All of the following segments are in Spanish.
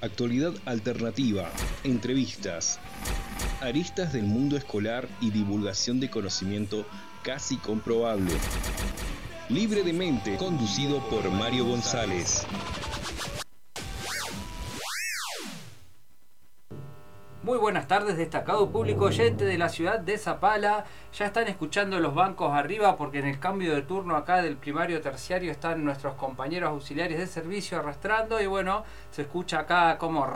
Actualidad alternativa, entrevistas, aristas del mundo escolar y divulgación de conocimiento casi comprobable. Libre de mente, conducido por Mario González. Muy buenas tardes, destacado público oyente de la ciudad de Zapala. Ya están escuchando los bancos arriba porque en el cambio de turno acá del primario terciario están nuestros compañeros auxiliares de servicio arrastrando y bueno, se escucha acá cómo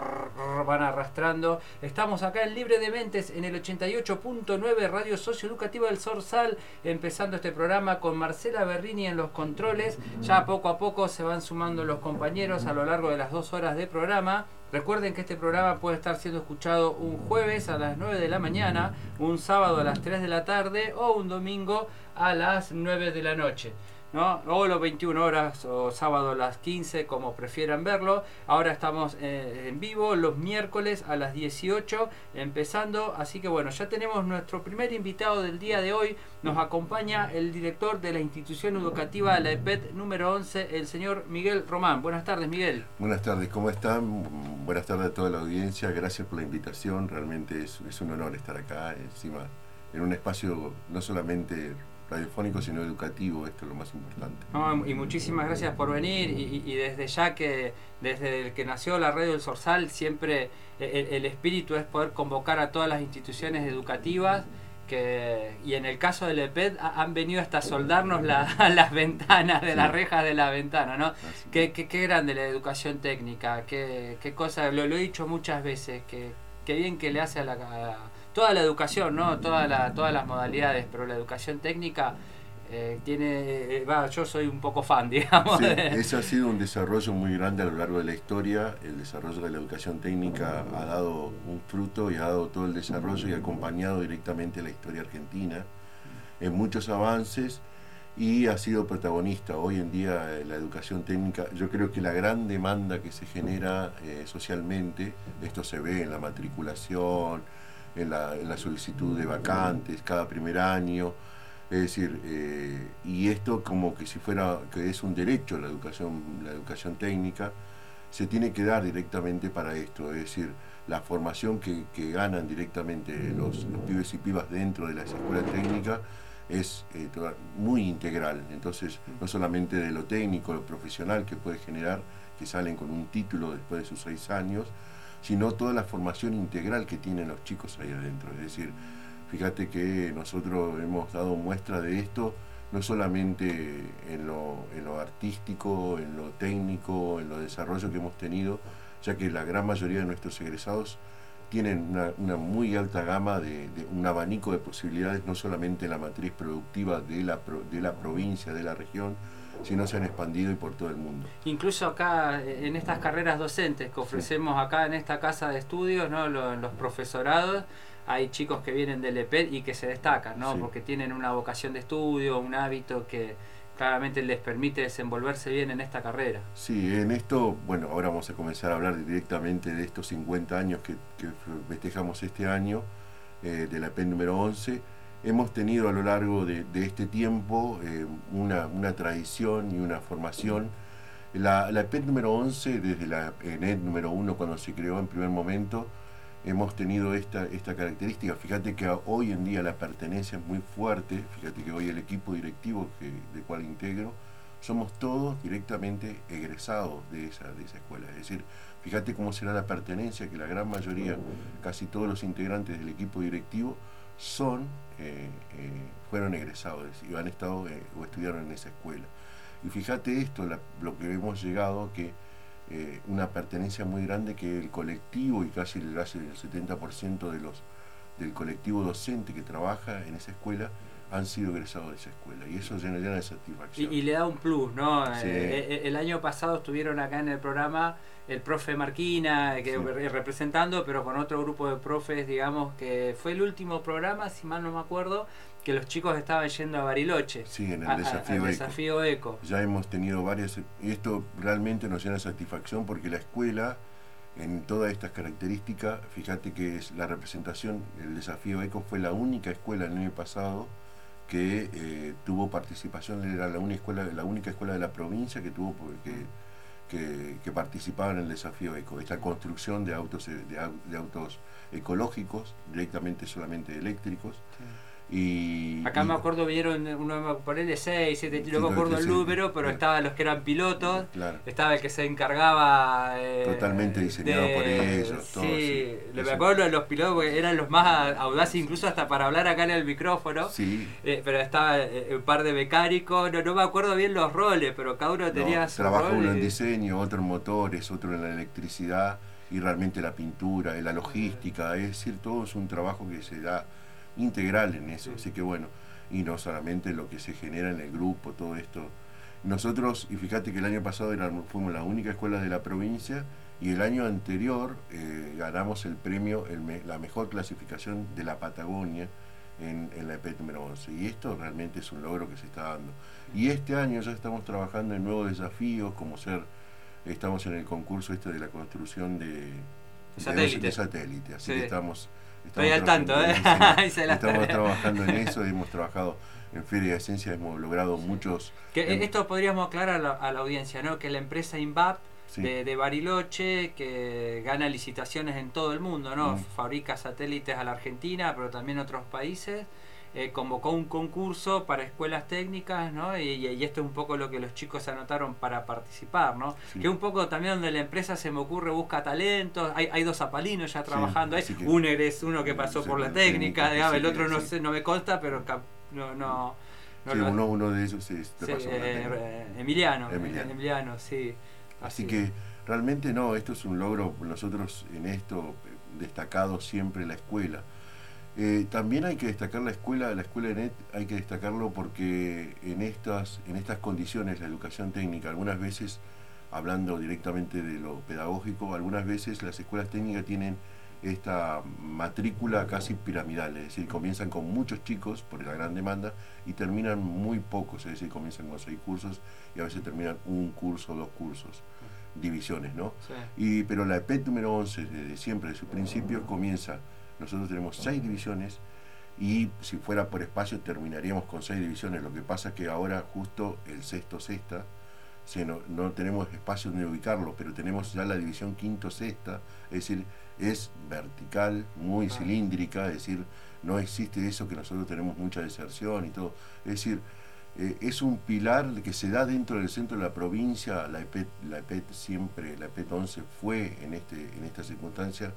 van arrastrando. Estamos acá en Libre de Mentes en el 88.9 Radio Socioeducativa del Sorsal, empezando este programa con Marcela Berrini en los controles. Ya poco a poco se van sumando los compañeros a lo largo de las dos horas de programa. Recuerden que este programa puede estar siendo escuchado un jueves a las 9 de la mañana, un sábado a las 3 de la tarde o un domingo a las 9 de la noche. O los 21 horas o sábado a las 15, como prefieran verlo. Ahora estamos eh, en vivo los miércoles a las 18, empezando. Así que bueno, ya tenemos nuestro primer invitado del día de hoy. Nos acompaña el director de la institución educativa, la EPET número 11, el señor Miguel Román. Buenas tardes, Miguel. Buenas tardes, ¿cómo están? Buenas tardes a toda la audiencia. Gracias por la invitación. Realmente es un honor estar acá, encima, en un espacio no solamente radiofónico, sino educativo, esto es lo más importante. y muchísimas gracias por venir y, desde ya que desde el que nació la radio del Sorsal siempre el, espíritu es poder convocar a todas las instituciones educativas que, y en el caso del EPED han venido hasta soldarnos las ventanas de las rejas de la ventana, ¿no? Qué, qué, qué, grande la educación técnica, qué, qué cosa, lo, lo, he dicho muchas veces, que, qué bien que le hace a la toda la educación, ¿no? Toda la, todas las modalidades, pero la educación técnica eh, tiene, eh, va, yo soy un poco fan, digamos. Sí, ese ha sido un desarrollo muy grande a lo largo de la historia. El desarrollo de la educación técnica ha dado un fruto y ha dado todo el desarrollo y ha acompañado directamente la historia argentina en muchos avances y ha sido protagonista. Hoy en día eh, la educación técnica, yo creo que la gran demanda que se genera socialmente, esto se ve en la matriculación, en la, solicitud de vacantes cada primer año. Es decir, eh, y esto como que si fuera, que es un derecho la educación, la educación técnica, se tiene que dar directamente para esto, es decir, la formación que, ganan directamente los, pibes y pibas dentro de las escuelas técnicas es eh, muy integral, entonces no solamente de lo técnico, lo profesional que puede generar, que salen con un título después de sus seis años, sino toda la formación integral que tienen los chicos ahí adentro. Es decir, fíjate que nosotros hemos dado muestra de esto, no solamente en lo, artístico, en lo técnico, en lo desarrollo que hemos tenido, ya que la gran mayoría de nuestros egresados tienen una, muy alta gama de, un abanico de posibilidades, no solamente en la matriz productiva de la, de la provincia, de la región, no se han expandido y por todo el mundo. Incluso acá en estas carreras docentes que ofrecemos acá en esta casa de estudios, ¿no? en los profesorados, hay chicos que vienen del EPED y que se destacan, ¿no? porque tienen una vocación de estudio, un hábito que claramente les permite desenvolverse bien en esta carrera. Sí, en esto, bueno, ahora vamos a comenzar a hablar directamente de estos 50 años que, festejamos este año, eh, de la EPED número 11 hemos tenido a lo largo de, este tiempo eh, una, tradición y una formación. La, la EPET número 11, desde la ENET número 1, cuando se creó en primer momento, hemos tenido esta, esta característica. Fíjate que hoy en día la pertenencia es muy fuerte, fíjate que hoy el equipo directivo que, de cual integro, somos todos directamente egresados de esa, de esa escuela. Es decir, fíjate cómo será la pertenencia, que la gran mayoría, casi todos los integrantes del equipo directivo, son, eh, eh, fueron egresados y han estado eh, o estudiaron en esa escuela. Y fíjate esto, lo que hemos llegado, que una pertenencia muy grande que el colectivo y casi el, el 70% de los, del colectivo docente que trabaja en esa escuela han sido egresados de esa escuela y eso llena, de satisfacción. Y, le da un plus, ¿no? el año pasado estuvieron acá en el programa el profe Marquina, que representando, pero con otro grupo de profes, digamos, que fue el último programa, si mal no me acuerdo, que los chicos estaban yendo a Bariloche. Sí, en el desafío, desafío eco. Ya hemos tenido varias, y esto realmente nos llena de satisfacción porque la escuela, en todas estas características, fíjate que es la representación, el desafío eco fue la única escuela el año pasado que eh, tuvo participación, era la única escuela, la única escuela de la provincia que tuvo que, que, participaba en el desafío eco, esta construcción de autos de, autos ecológicos, directamente solamente eléctricos. Acá me acuerdo, vieron uno por el de 6, 7, no me acuerdo el número, pero estaban los que eran pilotos, estaba el que se encargaba. Eh, Totalmente diseñado por ellos. sí, me acuerdo de los pilotos porque eran los más audaces, incluso hasta para hablar acá en el micrófono. Sí. Eh, pero estaba eh, un par de mecánicos, no, no me acuerdo bien los roles, pero cada uno tenía su Trabaja uno en diseño, otro en motores, otro en la electricidad y realmente la pintura, la logística, es decir, todo es un trabajo que se da integral en eso. Así que bueno, y no solamente lo que se genera en el grupo, todo esto. Nosotros, y fíjate que el año pasado fuimos la única escuela de la provincia y el año anterior eh, ganamos el premio, la mejor clasificación de la Patagonia en, la EP número 11. Y esto realmente es un logro que se está dando. Y este año ya estamos trabajando en nuevos desafíos, como ser, estamos en el concurso este de la construcción de, satélite. satélite. Así que estamos Estoy al tanto, ¿eh? Estamos trabajando en eso, hemos trabajado en Feria de Esencia, hemos logrado muchos... Que esto podríamos aclarar a la, audiencia, ¿no? Que la empresa INVAP de, Bariloche, que gana licitaciones en todo el mundo, ¿no? Mm. Fabrica satélites a la Argentina, pero también a otros países eh, convocó un concurso para escuelas técnicas, ¿no? Y, esto es un poco lo que los chicos anotaron para participar, ¿no? Que es un poco también donde la empresa se me ocurre busca talentos, hay, hay dos zapalinos ya trabajando ahí, uno es uno que pasó por la técnica, digamos, el otro no sé, no me consta, pero no, no, uno, uno de ellos sí, pasó eh, Emiliano, Emiliano, sí. Así, que realmente no, esto es un logro, nosotros en esto destacado siempre la escuela eh, también hay que destacar la escuela, la escuela de NET hay que destacarlo porque en estas, en estas condiciones, la educación técnica, algunas veces, hablando directamente de lo pedagógico, algunas veces las escuelas técnicas tienen esta matrícula casi piramidal, es decir, comienzan con muchos chicos por la gran demanda y terminan muy pocos, es decir, comienzan con seis cursos y a veces terminan un curso, dos cursos, divisiones, ¿no? Y, pero la EPET número 11, desde siempre, desde su principio, comienza nosotros tenemos seis divisiones y si fuera por espacio terminaríamos con seis divisiones. Lo que pasa es que ahora justo el sexto sexta, no, no, tenemos espacio donde ubicarlo, pero tenemos ya la división quinto sexta, es decir, es vertical, muy cilíndrica, es decir, no existe eso que nosotros tenemos mucha deserción y todo. Es decir, eh, es un pilar que se da dentro del centro de la provincia, la EPET, la EPET siempre, la EPET 11 fue en, este, en esta circunstancia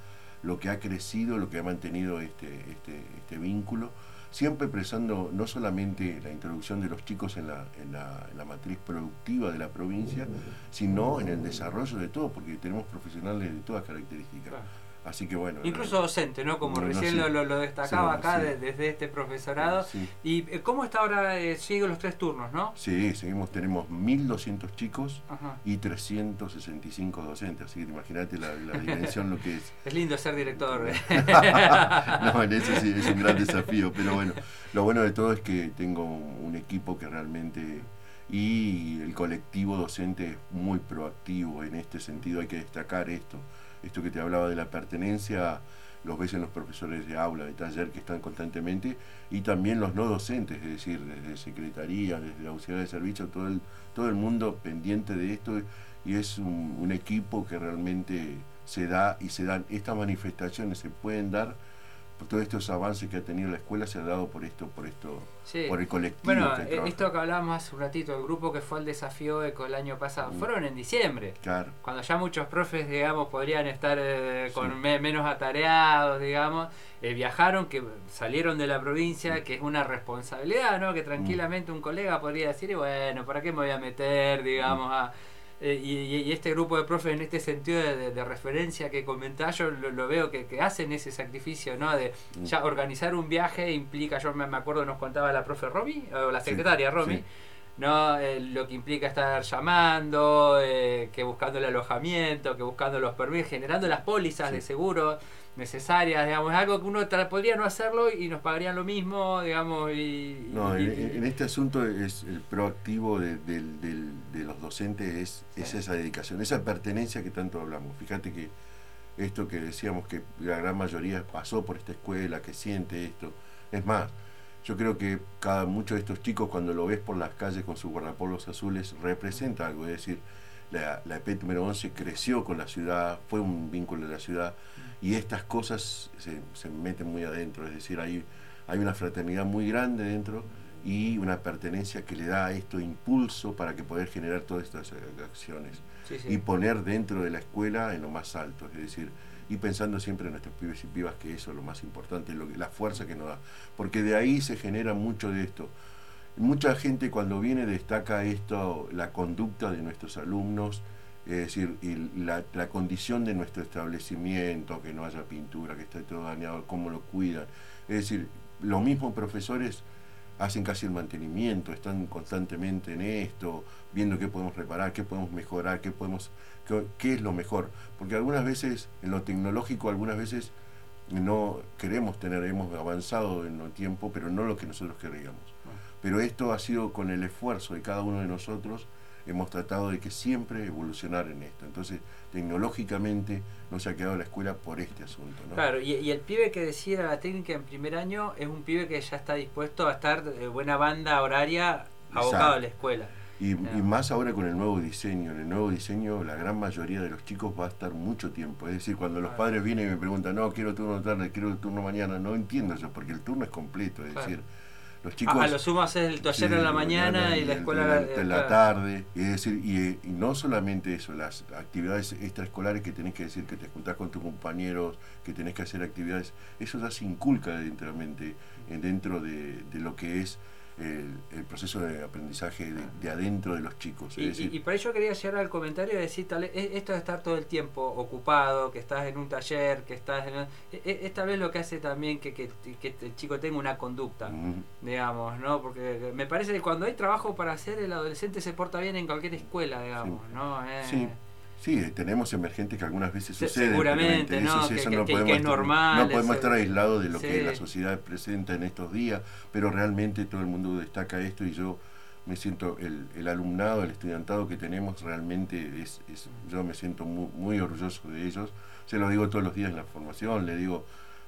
lo que ha crecido, lo que ha mantenido este, este, este vínculo, siempre expresando no solamente la introducción de los chicos en la, en la, en la matriz productiva de la provincia, sino en el desarrollo de todo, porque tenemos profesionales de todas características. Así que bueno. Incluso docente, ¿no? Como recién lo, lo, destacaba acá desde este profesorado. ¿Y eh, cómo está ahora? Eh, siguen los tres turnos, ¿no? Sí, seguimos, tenemos 1.200 chicos y 365 docentes. Así que imagínate la, dimensión, lo que es. Es lindo ser director. ¿eh? no, en eso sí es un gran desafío. Pero bueno, lo bueno de todo es que tengo un equipo que realmente y el colectivo docente es muy proactivo en este sentido, hay que destacar esto esto que te hablaba de la pertenencia, los ves en los profesores de aula, de taller que están constantemente, y también los no docentes, es decir, desde secretaría, desde la auxiliar de servicio, todo el, todo el mundo pendiente de esto, y es un, un equipo que realmente se da y se dan. Estas manifestaciones, se pueden dar todos estos avances que ha tenido la escuela se ha dado por esto, por esto, por el colectivo. Bueno, eh, esto que hablábamos hace un ratito, el grupo que fue al desafío ECO el año pasado, mm. fueron en diciembre. Claro. Cuando ya muchos profes, digamos, podrían estar eh, con menos atareados, digamos, eh, viajaron, que salieron de la provincia, mm. que es una responsabilidad, ¿no? Que mm. tranquilamente un colega podría decir, bueno, ¿para qué me voy a meter, digamos, a eh, y, este grupo de profes en este sentido de, referencia que comentás, yo lo, veo que, hacen ese sacrificio, ¿no? De mm. ya organizar un viaje implica, yo me, acuerdo nos contaba la profe Romy, o la secretaria Romy, ¿no? Eh, lo que implica estar llamando, eh, que buscando el alojamiento, que buscando los permisos, generando las pólizas de seguro necesarias, digamos, es algo que uno podría no hacerlo y nos pagarían lo mismo, digamos, y... No, en, este asunto es el proactivo de, los docentes es, es, esa dedicación, esa pertenencia que tanto hablamos. Fíjate que esto que decíamos que la gran mayoría pasó por esta escuela, que siente esto, es más, yo creo que cada muchos de estos chicos cuando lo ves por las calles con sus guardapolvos azules representa algo, es decir, la, la EP número 11 creció con la ciudad, fue un vínculo de la ciudad y estas cosas se, se meten muy adentro, es decir, hay, hay una fraternidad muy grande dentro y una pertenencia que le da a esto impulso para que poder generar todas estas acciones y poner dentro de la escuela en lo más alto, es decir, y pensando siempre en nuestros pibes y pibas que eso es lo más importante, lo, la fuerza que nos da, porque de ahí se genera mucho de esto. Mucha gente cuando viene destaca esto, la conducta de nuestros alumnos, es decir, y la, la, condición de nuestro establecimiento, que no haya pintura, que esté todo dañado, cómo lo cuidan. Es decir, los mismos profesores hacen casi el mantenimiento, están constantemente en esto, viendo qué podemos reparar, qué podemos mejorar, qué podemos qué, es lo mejor. Porque algunas veces, en lo tecnológico, algunas veces no queremos tener, hemos avanzado en el tiempo, pero no lo que nosotros queríamos. Pero esto ha sido con el esfuerzo de cada uno de nosotros, hemos tratado de que siempre evolucionar en esto. Entonces, tecnológicamente no se ha quedado la escuela por este asunto. Claro, y, el pibe que decide la técnica en primer año es un pibe que ya está dispuesto a estar de buena banda horaria abocado a la escuela. Y, más ahora con el nuevo diseño. En el nuevo diseño la gran mayoría de los chicos va a estar mucho tiempo. Es decir, cuando los padres vienen y me preguntan, no, quiero turno tarde, quiero turno mañana, no entiendo eso, porque el turno es completo. Es decir, los chicos... a lo sumo haces el taller en la mañana y, la escuela en la, tarde. Es decir, y, y, no solamente eso, las actividades extraescolares que tenés que decir, que te juntás con tus compañeros, que tenés que hacer actividades, eso ya se inculca dentro, dentro de, de lo que es el, proceso de aprendizaje de, adentro de los chicos. y, y, por ello quería llegar al comentario de decir, tal, esto de estar todo el tiempo ocupado, que estás en un taller, que estás en... esta vez lo que hace también que, que, el chico tenga una conducta, digamos, ¿no? Porque me parece que cuando hay trabajo para hacer, el adolescente se porta bien en cualquier escuela, digamos, ¿no? sí. Sí, tenemos emergentes que algunas veces suceden. Seguramente, ¿no? Eso, no podemos, es normal. No podemos estar aislados de lo que la sociedad presenta en estos días, pero realmente todo el mundo destaca esto y yo me siento, el, el alumnado, el estudiantado que tenemos realmente es, es yo me siento muy, muy, orgulloso de ellos. Se lo digo todos los días en la formación, le digo,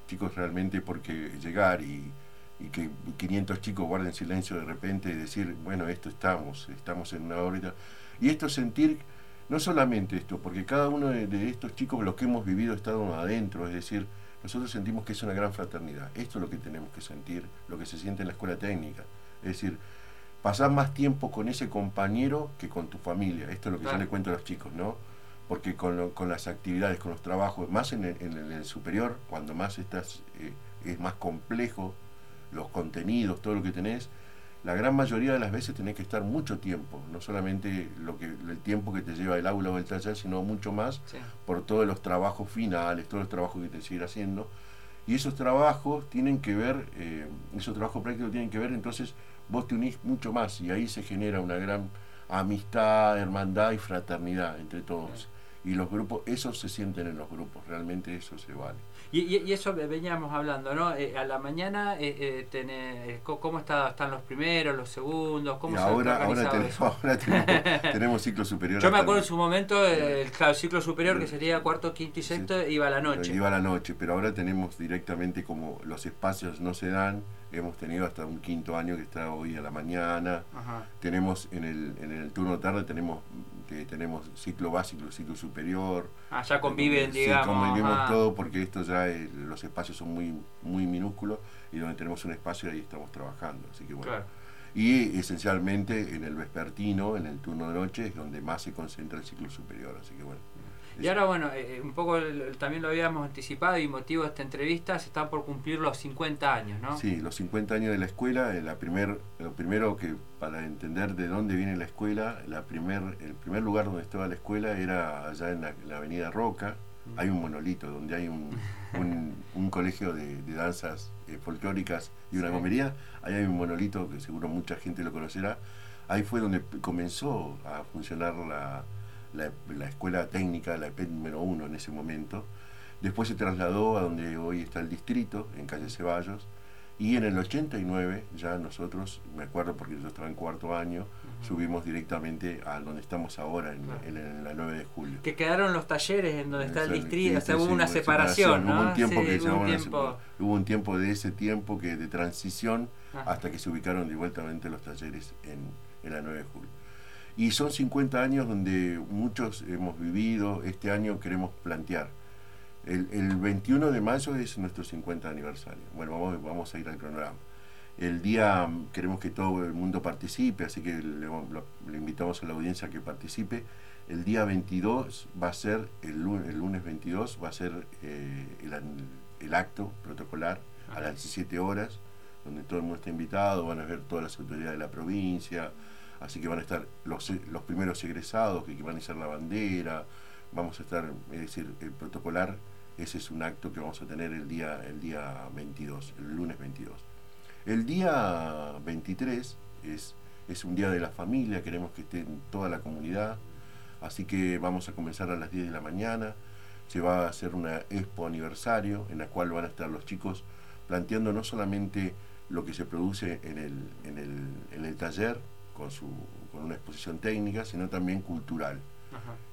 chicos, realmente porque llegar y, y que 500 chicos guarden silencio de repente y decir, bueno, esto estamos, estamos en una órbita. Y esto sentir no solamente esto, porque cada uno de, estos chicos, los que hemos vivido, estado adentro, es decir, nosotros sentimos que es una gran fraternidad. Esto es lo que tenemos que sentir, lo que se siente en la escuela técnica. Es decir, pasar más tiempo con ese compañero que con tu familia. Esto es lo que yo le cuento a los chicos, ¿no? Porque con, con las actividades, con los trabajos, más en el, superior, cuando más estás, eh, es más complejo los contenidos, todo lo que tenés, la gran mayoría de las veces tenés que estar mucho tiempo, no solamente lo que el tiempo que te lleva el aula o el taller, sino mucho más por todos los trabajos finales, todos los trabajos que te siguen haciendo. Y esos trabajos tienen que ver, eh, esos trabajos prácticos tienen que ver, entonces vos te unís mucho más y ahí se genera una gran amistad, hermandad y fraternidad entre todos. Y los grupos, esos se sienten en los grupos, realmente eso se vale. Y, eso veníamos hablando, ¿no? Eh, a la mañana, eh, eh, ¿cómo está, están los primeros, los segundos? ¿Cómo ahora, ahora, tenemos, ciclo superior. Yo me acuerdo en su momento, el, ciclo superior, que sería cuarto, quinto y sexto, iba a la noche. Iba a la noche, pero ahora tenemos directamente como los espacios no se dan, hemos tenido hasta un quinto año que está hoy a la mañana. Tenemos en el, en el turno tarde tenemos que tenemos ciclo básico, ciclo superior. Ah, ya conviven, digamos. Sí, convivimos todo porque esto ya, los espacios son muy, muy minúsculos y donde tenemos un espacio ahí estamos trabajando. Así que bueno. Y esencialmente en el vespertino, en el turno de noche, es donde más se concentra el ciclo superior. Así que bueno. Y ahora, bueno, eh, eh, un poco también lo habíamos anticipado y motivo de esta entrevista, se están por cumplir los 50 años, ¿no? Sí, los 50 años de la escuela. Eh, la primer, lo primero que, para entender de dónde viene la escuela, la primer, el primer lugar donde estaba la escuela era allá en la, avenida Roca. Mm. Hay un monolito donde hay un, un, colegio de, danzas folclóricas y una comería. Ahí hay un monolito que seguro mucha gente lo conocerá. Ahí fue donde comenzó a funcionar la la, escuela técnica, la EP número uno en ese momento. Después se trasladó a donde hoy está el distrito, en calle Ceballos, Y en el 89 ya nosotros, me acuerdo porque yo estaba en cuarto año, subimos directamente a donde estamos ahora, en, la 9 de julio. Que quedaron los talleres en donde está el distrito, o sea, hubo una separación, ¿no? Hubo un tiempo que hubo, un tiempo... hubo un tiempo de ese tiempo que de transición hasta que se ubicaron de vuelta los talleres en, en la 9 de julio. Y son 50 años donde muchos hemos vivido, este año queremos plantear el, 21 de mayo es nuestro 50 aniversario. Bueno, vamos, vamos a ir al cronograma. El día queremos que todo el mundo participe, así que le, invitamos a la audiencia a que participe. El día 22 va a ser, el lunes, el lunes 22 va a ser eh, el, acto protocolar a las 17 horas, donde todo el mundo está invitado, van a ver todas las autoridades de la provincia, así que van a estar los, los primeros egresados que van a hacer la bandera, vamos a estar, es decir, el protocolar ese es un acto que vamos a tener el día, el día 22, el lunes 22. El día 23 es, es un día de la familia, queremos que esté en toda la comunidad, así que vamos a comenzar a las 10 de la mañana. Se va a hacer una expo aniversario en la cual van a estar los chicos planteando no solamente lo que se produce en el, en el, en el taller con, su, con una exposición técnica, sino también cultural.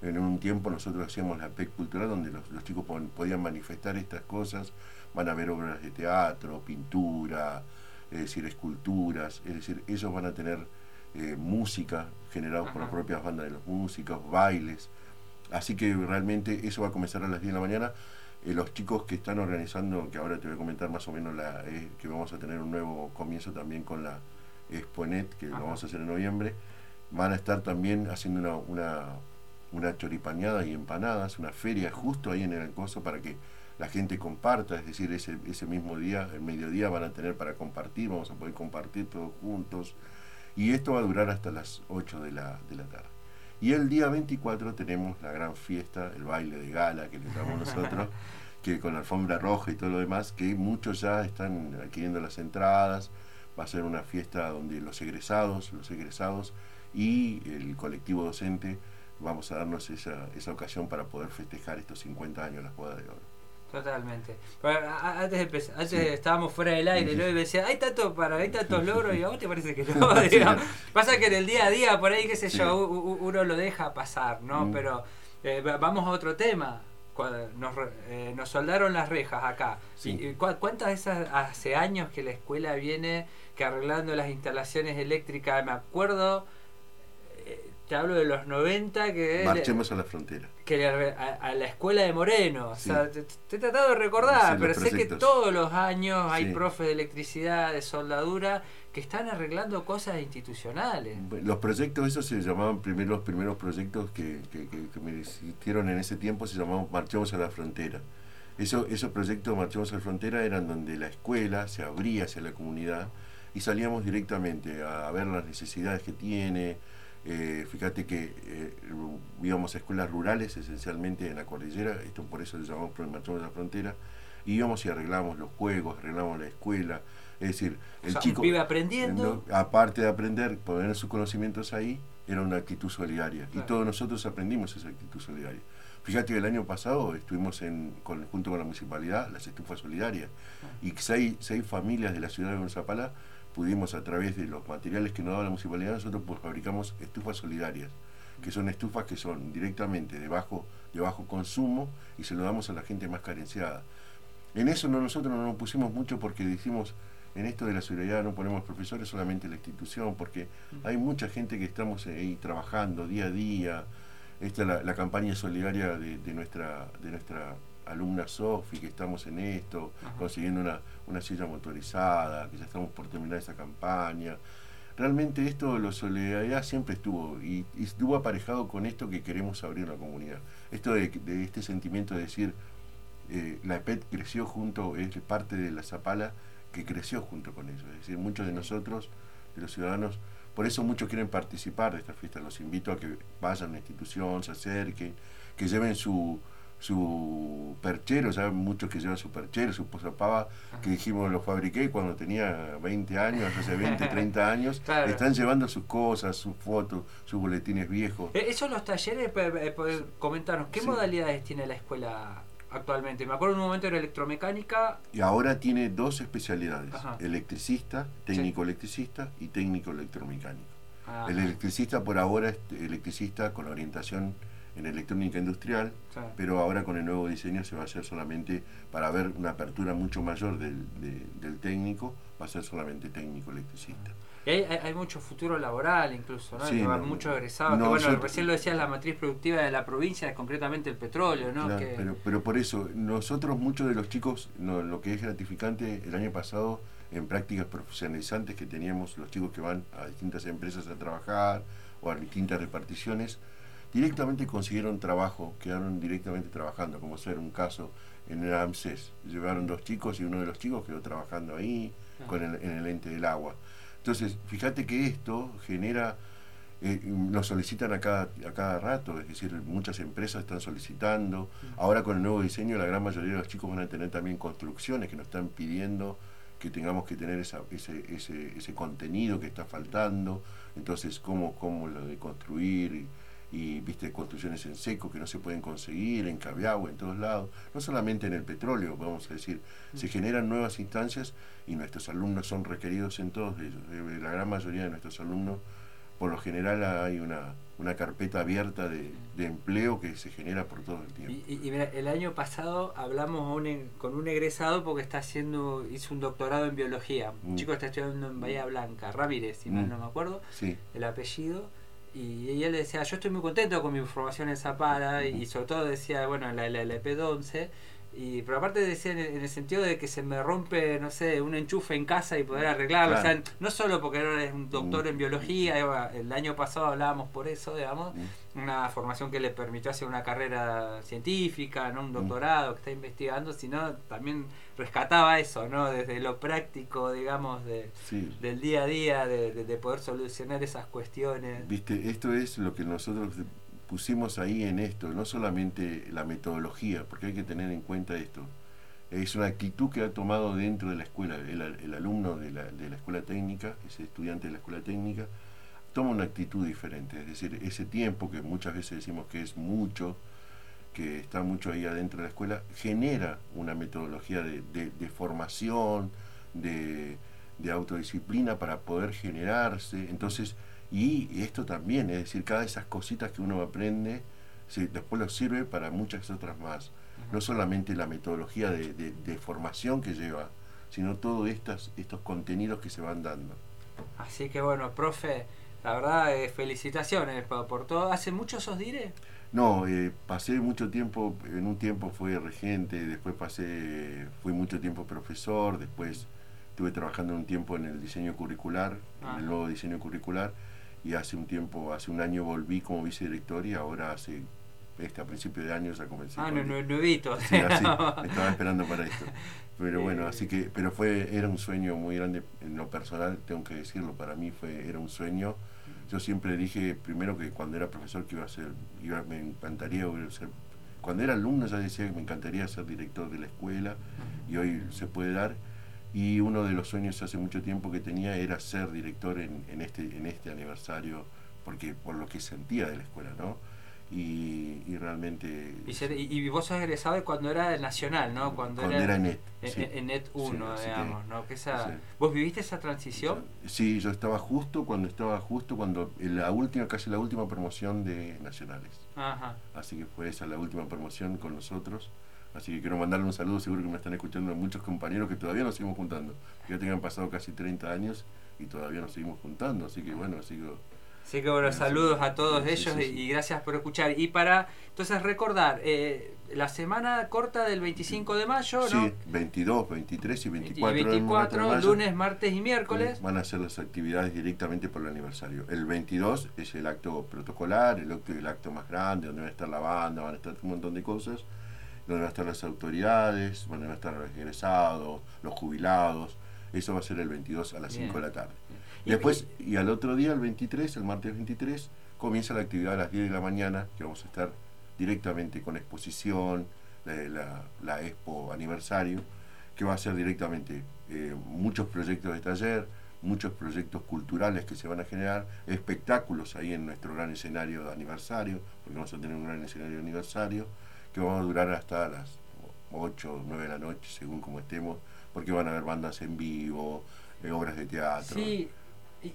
En un tiempo nosotros hacíamos la PEC cultural donde los, chicos podían manifestar estas cosas, van a ver obras de teatro, pintura, es decir, esculturas, es decir, ellos van a tener eh, música generada por las propias bandas de los músicos, bailes. Así que realmente eso va a comenzar a las 10 de la mañana. Eh, los chicos que están organizando, que ahora te voy a comentar más o menos la, eh, que vamos a tener un nuevo comienzo también con la Exponet, que lo vamos a hacer en noviembre, van a estar también haciendo una una choripañada y empanadas, una feria justo ahí en el coso para que la gente comparta, es decir, ese, ese mismo día, el mediodía van a tener para compartir, vamos a poder compartir todos juntos, y esto va a durar hasta las 8 de la, de la tarde. Y el día 24 tenemos la gran fiesta, el baile de gala que le llamamos nosotros, que con la alfombra roja y todo lo demás, que muchos ya están adquiriendo las entradas, va a ser una fiesta donde los egresados, los egresados y el colectivo docente vamos a darnos esa, esa ocasión para poder festejar estos 50 años de las bodas de oro. Totalmente. antes, estábamos fuera del aire y me decía, hay tanto para, hay tantos logros y a vos te parece que no. Pasa que en el día a día, por ahí, qué sé yo, uno lo deja pasar, ¿no? Pero eh, vamos a otro tema. Nos, eh, nos soldaron las rejas acá. ¿Cuántas de esas hace años que la escuela viene que arreglando las instalaciones eléctricas? Me acuerdo te hablo de los 90 que... Marchemos a la frontera. Que a, la escuela de Moreno. O sea, te, he tratado de recordar, pero sé que todos los años hay profes de electricidad, de soldadura, que están arreglando cosas institucionales. Los proyectos, esos se llamaban primero, los primeros proyectos que, que, que, me hicieron en ese tiempo, se llamaban Marchemos a la frontera. Eso, esos proyectos Marchemos a la frontera eran donde la escuela se abría hacia la comunidad y salíamos directamente a ver las necesidades que tiene, eh, fíjate que eh, íbamos a escuelas rurales, esencialmente en la cordillera, esto por eso le llamamos Marchamos de la Frontera, y íbamos y arreglábamos los juegos, arreglábamos la escuela. Es decir, el chico. Vive aprendiendo. aparte de aprender, poner sus conocimientos ahí, era una actitud solidaria. Y todos nosotros aprendimos esa actitud solidaria. Fíjate que el año pasado estuvimos en, con, junto con la municipalidad, las estufas solidarias, y seis, seis familias de la ciudad de Gonzapalá pudimos a través de los materiales que nos daba la municipalidad, nosotros pues fabricamos estufas solidarias, que son estufas que son directamente de bajo, de bajo consumo y se lo damos a la gente más carenciada. En eso no, nosotros no nos pusimos mucho porque dijimos, en esto de la solidaridad no ponemos profesores, solamente la institución, porque hay mucha gente que estamos ahí trabajando día a día. Esta es la, campaña solidaria de, de, nuestra, de nuestra alumna Sofi, que estamos en esto, consiguiendo una, una, silla motorizada, que ya estamos por terminar esa campaña. Realmente esto de la solidaridad siempre estuvo y, estuvo aparejado con esto que queremos abrir la comunidad. Esto de, este sentimiento de decir, eh, la EPET creció junto, es parte de la Zapala que creció junto con ellos. Es decir, muchos de nosotros, de los ciudadanos, por eso muchos quieren participar de esta fiesta. Los invito a que vayan a la institución, se acerquen, que lleven su, su perchero, ya muchos que llevan su perchero, su posapava, que dijimos lo fabriqué cuando tenía 20 años, hace 20, 30 años, están llevando sus cosas, sus fotos, sus boletines viejos. Eh, Eso los talleres, comentarnos, ¿qué modalidades tiene la escuela actualmente. Me acuerdo en un momento era electromecánica. Y ahora tiene dos especialidades, electricista, técnico electricista y técnico electromecánico. Ah, el electricista por ahora es electricista con orientación en electrónica industrial, pero ahora con el nuevo diseño se va a hacer solamente, para ver una apertura mucho mayor del, del técnico, va a ser solamente técnico electricista. Y hay, hay, mucho futuro laboral incluso, ¿no? Sí, muchos egresados. bueno, recién lo decías, la matriz productiva de la provincia es concretamente el petróleo, ¿no? pero, pero por eso, nosotros, muchos de los chicos, lo que es gratificante, el año pasado, en prácticas profesionalizantes que teníamos los chicos que van a distintas empresas a trabajar o a distintas reparticiones, directamente consiguieron trabajo, quedaron directamente trabajando, como ser un caso en el AMSES. Llevaron dos chicos y uno de los chicos quedó trabajando ahí ah. con el, en el ente del agua. Entonces, fíjate que esto genera, eh, lo solicitan a cada, a cada rato, es decir, muchas empresas están solicitando. Ahora con el nuevo diseño, la gran mayoría de los chicos van a tener también construcciones que nos están pidiendo que tengamos que tener ese, ese, ese contenido que está faltando. Entonces, cómo, cómo lo de construir y viste construcciones en seco que no se pueden conseguir, en Cabiagua, en todos lados, no solamente en el petróleo, vamos a decir, se generan nuevas instancias y nuestros alumnos son requeridos en todos ellos. Eh, la gran mayoría de nuestros alumnos, por lo general hay una, una carpeta abierta de, empleo que se genera por todo el tiempo. Y, mira, el año pasado hablamos con un egresado porque está haciendo, hizo un doctorado en biología. Un mm. chico está estudiando en Bahía Blanca, Ramírez, si mal mm. no me acuerdo, el apellido y, él decía, yo estoy muy contento con mi formación en Zapara y sobre todo decía, bueno, en la, la, la EP11 y, pero aparte decía en, el sentido de que se me rompe, no sé, un enchufe en casa y poder arreglarlo. O sea, no solo porque eres un doctor en biología, el año pasado hablábamos por eso, digamos, una formación que le permitió hacer una carrera científica, no un doctorado que está investigando, sino también rescataba eso, ¿no? Desde lo práctico, digamos, de, del día a día, de, de poder solucionar esas cuestiones. Viste, esto es lo que nosotros pusimos ahí en esto, no solamente la metodología, porque hay que tener en cuenta esto, es una actitud que ha tomado dentro de la escuela, el, alumno de la, de la, escuela técnica, ese estudiante de la escuela técnica, toma una actitud diferente, es decir, ese tiempo que muchas veces decimos que es mucho, que está mucho ahí adentro de la escuela, genera una metodología de, de, formación, de, de autodisciplina para poder generarse, entonces y esto también, es decir, cada de esas cositas que uno aprende, después lo sirve para muchas otras más. No solamente la metodología de, formación que lleva, sino todos estos, estos contenidos que se van dando. Así que bueno, profe, la verdad, eh, felicitaciones por, todo. ¿Hace mucho sos dire? No, eh, pasé mucho tiempo, en un tiempo fui regente, después pasé, fui mucho tiempo profesor, después estuve trabajando un tiempo en el diseño curricular, en el ah. nuevo diseño curricular y hace un tiempo, hace un año volví como vicedirector y ahora hace, este, a principios de año ya comencé. Ah, no, no, nuevito. Sí, estaba esperando para esto. Pero bueno, así que, pero fue, era un sueño muy grande en lo personal, tengo que decirlo, para mí fue, era un sueño. Yo siempre dije, primero que cuando era profesor que iba a ser, iba, me encantaría ser, cuando era alumno ya decía que me encantaría ser director de la escuela y hoy se puede dar y uno de los sueños hace mucho tiempo que tenía era ser director en, en, este, en este aniversario, porque por lo que sentía de la escuela, ¿no? Y, y realmente... Y, y, vos sos egresado cuando era nacional, ¿no? Cuando, cuando era, NET. En, NET 1, digamos, ¿no? Que esa, ¿Vos viviste esa transición? Sí, yo estaba justo cuando estaba justo cuando la última, casi la última promoción de nacionales. Ajá. Así que fue esa la última promoción con nosotros. Así que quiero mandarle un saludo, seguro que me están escuchando muchos compañeros que todavía nos seguimos juntando. Ya tengan pasado casi 30 años y todavía nos seguimos juntando, así que bueno, sigo... Así que bueno, saludos a todos ellos Y, gracias por escuchar. Y para entonces recordar, eh, la semana corta del 25 de mayo, ¿no? Sí, 22, 23 y 24. Y 24, lunes, martes y miércoles. Van a hacer las actividades directamente por el aniversario. El 22 es el acto protocolar, el acto, el acto más grande, donde va a estar la banda, van a estar un montón de cosas donde van a estar las autoridades, van a estar los egresados, los jubilados. Eso va a ser el 22 a las 5 de la tarde. Y después, y al otro día, el 23, el martes 23, comienza la actividad a las 10 de la mañana, que vamos a estar directamente con exposición, la, la, expo aniversario, que va a ser directamente eh, muchos proyectos de taller, muchos proyectos culturales que se van a generar, espectáculos ahí en nuestro gran escenario de aniversario, porque vamos a tener un gran escenario de aniversario, que va a durar hasta las 8 o 9 de la noche, según como estemos, porque van a haber bandas en vivo, eh, obras de teatro.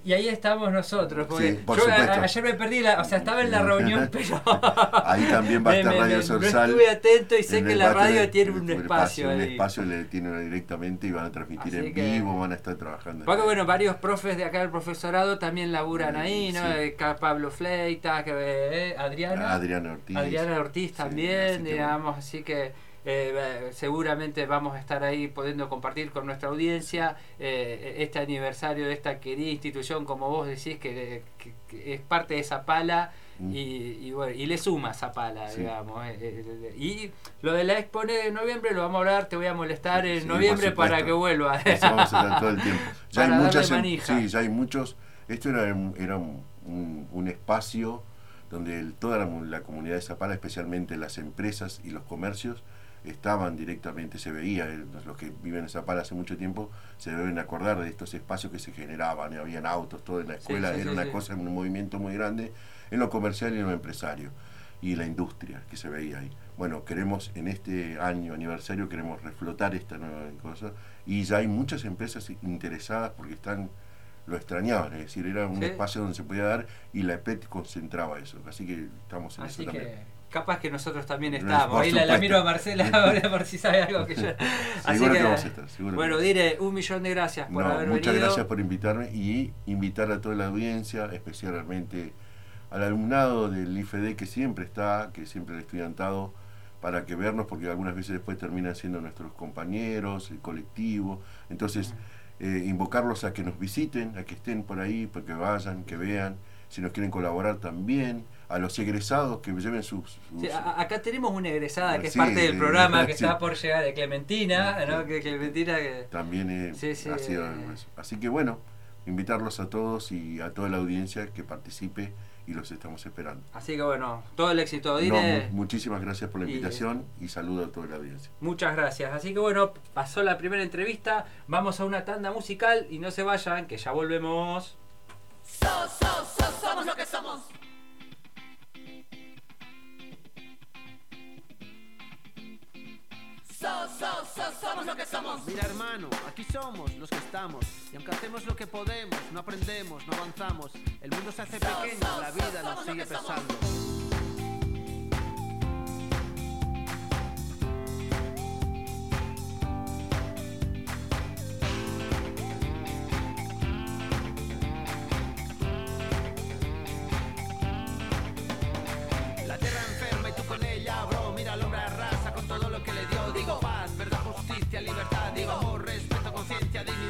Y ahí estamos nosotros, porque Sí, por yo a- ayer me perdí, la, o sea, estaba en la reunión, pero... Ahí también va a estar me- Radio Sorsal. No estuve atento y sé que la radio de- tiene un el espacio Un ahí. espacio le tienen directamente y van a transmitir Así en que- vivo, van a estar trabajando. Porque bueno, varios profes de acá del profesorado también laburan ahí, ¿no? Sí. Eh, Pablo Fleita, que, eh, Adriana. Adriana Ortiz. Adriana Ortiz Sí, también, que digamos, así que eh, seguramente vamos a estar ahí pudiendo compartir con nuestra audiencia eh, este aniversario de esta querida institución, como vos decís, que, que- que es parte de esa pala Mm. y, y bueno, y le suma esa pala, Sí. digamos. eh, eh, y lo de la Expo de noviembre lo vamos a hablar, te voy a molestar en Sí, noviembre para que vuelva. Eso vamos a estar todo el tiempo. Ya hay muchas, em- manija. sí, ya hay muchos. Esto era, un- era un, un- un espacio donde el- toda la, la comunidad de Zapala, especialmente las empresas y los comercios, estaban directamente, se veía, eh, los que viven en Zapala hace mucho tiempo, se deben acordar de estos espacios que se generaban, y habían autos, todo en la escuela, sí, era sí, una cosa, un movimiento muy grande en lo comercial y en lo empresario y la industria que se veía ahí. Bueno, queremos en este año aniversario queremos reflotar esta nueva cosa y ya hay muchas empresas interesadas porque están lo extrañaban, es decir, era un espacio donde se podía dar y la EPET concentraba eso, así que estamos en Así eso que también. Capaz que nosotros también Por estamos. Ahí la, miro a Marcela ahora por si sabe algo que yo. Así Seguro que, que vamos a estar, seguro bueno, diré un millón de gracias por No, haber muchas venido. gracias por invitarme y invitar a toda la audiencia, especialmente al alumnado del IFD que siempre está, que siempre el estudiantado, para que vernos, porque algunas veces después terminan siendo nuestros compañeros, el colectivo. Entonces, eh, invocarlos a que nos visiten, a que estén por ahí, porque vayan, que vean, si nos quieren colaborar también, a los egresados que lleven sus... Sí, acá tenemos una egresada que es Sí, parte del programa que está por llegar de Clementina, ¿no? Que Clementina que también eh, Sí, sí, ha sido eh. Así que bueno, invitarlos a todos y a toda la audiencia que participe y los estamos esperando. así que bueno, todo el éxito, No, mu- muchísimas gracias por la Y- invitación y saludo a toda la audiencia. Muchas gracias. Así que bueno, pasó la primera entrevista. Vamos a una tanda musical y no se vayan, que ya volvemos. So, so, so, somos lo que somos. So, so, somos lo que somos. Mira hermano, aquí somos los que estamos y aunque hacemos lo que podemos, no aprendemos, no avanzamos, el mundo se hace pequeño, la vida nos sigue pesando. cadena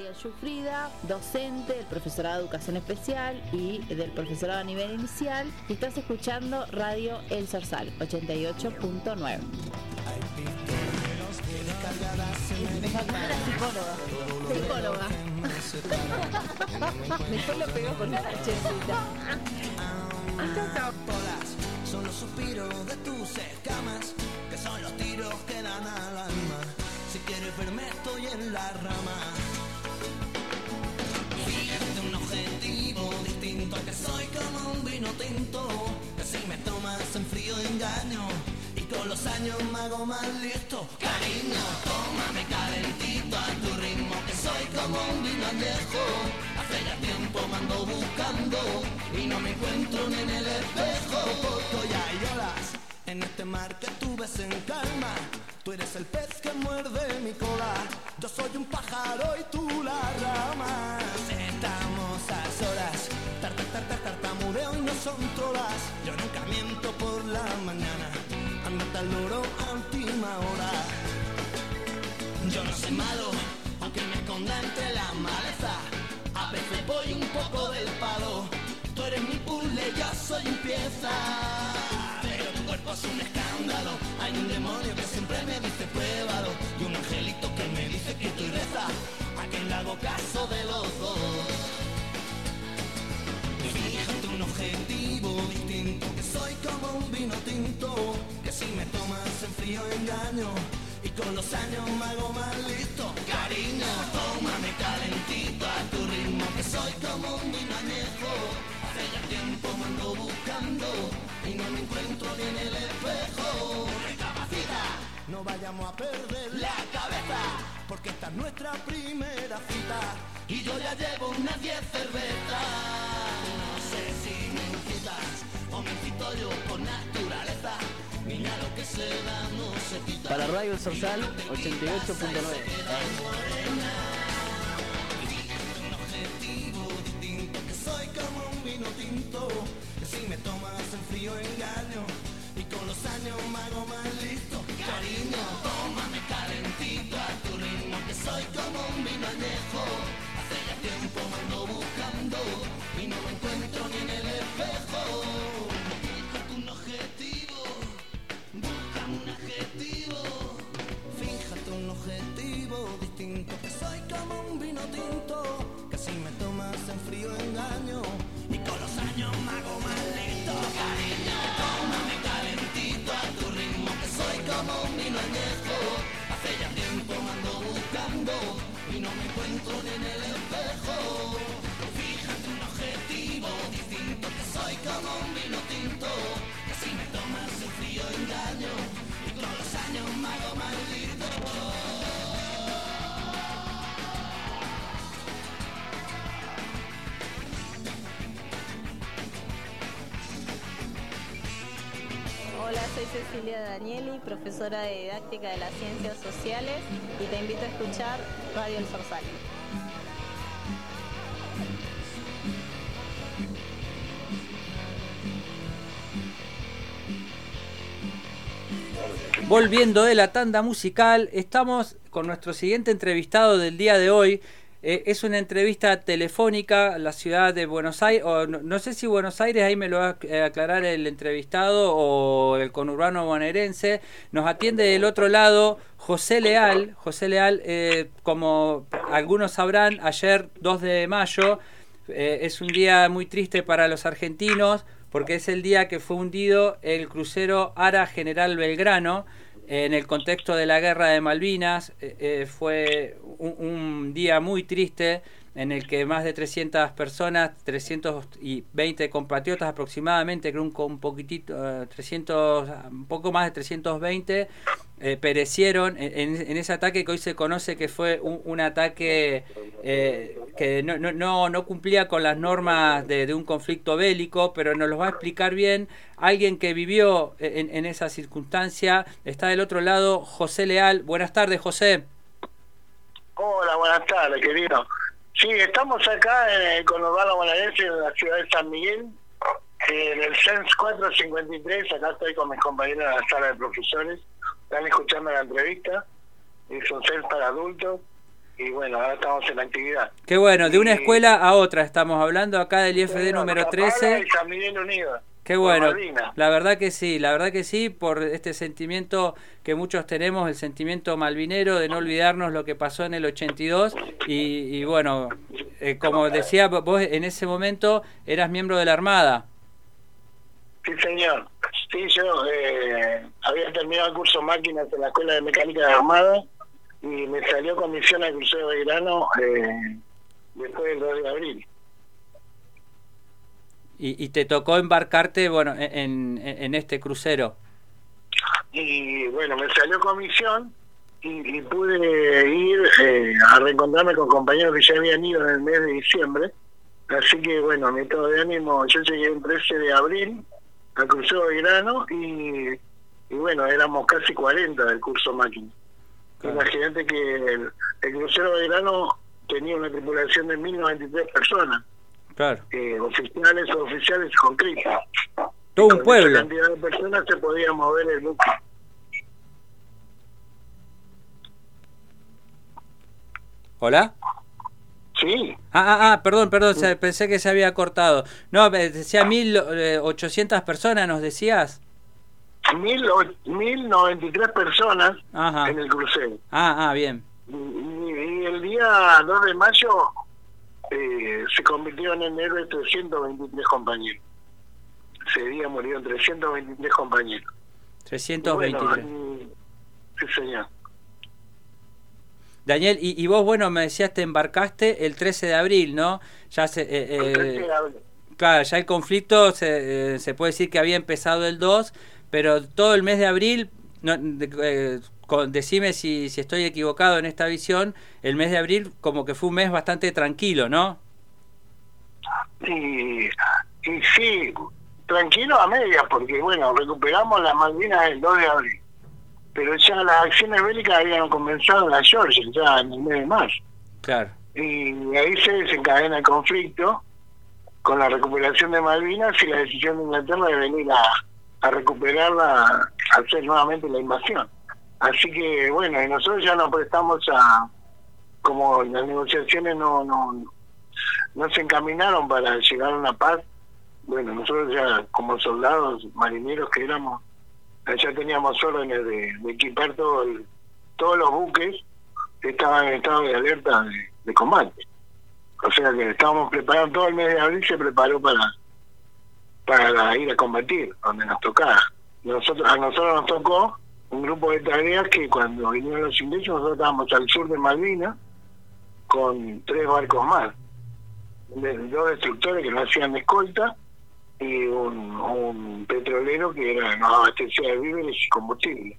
Ariel Yufrida, docente del profesorado de educación especial y del profesorado a nivel inicial. Y estás escuchando Radio El Sorsal 88.9. Me faltó la psicóloga. Psicóloga. Mejor lo pegó con la chesita. Son los suspiros de tus escamas, que son los tiros que dan al alma. Si quieres verme estoy en la rama. Distinto, que soy como un vino tinto, que si me tomas en frío engaño. Y con los años me hago más listo. Cariño, tómame calentito a tu ritmo Que soy como un vino añejo Hace ya tiempo me ando buscando Y no me encuentro ni en el espejo. Porque ya olas en este mar que tú ves en calma Tú eres el pez que muerde mi cola. Yo soy un pájaro y tú la rama Y Yo nunca miento por la mañana. Andate al loro a última hora. Yo no soy malo Aunque me esconda entre la maleza. A veces voy un poco del palo. Tú eres mi puzzle, yo soy un pieza. Pero tu cuerpo es un escándalo. Hay un demonio que siempre me dice pruébalo Y un angelito que me dice que estoy reza A quien le hago caso de los dos soy como un vino tinto Que si me tomas en frío engaño Y con los años me hago más listo. Cariño, tómame calentito a tu ritmo Que soy como un vino añejo. Hace ya tiempo me ando buscando Y no me encuentro ni en el espejo. Recapacita, no vayamos a perder la cabeza Porque esta es nuestra primera cita Y yo ya llevo unas 10 cervezas o me incito yo por naturaleza lo que Para Radio Sorsal 88.9. un objetivo distinto Que soy como un vino tinto Que si me tomas en frío engaño Y con los años me hago más listo Cariño, tómame calentito a tu Que soy como un vino en el espejo Fíjate un objetivo distinto Que soy como un vino tinto Que si me tomas en frío engaño Hola, soy Cecilia Danieli, profesora de didáctica de las ciencias sociales y te invito a escuchar Radio El Sorsal. Volviendo de la tanda musical, estamos con nuestro siguiente entrevistado del día de hoy. Eh, es una entrevista telefónica a la ciudad de Buenos Aires, o no, no sé si Buenos Aires, ahí me lo va a eh, aclarar el entrevistado, o el conurbano bonaerense. Nos atiende del otro lado José Leal. José Leal, eh, como algunos sabrán, ayer 2 de mayo eh, es un día muy triste para los argentinos porque es el día que fue hundido el crucero Ara General Belgrano en el contexto de la guerra de Malvinas. Eh, eh, fue un, un día muy triste en el que más de 300 personas, 320 compatriotas aproximadamente, creo un, poquitito, eh, 300, un poco más de 320, eh, perecieron en, ese ataque que hoy se conoce que fue un, ataque eh, que no, no, no, cumplía con las normas de, de un conflicto bélico, pero nos lo va a explicar bien alguien que vivió en, en esa circunstancia. Está del otro lado José Leal. Buenas tardes, José. Hola, buenas tardes, querido. Sí, estamos acá en el conurbano bonaerense, en la ciudad de San Miguel, en el CENS 453. Acá estoy con mis compañeros en la sala de profesores. Están escuchando la entrevista. Es un CENS para adultos. y bueno, ahora estamos en actividad. Qué bueno, de una escuela a otra estamos hablando acá del IFD número Zapala 13. y San Miguel Unido. Qué bueno, la verdad que sí, la verdad que sí, por este sentimiento que muchos tenemos, el sentimiento malvinero de no olvidarnos lo que pasó en el 82 y, y bueno, eh, como decía vos en ese momento eras miembro de la Armada. Sí, señor. Sí, yo eh, había terminado el curso máquinas en la Escuela de Mecánica de Armada y me salió comisión al crucero de Belgrano eh, después del 2 de abril. Y, y te tocó embarcarte, bueno, en, en- en este crucero. Y bueno, me salió comisión y, y pude ir eh, a reencontrarme con compañeros que ya habían ido en el mes de diciembre. Así que bueno, mi estado de ánimo, yo llegué el 13 de abril al crucero de Belgrano y, y bueno, éramos casi 40 del curso máquina. Imagínate que el, el crucero de Belgrano tenía una tripulación de 1093 personas, Claro. eh, oficiales o oficiales con crisis. Todo un Con esa pueblo. cantidad de personas se podía mover el buque. ¿Hola? Sí, Ah, ah, ah, perdón, perdón, pensé que se había cortado. No, decía 1800 personas, nos decías. mil, o- 1093 personas Ajá. en el crucero. Ah, ah, bien. Y, y el día 2 de mayo eh, se convirtieron en héroes 323 compañeros. Ese día murieron 323 compañeros. 323. Bueno, y- sí, señor. Daniel, y, y vos, bueno, me decías, te embarcaste el 13 de abril, ¿no? Ya se, eh, El eh, 13 de abril. claro, ya el conflicto se, eh, se puede decir que había empezado el 2, pero todo el mes de abril, no, eh, con- decime si, si estoy equivocado en esta visión, el mes de abril como que fue un mes bastante tranquilo, ¿no? Y, y sí, tranquilo a medias, porque bueno, recuperamos las Malvinas el 2 de abril. Pero ya las acciones bélicas habían comenzado en la Georgia, ya en el mes de marzo. Claro. Y ahí se desencadena el conflicto con la recuperación de Malvinas y la decisión de Inglaterra de venir a, a recuperarla, a hacer nuevamente la invasión. Así que bueno, y nosotros ya nos prestamos a, como las negociaciones no, no, no se encaminaron para llegar a una paz, bueno, nosotros ya como soldados, marineros que éramos, ya teníamos órdenes de, equipar todo el- todos los buques que estaban en estado de alerta de, de combate. O sea que estábamos preparados, todo el mes de abril se preparó para para ir a combatir donde nos tocaba. Nosotros, a nosotros nos tocó un grupo de tareas que cuando vinieron los ingleses nosotros estábamos al sur de Malvinas con tres barcos más, dos destructores que nos hacían de escolta y un, petrolero que era nos abastecía de víveres y combustible.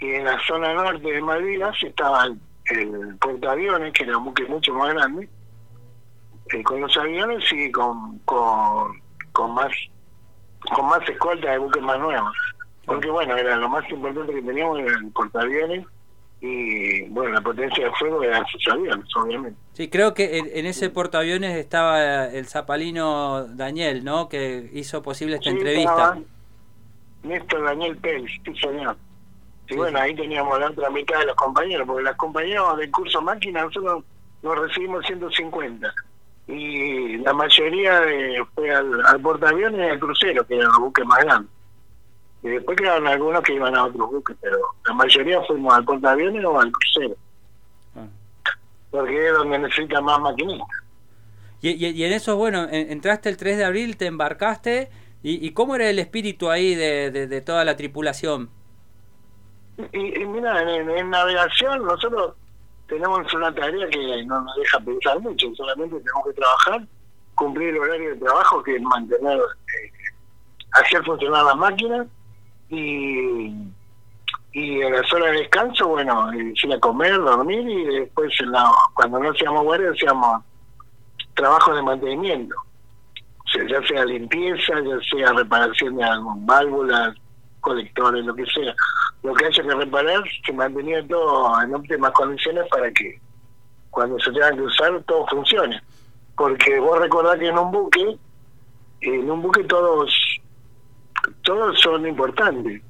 Y en la zona norte de Malvinas estaba el, el portaaviones, que era un buque mucho más grande, eh, con los aviones y con, con, con más con más escolta de buques más nuevos. Porque bueno, era lo más importante que teníamos era el portaaviones y bueno, la potencia de fuego eran sus aviones, obviamente. Sí, creo que en, en ese portaaviones estaba el zapalino Daniel, ¿no? Que hizo posible esta Sí, entrevista. Néstor Daniel Pérez, sí señor. Y bueno, ahí teníamos la otra mitad de los compañeros, porque los compañeros del curso máquina nosotros nos recibimos 150. Y la mayoría de, fue al, al portaaviones y al crucero, que eran los buques más grandes. Y después quedaron algunos que iban a otros buques, pero la mayoría fuimos al portaaviones o al crucero. Ah. Porque es donde necesita más maquinistas. Y, y- y en eso, bueno, en- entraste el 3 de abril, te embarcaste. ¿Y, y cómo era el espíritu ahí de, de- de toda la tripulación? Y, y mira, en, en navegación nosotros tenemos una tarea que no nos deja pensar mucho, solamente tenemos que trabajar, cumplir el horario de trabajo, que es mantener, eh, hacer funcionar las máquinas y, y en las horas de descanso, bueno, eh, ir a comer, dormir y después en la- cuando no seamos guardia hacíamos trabajos de mantenimiento, o sea, ya sea limpieza, ya sea reparación de algún válvulas, colectores, lo que sea. Lo que haya que reparar se mantenía todo en óptimas condiciones para que cuando se tenga que usar todo funcione. Porque vos recordás que en un buque, en un buque todos todos son importantes.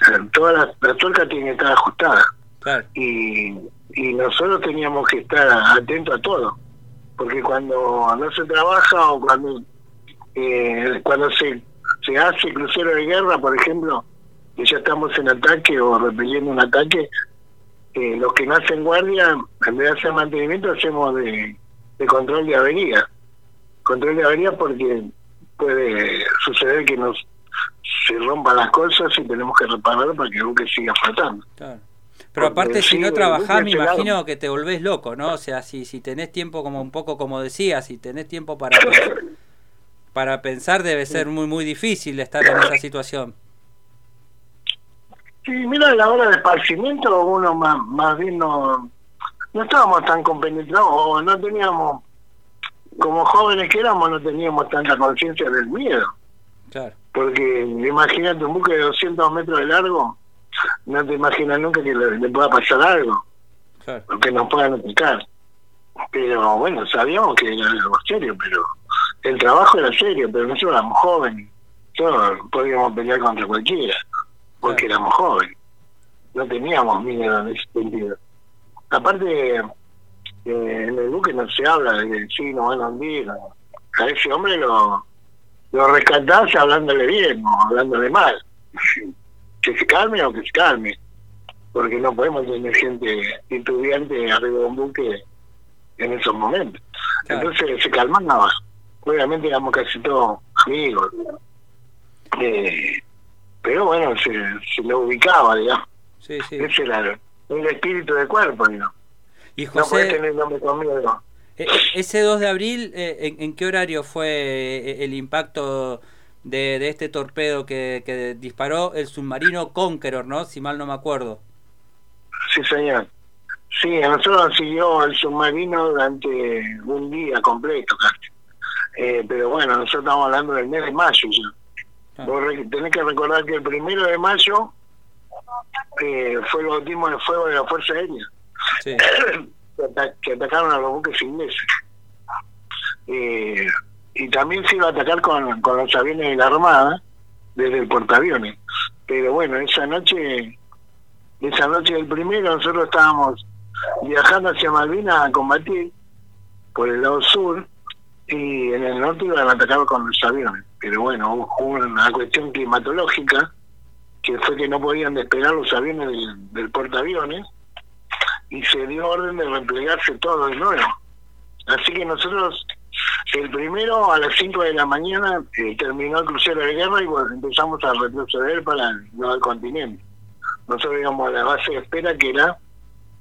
O sea, Todas las, las tuercas tienen que estar ajustadas. Claro. Y, y nosotros teníamos que estar atentos a todo, porque cuando no se trabaja o cuando eh, cuando se, se hace crucero de guerra, por ejemplo, que ya estamos en ataque o repeliendo un ataque, eh, los que no hacen guardia, en vez de hacer mantenimiento, hacemos de, de control de avería. Control de avería porque puede suceder que nos se rompan las cosas y tenemos que reparar para que el buque siga flotando. Claro. Pero Porque aparte, si no trabajás, me imagino que te volvés loco, ¿no? O sea, si, si tenés tiempo, como un poco como decías, si tenés tiempo para, para pensar, debe ser muy, muy difícil estar en esa situación. Sí, mira, la hora de esparcimiento uno más, más bien no, no estábamos tan compenetrados o no teníamos, como jóvenes que éramos, no teníamos tanta conciencia del miedo. Claro. Porque imagínate un buque de 200 metros de largo, no te imaginas nunca que le, le pueda pasar algo, Claro. que nos puedan atacar. Pero bueno, sabíamos que era algo serio, pero el trabajo era serio, pero nosotros éramos jóvenes. Nosotros podíamos pelear contra cualquiera, porque éramos jóvenes. No teníamos miedo en ese sentido. Aparte, eh, en el buque no se habla de que sí, nos van a hundir. A ese hombre lo, lo rescatás hablándole bien o hablándole mal. Que se calme o que se calme. Porque no podemos tener gente titubeante arriba de un buque en esos momentos. Entonces se calmaba. Obviamente éramos casi todos amigos. Eh, pero bueno, se, se lo ubicaba, digamos. Sí, sí. Ese era el, el espíritu del cuerpo, digamos. Y No podés tener nombre conmigo. E- e- ese 2 de abril, eh, ¿en, en qué horario fue eh, el impacto de, de este torpedo que, que disparó el submarino Conqueror, ¿no? Si mal no me acuerdo. Sí, señor. Sí, a nosotros nos siguió el submarino durante un día completo casi. Eh, pero bueno, nosotros estamos hablando del mes de mayo ya. Vos re- tenés que recordar que el primero de mayo eh, fue el bautismo de fuego de la Fuerza Aérea. Sí. que, ata- que atacaron a los buques ingleses. Eh, y también se iba atacar con, con los aviones de la Armada desde el portaaviones. Pero bueno, esa noche, esa noche del primero, nosotros estábamos viajando hacia Malvinas a combatir por el lado sur y en el norte iban a atacar con los aviones. Pero bueno, hubo una cuestión climatológica que fue que no podían despegar los aviones del, del portaaviones y se dio orden de replegarse todo de nuevo. Así que nosotros, el primero a las 5 de la mañana eh, terminó el crucero de guerra y bueno, empezamos a retroceder para el nuevo continente. Nosotros íbamos a la base de espera que era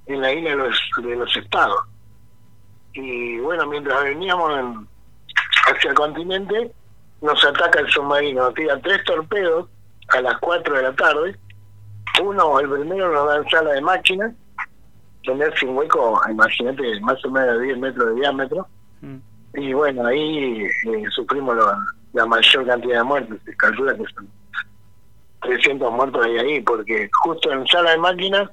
en la isla de los, estados. Y bueno, mientras veníamos en- hacia el continente, nos ataca el submarino, tira tres torpedos a las 4 de la tarde. Uno, el primero nos da en sala de máquinas, tener sin hueco, imagínate, más o menos de 10 metros de diámetro. Mm. Y bueno, ahí eh, sufrimos lo- la mayor cantidad de muertes, se calcula que son 300 muertos ahí, ahí, porque justo en sala de máquinas,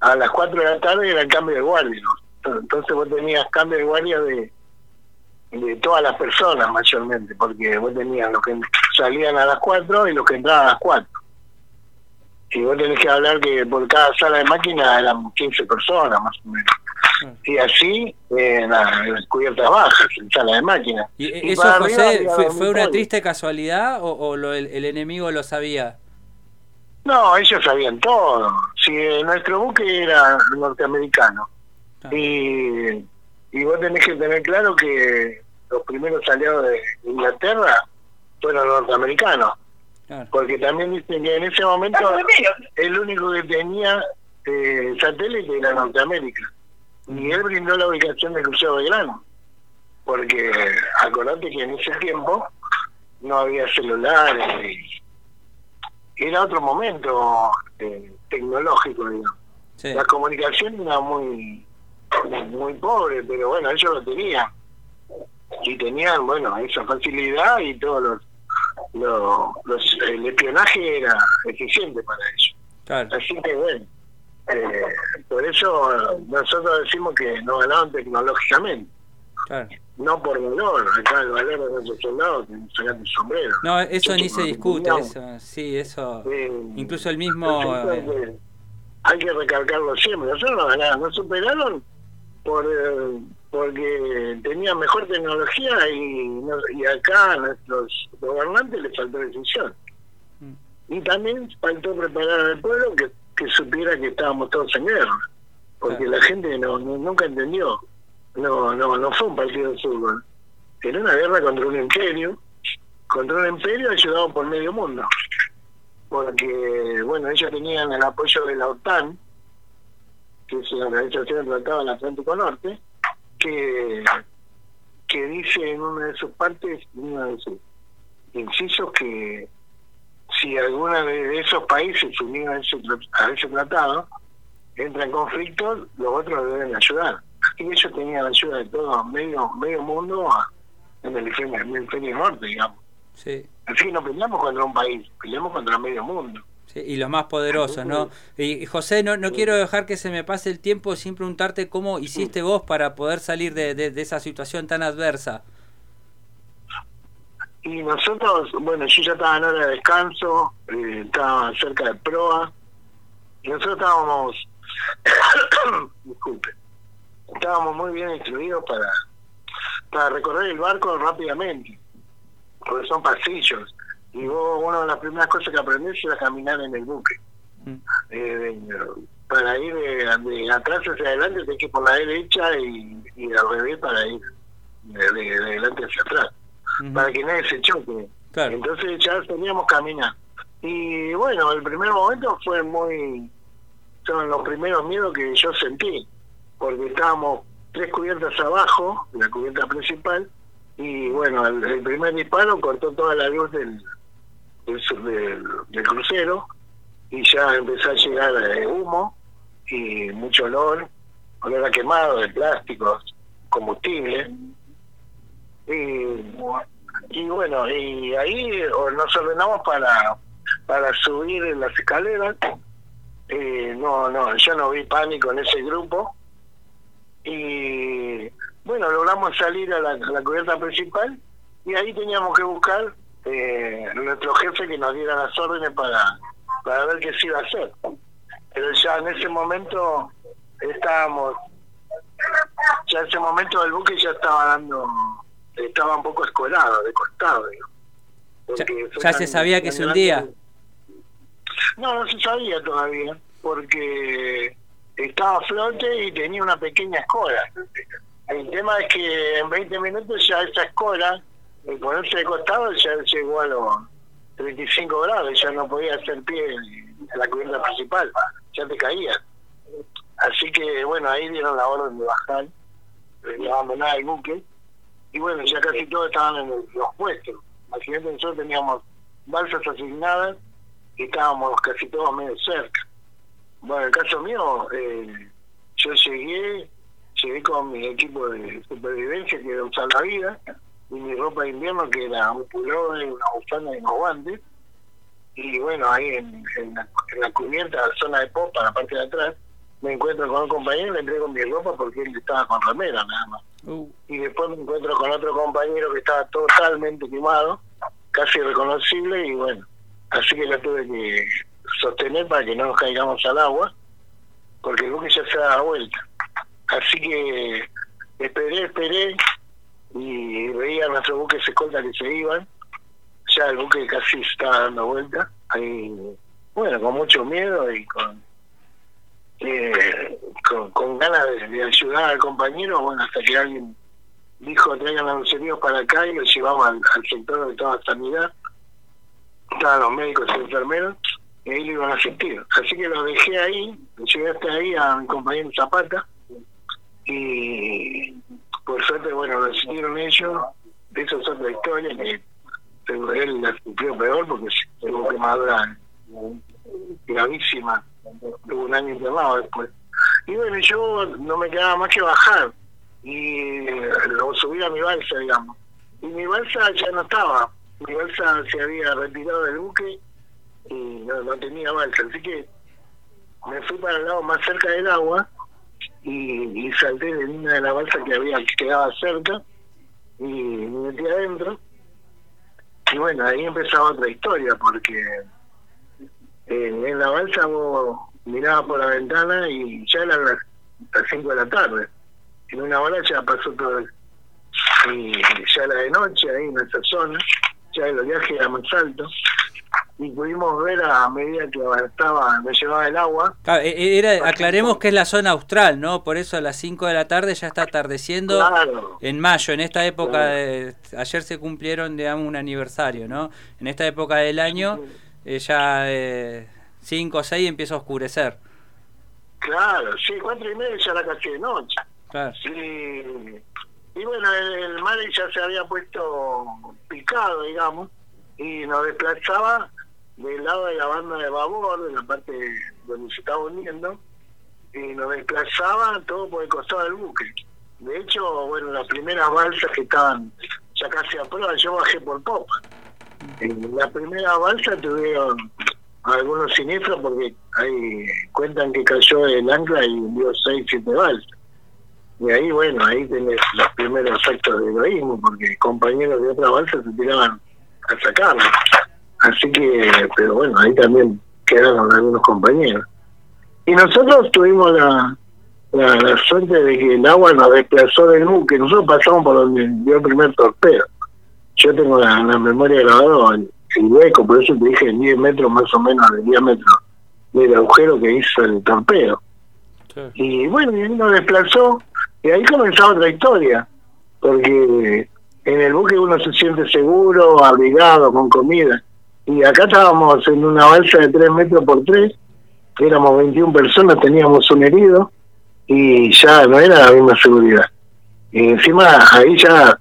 a las 4 de la tarde era el cambio de guardia. Entonces vos tenías cambio de guardia de, de todas las personas mayormente, porque vos tenías los que salían a las 4 y los que entraban a las 4. Y vos tenés que hablar que por cada sala de máquina eran 15 personas más o menos. Y así, eh, nada, cubiertas bajas en sala de máquina. ¿Y Y eso, José, fue, fue una triste casualidad o, o lo- el, el enemigo lo sabía? No, ellos sabían todo. Si nuestro buque era norteamericano. Y, y vos tenés que tener claro que los primeros aliados de Inglaterra fueron norteamericanos. Porque también dicen que en ese momento el único que tenía eh, satélite era Norteamérica. Y él brindó la ubicación del crucero Belgrano. Porque acordate que en ese tiempo no había celulares. y- era otro momento eh, tecnológico, digamos. Sí. La comunicación era muy, muy pobre, pero bueno, ellos lo tenían. Y tenían, bueno, esa facilidad y todos los, los, los- el espionaje era eficiente para ellos. Claro. Así que bueno, eh, por eso nosotros decimos que no ganaron tecnológicamente, Claro. no por valor. Acá el valor de nuestros soldados, que sacan el sombrero. No, eso ni se no discute, eso, sí, eso. Eh, Incluso el mismo, eh, hay que recalcarlo siempre. Nosotros no ganamos, nos superaron por eh, porque tenían mejor tecnología y, no- y acá a nuestros gobernantes les faltó decisión. Y también faltó preparar al pueblo que, que supiera que estábamos todos en guerra, porque la gente no, no- nunca entendió. No, no, no fue un partido de fútbol. Era una guerra contra un imperio, contra un imperio ayudado por medio mundo. Porque, bueno, ellos tenían el apoyo de la OTAN, que es la Organización Tratado del Atlántico Norte, que, que dice en una de sus partes, en uno de sus incisos, que si alguna de esos países unidos a ese, a ese tratado entra en conflicto, los otros deben ayudar. Y ellos tenían ayuda de todo, medio, medio mundo a- en el hemisferio, norte, digamos. Sí. Así no peleamos contra un país, peleamos contra medio mundo. Sí, y los más poderosos, ¿no? Y, José, no, no quiero dejar que se me pase el tiempo sin preguntarte cómo hiciste vos para poder salir de, de- de esa situación tan adversa. Y nosotros, bueno, yo ya estaba en hora de descanso, eh, estaba cerca de proa, y nosotros estábamos, disculpe, estábamos muy bien instruidos para, para recorrer el barco rápidamente, porque son pasillos, y vos, una de las primeras cosas que aprendés era caminar en el buque. Eh, de- para ir de, de atrás hacia adelante tenés que ir por la derecha y, y al revés para ir de, de- de adelante hacia atrás para que nadie se choque. Entonces ya teníamos caminar. Y bueno, el primer momento fue muy... Son los primeros miedos que yo sentí, porque estábamos tres cubiertas abajo, la cubierta principal, y bueno, el, el primer disparo cortó toda la luz del, del, del- crucero, y ya empezó a llegar eh, humo y mucho olor, olor a quemado de plásticos, combustible. Y, y bueno, y ahí nos ordenamos para, para subir en las escaleras. Eh, no, no, yo no vi pánico en ese grupo. Y bueno, logramos salir a la cubierta principal y ahí teníamos que buscar eh, nuestro jefe que nos diera las órdenes para, para ver qué se iba a hacer. Pero ya en ese momento estábamos, ya en ese momento el buque ya estaba dando, estaba un poco escolado, de costado. digo. Ya, ya se sabía que se hundía. no, no se sabía todavía, porque estaba a flote y tenía una pequeña escola. El tema es que en 20 minutos ya esa escola, el ponerse de costado, ya llegó a los 35 grados, ya no podía hacer pie en la cubierta principal, ya te caía. Así que bueno, ahí dieron la orden de bajar, de abandonar el buque, y bueno, ya casi todos estaban en los puestos. Imagínate, nosotros teníamos balsas asignadas y estábamos casi todos medio cerca. Bueno, en el caso mío, eh, yo llegué, llegué con mi equipo de supervivencia, que era un salvavidas, y mi ropa de invierno, que era un pullover, una bufanda y unos guantes. Y bueno, ahí en, en la, en la cubierta, la zona de popa, la parte de atrás, me encuentro con un compañero y le entrego mi ropa porque él estaba con remera nada más. Y después me encuentro con otro compañero que estaba totalmente quemado, casi irreconocible, y bueno, así que lo tuve que sostener para que no nos caigamos al agua, porque el buque ya se daba vuelta. Así que esperé, esperé, y veía nuestros buques escolta que se iban, ya el buque casi estaba dando vuelta, ahí, bueno, con mucho miedo y con eh, con, ganas de, de ayudar al compañero, bueno, hasta que alguien dijo traigan a los heridos para acá y los llevamos al, al sector de toda sanidad. Estaban los médicos y enfermeros y ahí lo iban a asistir. Así que los dejé ahí, llegué hasta ahí a mi compañero Zapata y por suerte, bueno, lo asistieron ellos. Eso es otra historia que él la sufrió peor porque tuvo quemadura gravísima. Tuvo un año internado después. Y bueno, yo no me quedaba más que bajar y lo subí a mi balsa, digamos. Y mi balsa ya no estaba. Mi balsa se había retirado del buque y no, no tenía balsa. Así que me fui para el lado más cerca del agua y, y salté de una de las balsas que había que quedaba cerca y me metí adentro. Y bueno, ahí empezaba otra historia porque eh, en la balsa vos miraba por la ventana y ya eran las 5 de la tarde. En una hora ya pasó todo. el- Y ya era de noche ahí en esa zona, ya el oleaje era más alto. Y pudimos ver a medida que avanzaba, me llevaba el agua, Claro, e- e- era, aclaremos que es la zona austral, ¿no? Por eso a las 5 de la tarde ya está atardeciendo Claro. en mayo, en esta época, Claro. de- ayer se cumplieron, digamos, un aniversario, ¿no? En esta época del año eh, ya 5 o 6 empieza a oscurecer. Claro, sí, cuatro y media ya era casi de noche. Claro. Y, y bueno, el, el mar ya se había puesto picado, digamos, y nos desplazaba del lado de la banda de babor, de la parte donde se estaba hundiendo, y nos desplazaba todo por el costado del buque. De hecho, bueno, las primeras balsas que estaban ya casi a prueba, yo bajé por popa. En la primera balsa tuvieron algunos siniestros porque ahí cuentan que cayó el ancla y hundió seis, siete balsas. Y ahí, bueno, ahí tenés los primeros actos de heroísmo, porque compañeros de otra balsa se tiraban a sacarlo. Así que, pero bueno, ahí también quedaron algunos compañeros. Y nosotros tuvimos la, la, la suerte de que el agua nos desplazó del buque. Nosotros pasamos por donde dio el primer torpedo. Yo tengo la, la memoria grabada, el, el hueco, por eso te dije 10 metros más o menos de diámetro del agujero que hizo el torpedo. Y bueno, y ahí nos desplazó, y ahí comenzaba otra historia, porque en el buque uno se siente seguro, abrigado, con comida. Y acá estábamos en una balsa de 3 metros por 3, éramos 21 personas, teníamos un herido, y ya no era la misma seguridad. Y encima ahí ya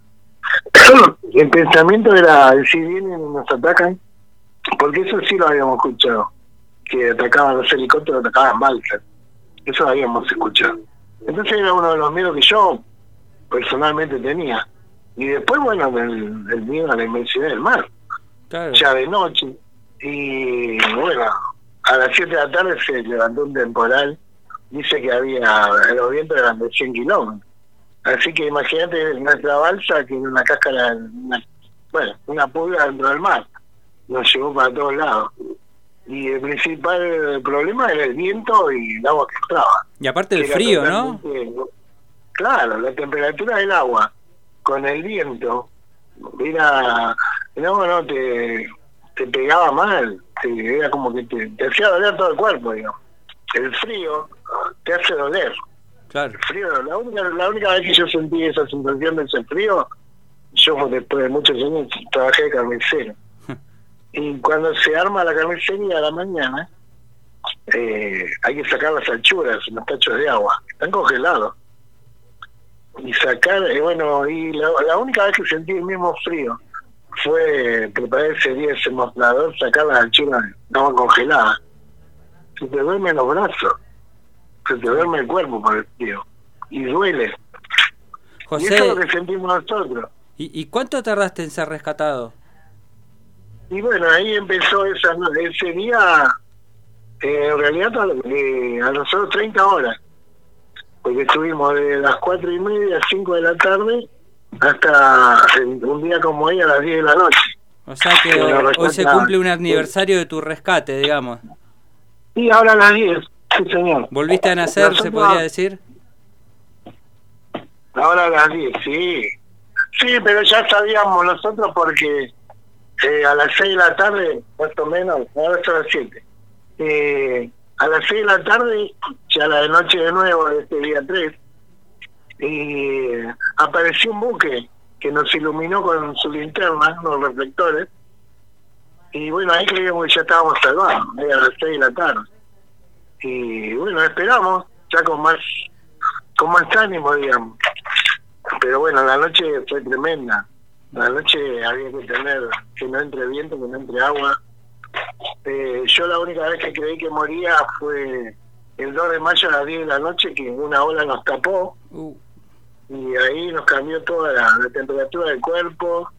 el pensamiento era, si vienen y nos atacan, porque eso sí lo habíamos escuchado, que atacaban los helicópteros, atacaban balsas. Eso habíamos escuchado. Entonces era uno de los miedos que yo personalmente tenía. Y después, bueno, el, el miedo a la inmensidad del mar, Claro. ya de noche. Y bueno, a las 7 de la tarde se levantó un temporal. Dice que había, los vientos eran de 100 kilómetros. Así que imagínate nuestra balsa que era una cáscara, una- bueno, una pulga dentro del mar. Nos llevó para todos lados. Y el principal problema era el viento y el agua que entraba. Y aparte el frío, ¿no? Claro, la temperatura del agua con el viento era, no, no, te, te pegaba mal, te- era como que te, te hacía doler todo el cuerpo, digamos. El frío te hace doler. Claro. El frío, la única, la única vez que yo sentí esa sensación de ese frío, yo después de muchos años trabajé de carnicero. y cuando se arma la carnicería a la mañana, eh, hay que sacar las anchuras, los tachos de agua, están congelados. Y sacar, eh, bueno, y la, la única vez que sentí el mismo frío fue preparar ese día ese mostrador, sacar las anchuras de agua congelada. Se te duermen los brazos, se te duerme el cuerpo por el frío, y duele. Y eso es lo José, que sentimos nosotros. ¿y, y cuánto tardaste en ser rescatado? Y bueno, ahí empezó esa, ese día, eh, en realidad eh, a nosotros 30 horas, porque estuvimos de las 4 y media a 5 de la tarde hasta un día como hoy a las 10 de la noche. O sea que hoy, hoy se cumple un aniversario de tu rescate, digamos. Y ahora a las 10, sí señor. ¿Volviste a nacer, se podría decir? Ahora a las 10, sí. Sí, pero ya sabíamos nosotros porque eh, a las 6 de la tarde, más o menos, ahora son las 7. Eh, a las 6 de la tarde, ya la de noche de nuevo, este día 3, y apareció un buque que nos iluminó con su linterna, los reflectores, y bueno, ahí creíamos que ya estábamos salvados, era las 6 de la tarde. Y bueno, esperamos, ya con más, con más ánimo, digamos pero bueno, la noche fue tremenda. La noche había que tener que no entre viento, que no entre agua. Eh, yo la única vez que creí que moría fue el 2 de mayo a las 10 de la noche, que una ola nos tapó Uh, y ahí nos cambió toda la, temperatura del cuerpo,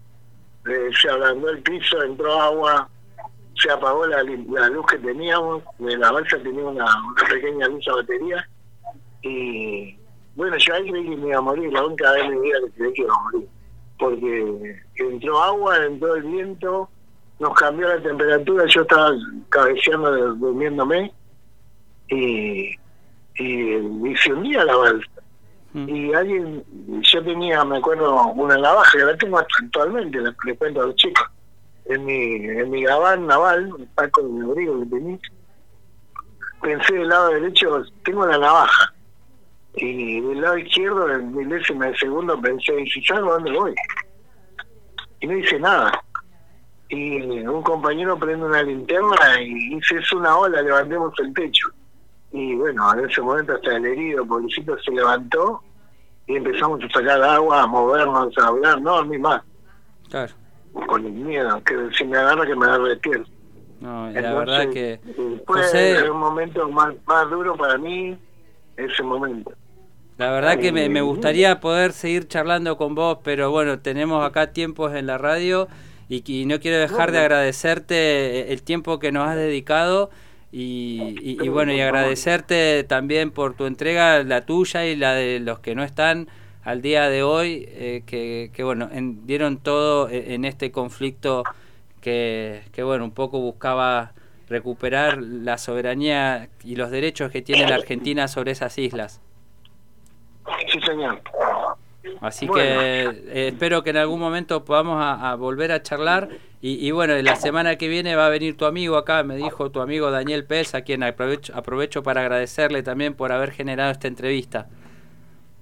eh, se ablandó el piso, entró agua, se apagó la, luz que teníamos, la balsa tenía una, pequeña luz a batería y bueno, yo ahí creí que me iba a morir, la única vez en mi que creí que iba a morir, porque entró agua, entró el viento, nos cambió la temperatura, yo estaba cabeceando, durmiéndome y, y, y se hundía la balsa. Mm. Y alguien, yo tenía, me acuerdo, una navaja, que la tengo actualmente, la le cuento a los chicos, en mi, en mi gabán naval, un saco de abrigo que tenía, pensé del lado derecho, tengo la navaja. Y del lado izquierdo, en milésima de segundo, pensé, ¿y si salgo, dónde voy? Y no hice nada. Y un compañero prende una linterna y dice, es una ola, levantemos el techo. Y bueno, en ese momento hasta el herido pobrecito se levantó y empezamos a sacar agua, a movernos, a hablar, no a mí más, Claro. con el miedo, que si me agarra que me agarre de piel. No, la Entonces, verdad que Fue José, un momento más, más duro para mí, ese momento. la verdad que me, me gustaría poder seguir charlando con vos, pero bueno, tenemos acá tiempos en la radio y, y no quiero dejar de agradecerte el tiempo que nos has dedicado y, y- y bueno, y agradecerte también por tu entrega, la tuya y la de los que no están al día de hoy, eh, que, que bueno, en- dieron todo e- en este conflicto que, que bueno, un poco buscaba recuperar la soberanía y los derechos que tiene la Argentina sobre esas islas. Sí, señor. Así Bueno. que eh, espero que en algún momento podamos a, a volver a charlar. Y, y bueno, la semana que viene va a venir tu amigo acá, me dijo tu amigo Daniel Pez, a quien aprovecho, aprovecho para agradecerle también por haber generado esta entrevista.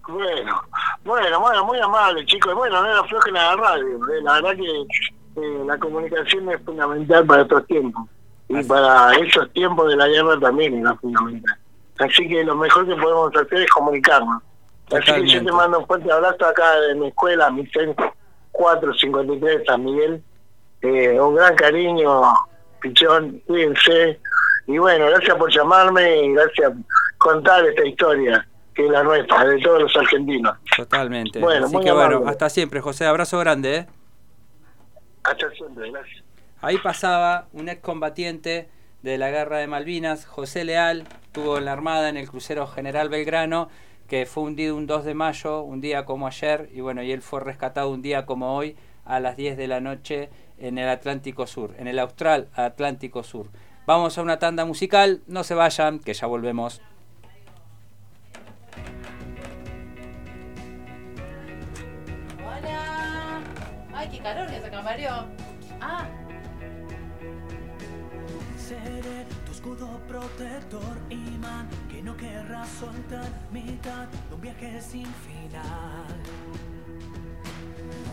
Bueno, bueno, bueno, muy amable, chicos. Bueno, no era floja la radio. eh, La verdad que eh, la comunicación es fundamental para estos tiempos. Y para esos tiempos de la guerra también era fundamental. Así que lo mejor que podemos hacer es comunicarnos. Así que yo te mando un fuerte abrazo acá de mi escuela, mi CEN 453 San Miguel. Eh, un gran cariño, pichón, cuídense. Y bueno, gracias por llamarme y gracias por contar esta historia, que es la nuestra, de todos los argentinos. Totalmente. Bueno, Así muy que bueno, hasta siempre, José. Abrazo grande. ¿eh? Hasta siempre, gracias. Ahí pasaba un excombatiente de la guerra de Malvinas, José Leal, estuvo en la Armada en el crucero General Belgrano, que fue hundido un 2 de mayo, un día como ayer, y bueno, y él fue rescatado un día como hoy, a las 10 de la noche, en el Atlántico Sur, en el Austral Atlántico Sur. Vamos a una tanda musical, no se vayan, que ya volvemos. Hola. Ay, qué calor que se cambió. Ah, escudo protector, imán, que no querrás soltar mitad de un viaje sin final.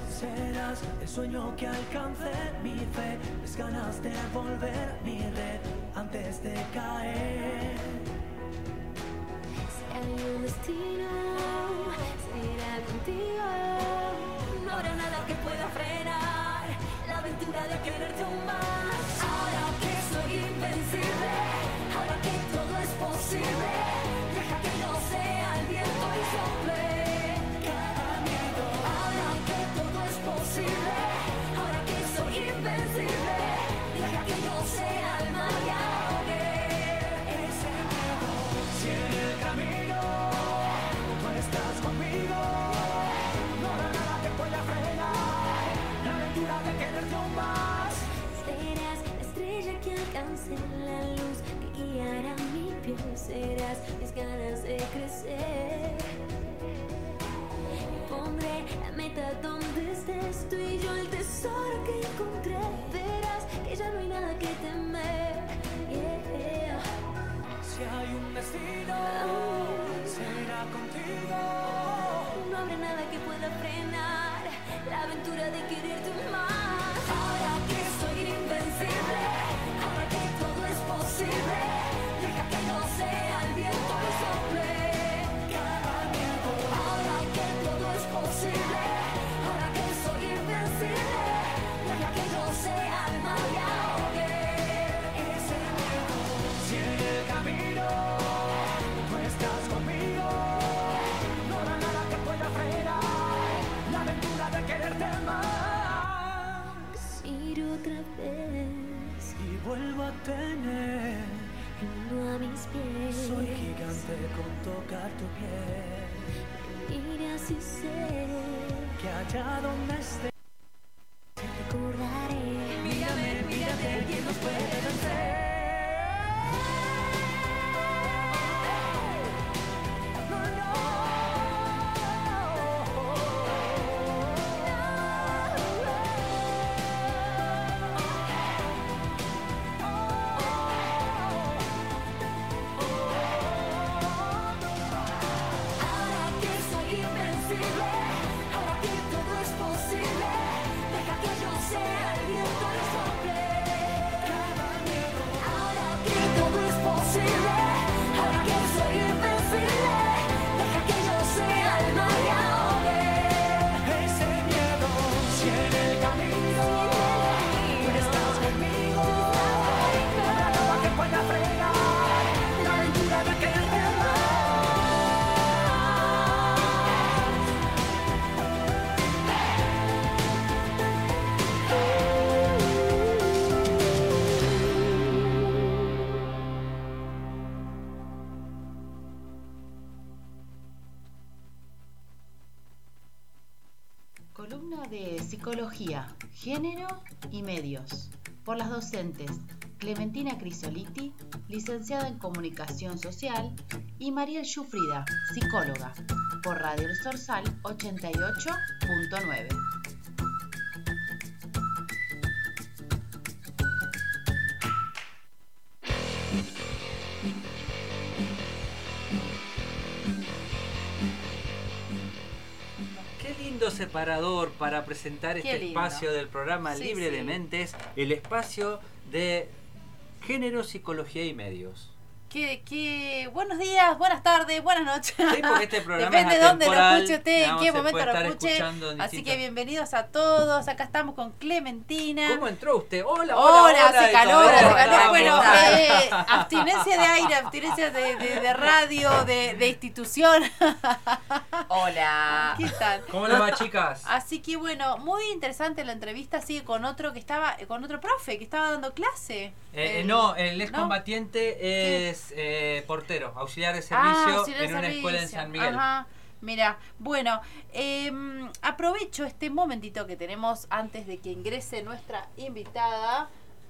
Serás el sueño que alcance mi fe, mis ganas de volver mi red antes de caer. Hay un destino, será contigo. No habrá nada que pueda frenar la aventura de quererte aún más. Es posible, donde estés tú y yo el tesoro que encontré. Verás que ya no hay nada que temer. Yeah. Si hay un destino, será contigo. No habrá nada que pueda frenar la aventura de quererte más. Ahora que soy invencible, ahora que todo es posible, vuelvo a tener, mundo a mis pies. soy gigante con tocar tu piel. Mira si sé Que allá donde esté, te recordaré. Psicología, Género y Medios. Por las docentes Clementina Crisoliti, licenciada en Comunicación Social, y Mariel Schufrida, psicóloga. Por Radio El Sorsal 88.9. separador para presentar este espacio del programa Sí, Libre de. Mentes, el espacio de género, psicología y medios. Que, que buenos días, buenas tardes, buenas noches. Sí, este Depende es de dónde lo escuche usted, en qué momento lo escuche. Así que bienvenidos a todos. Acá estamos con Clementina. ¿Cómo entró usted? Hola, hola, Hola, hola. calor, hace calor. ¿qué Bueno, eh, abstinencia de aire, abstinencia de, de- de radio, de, de institución. Hola. ¿Qué tal? ¿Cómo les va, chicas? Así que bueno, muy interesante la entrevista, sigue con otro que estaba, con otro profe que estaba dando clase. Eh, El- no, el ex ¿no? combatiente es eh, portero, auxiliar de Ah, servicio auxiliar en de una escuela en. San Miguel. Ajá. Mira, bueno, em, aprovecho este momentito que tenemos antes de que ingrese nuestra invitada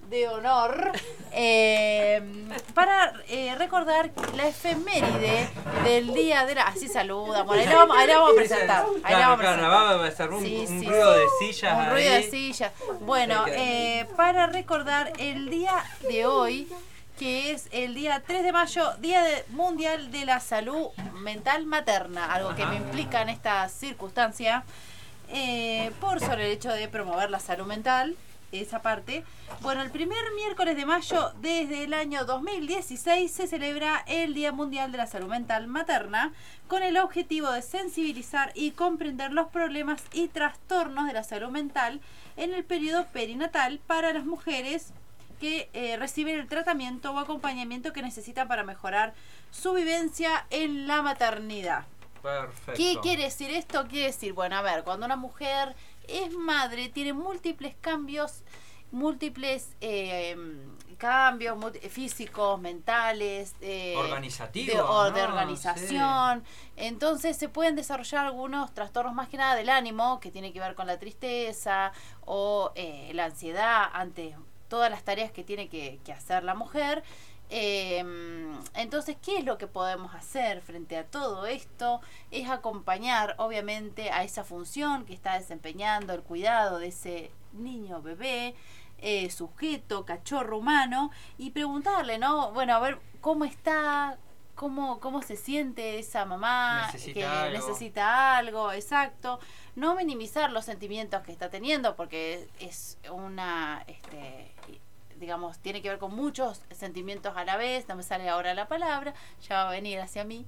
de honor em, para eh, recordar la efeméride del día de la... Así saluda, bueno, ahí la vamos, ahí la vamos a presentar. Ahí la vamos a claro, presentar. va a hacer un, Sí, un sí, ruido sí. de sillas Un ruido de sillas. Bueno, eh, para recordar el día de hoy, que es el día 3 de mayo, Día de- Mundial de la Salud Mental Materna, algo que me implica en esta circunstancia, eh, por sobre el hecho de promover la salud mental, esa parte. Bueno, el primer miércoles de mayo desde el año 2016 se celebra el Día Mundial de la Salud Mental Materna con el objetivo de sensibilizar y comprender los problemas y trastornos de la salud mental en el periodo perinatal para las mujeres que eh, reciben el tratamiento o acompañamiento que necesitan para mejorar su vivencia en la maternidad. Perfecto. ¿Qué quiere decir esto? Quiere decir, bueno, a ver, cuando una mujer es madre, tiene múltiples cambios, múltiples eh, cambios físicos, mentales, eh, Organizativos, de, organización. Entonces se pueden desarrollar algunos trastornos más que nada del ánimo, que tiene que ver con la tristeza o eh, la ansiedad ante todas las tareas que tiene que, que hacer la mujer. Eh, entonces, ¿qué es lo que podemos hacer frente a todo esto? Es acompañar, obviamente, a esa función que está desempeñando el cuidado de ese niño, bebé, eh, sujeto, cachorro humano, y preguntarle, ¿no? Bueno, a ver, ¿cómo está? ¿Cómo, cómo se siente esa mamá Necesita que algo. necesita algo? Exacto. No minimizar los sentimientos que está teniendo, porque es una, este, digamos, tiene que ver con muchos sentimientos a la vez, no me sale ahora la palabra, ya va a venir hacia mí.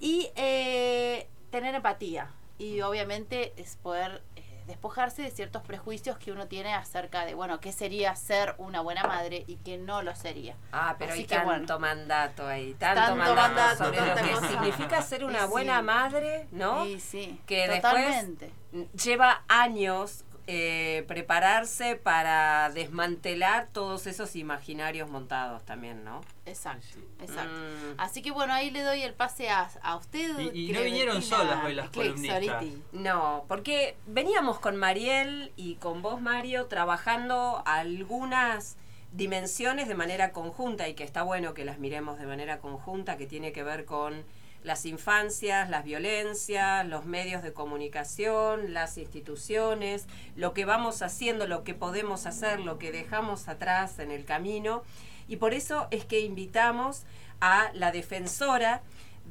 Y eh, tener empatía. Y obviamente es poder eh, despojarse de ciertos prejuicios que uno tiene acerca de, bueno, qué sería ser una buena madre y qué no lo sería. Ah, pero Así hay que, tanto bueno. mandato ahí, tanto, Tanto mandato, mandato, sobre lo que cosa. significa ser una Y buena sí. madre, ¿no? Y sí, que totalmente. después lleva años eh, prepararse para desmantelar todos esos imaginarios montados también, ¿no? Exacto, exacto. Mm. Así que bueno, ahí le doy el pase a, a usted. Y- y no vinieron solas hoy las columnistas. No, porque veníamos con Mariel y con vos, Mario, trabajando algunas dimensiones de manera conjunta y que está bueno que las miremos de manera conjunta, que tiene que ver con las infancias, las violencias, los medios de comunicación, las instituciones, lo que vamos haciendo, lo que podemos hacer, lo que dejamos atrás en el camino. Y por eso es que invitamos a la defensora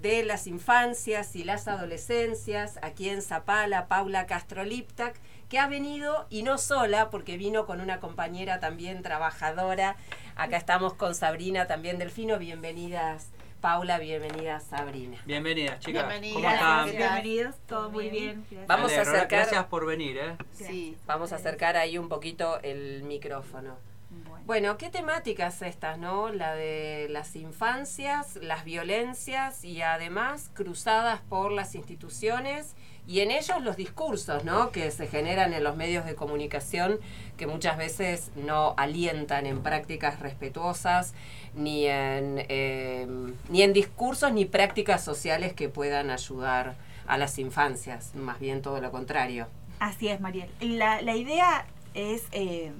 de las infancias y las adolescencias aquí en Zapala, Paula Castro Liptak, que ha venido y no sola, porque vino con una compañera también trabajadora. Acá estamos con Sabrina también Delfino. Bienvenidas Paula, bienvenida Sabrina. Bienvenidas, chicas. Bienvenidas. ¿Cómo están? Bienvenidos, todo muy bien. gracias. Vamos a acercar- Gracias por venir, ¿eh? Sí. Vamos a acercar ahí un poquito el micrófono. Bueno, ¿qué temáticas estas, no? La de las infancias, las violencias y además cruzadas por las instituciones y en ellos los discursos, ¿no? Que se generan en los medios de comunicación que muchas veces no alientan en prácticas respetuosas ni en, eh, ni en discursos ni prácticas sociales que puedan ayudar a las infancias, más bien todo lo contrario. Así es, Mariel. La, la idea es... eh,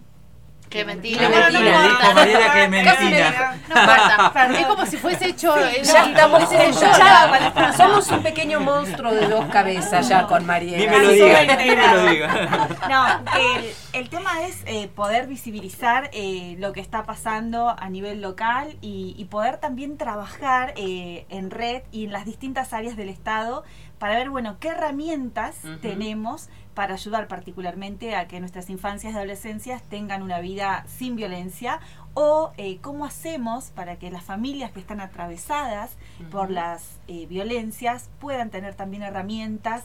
Clementina. Clementina, no. Mariela Clementina. No. Es como si fuese hecho. Ya estamos ya, Somos un pequeño monstruo de dos cabezas ya con Mariela. Ni me lo Así diga, que- ni me lo diga. No, el, el tema es eh, poder visibilizar eh, lo que está pasando a nivel local y, y poder también trabajar eh, en red y en las distintas áreas del Estado para ver, bueno, qué herramientas Ujú. tenemos para ayudar particularmente a que nuestras infancias y adolescencias tengan una vida sin violencia o eh, cómo hacemos para que las familias que están atravesadas por las eh, violencias puedan tener también herramientas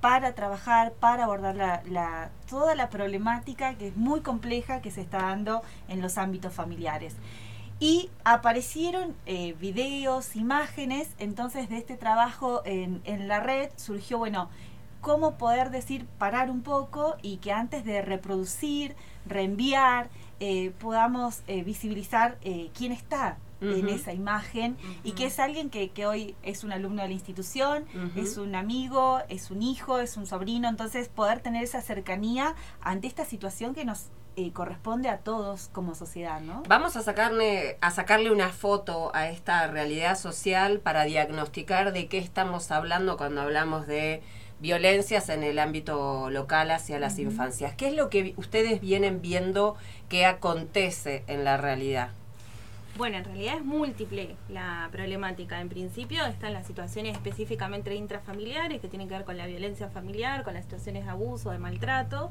para trabajar, para abordar la, la- toda la problemática que es muy compleja que se está dando en los ámbitos familiares. Y aparecieron eh, videos, imágenes, entonces de este trabajo en, en la red surgió, bueno, cómo poder decir parar un poco y que antes de reproducir, reenviar, eh, podamos eh, visibilizar eh, quién está en esa imagen y que es alguien que, que hoy es un alumno de la institución, es un amigo, es un hijo, es un sobrino, entonces poder tener esa cercanía ante esta situación que nos eh, corresponde a todos como sociedad, ¿no? Vamos a sacarle, a sacarle una foto a esta realidad social para diagnosticar de qué estamos hablando cuando hablamos de violencias en el ámbito local hacia las infancias. ¿Qué es lo que ustedes vienen viendo que acontece en la realidad? Bueno, en realidad es múltiple la problemática. En principio están las situaciones específicamente intrafamiliares que tienen que ver con la violencia familiar, con las situaciones de abuso, de maltrato.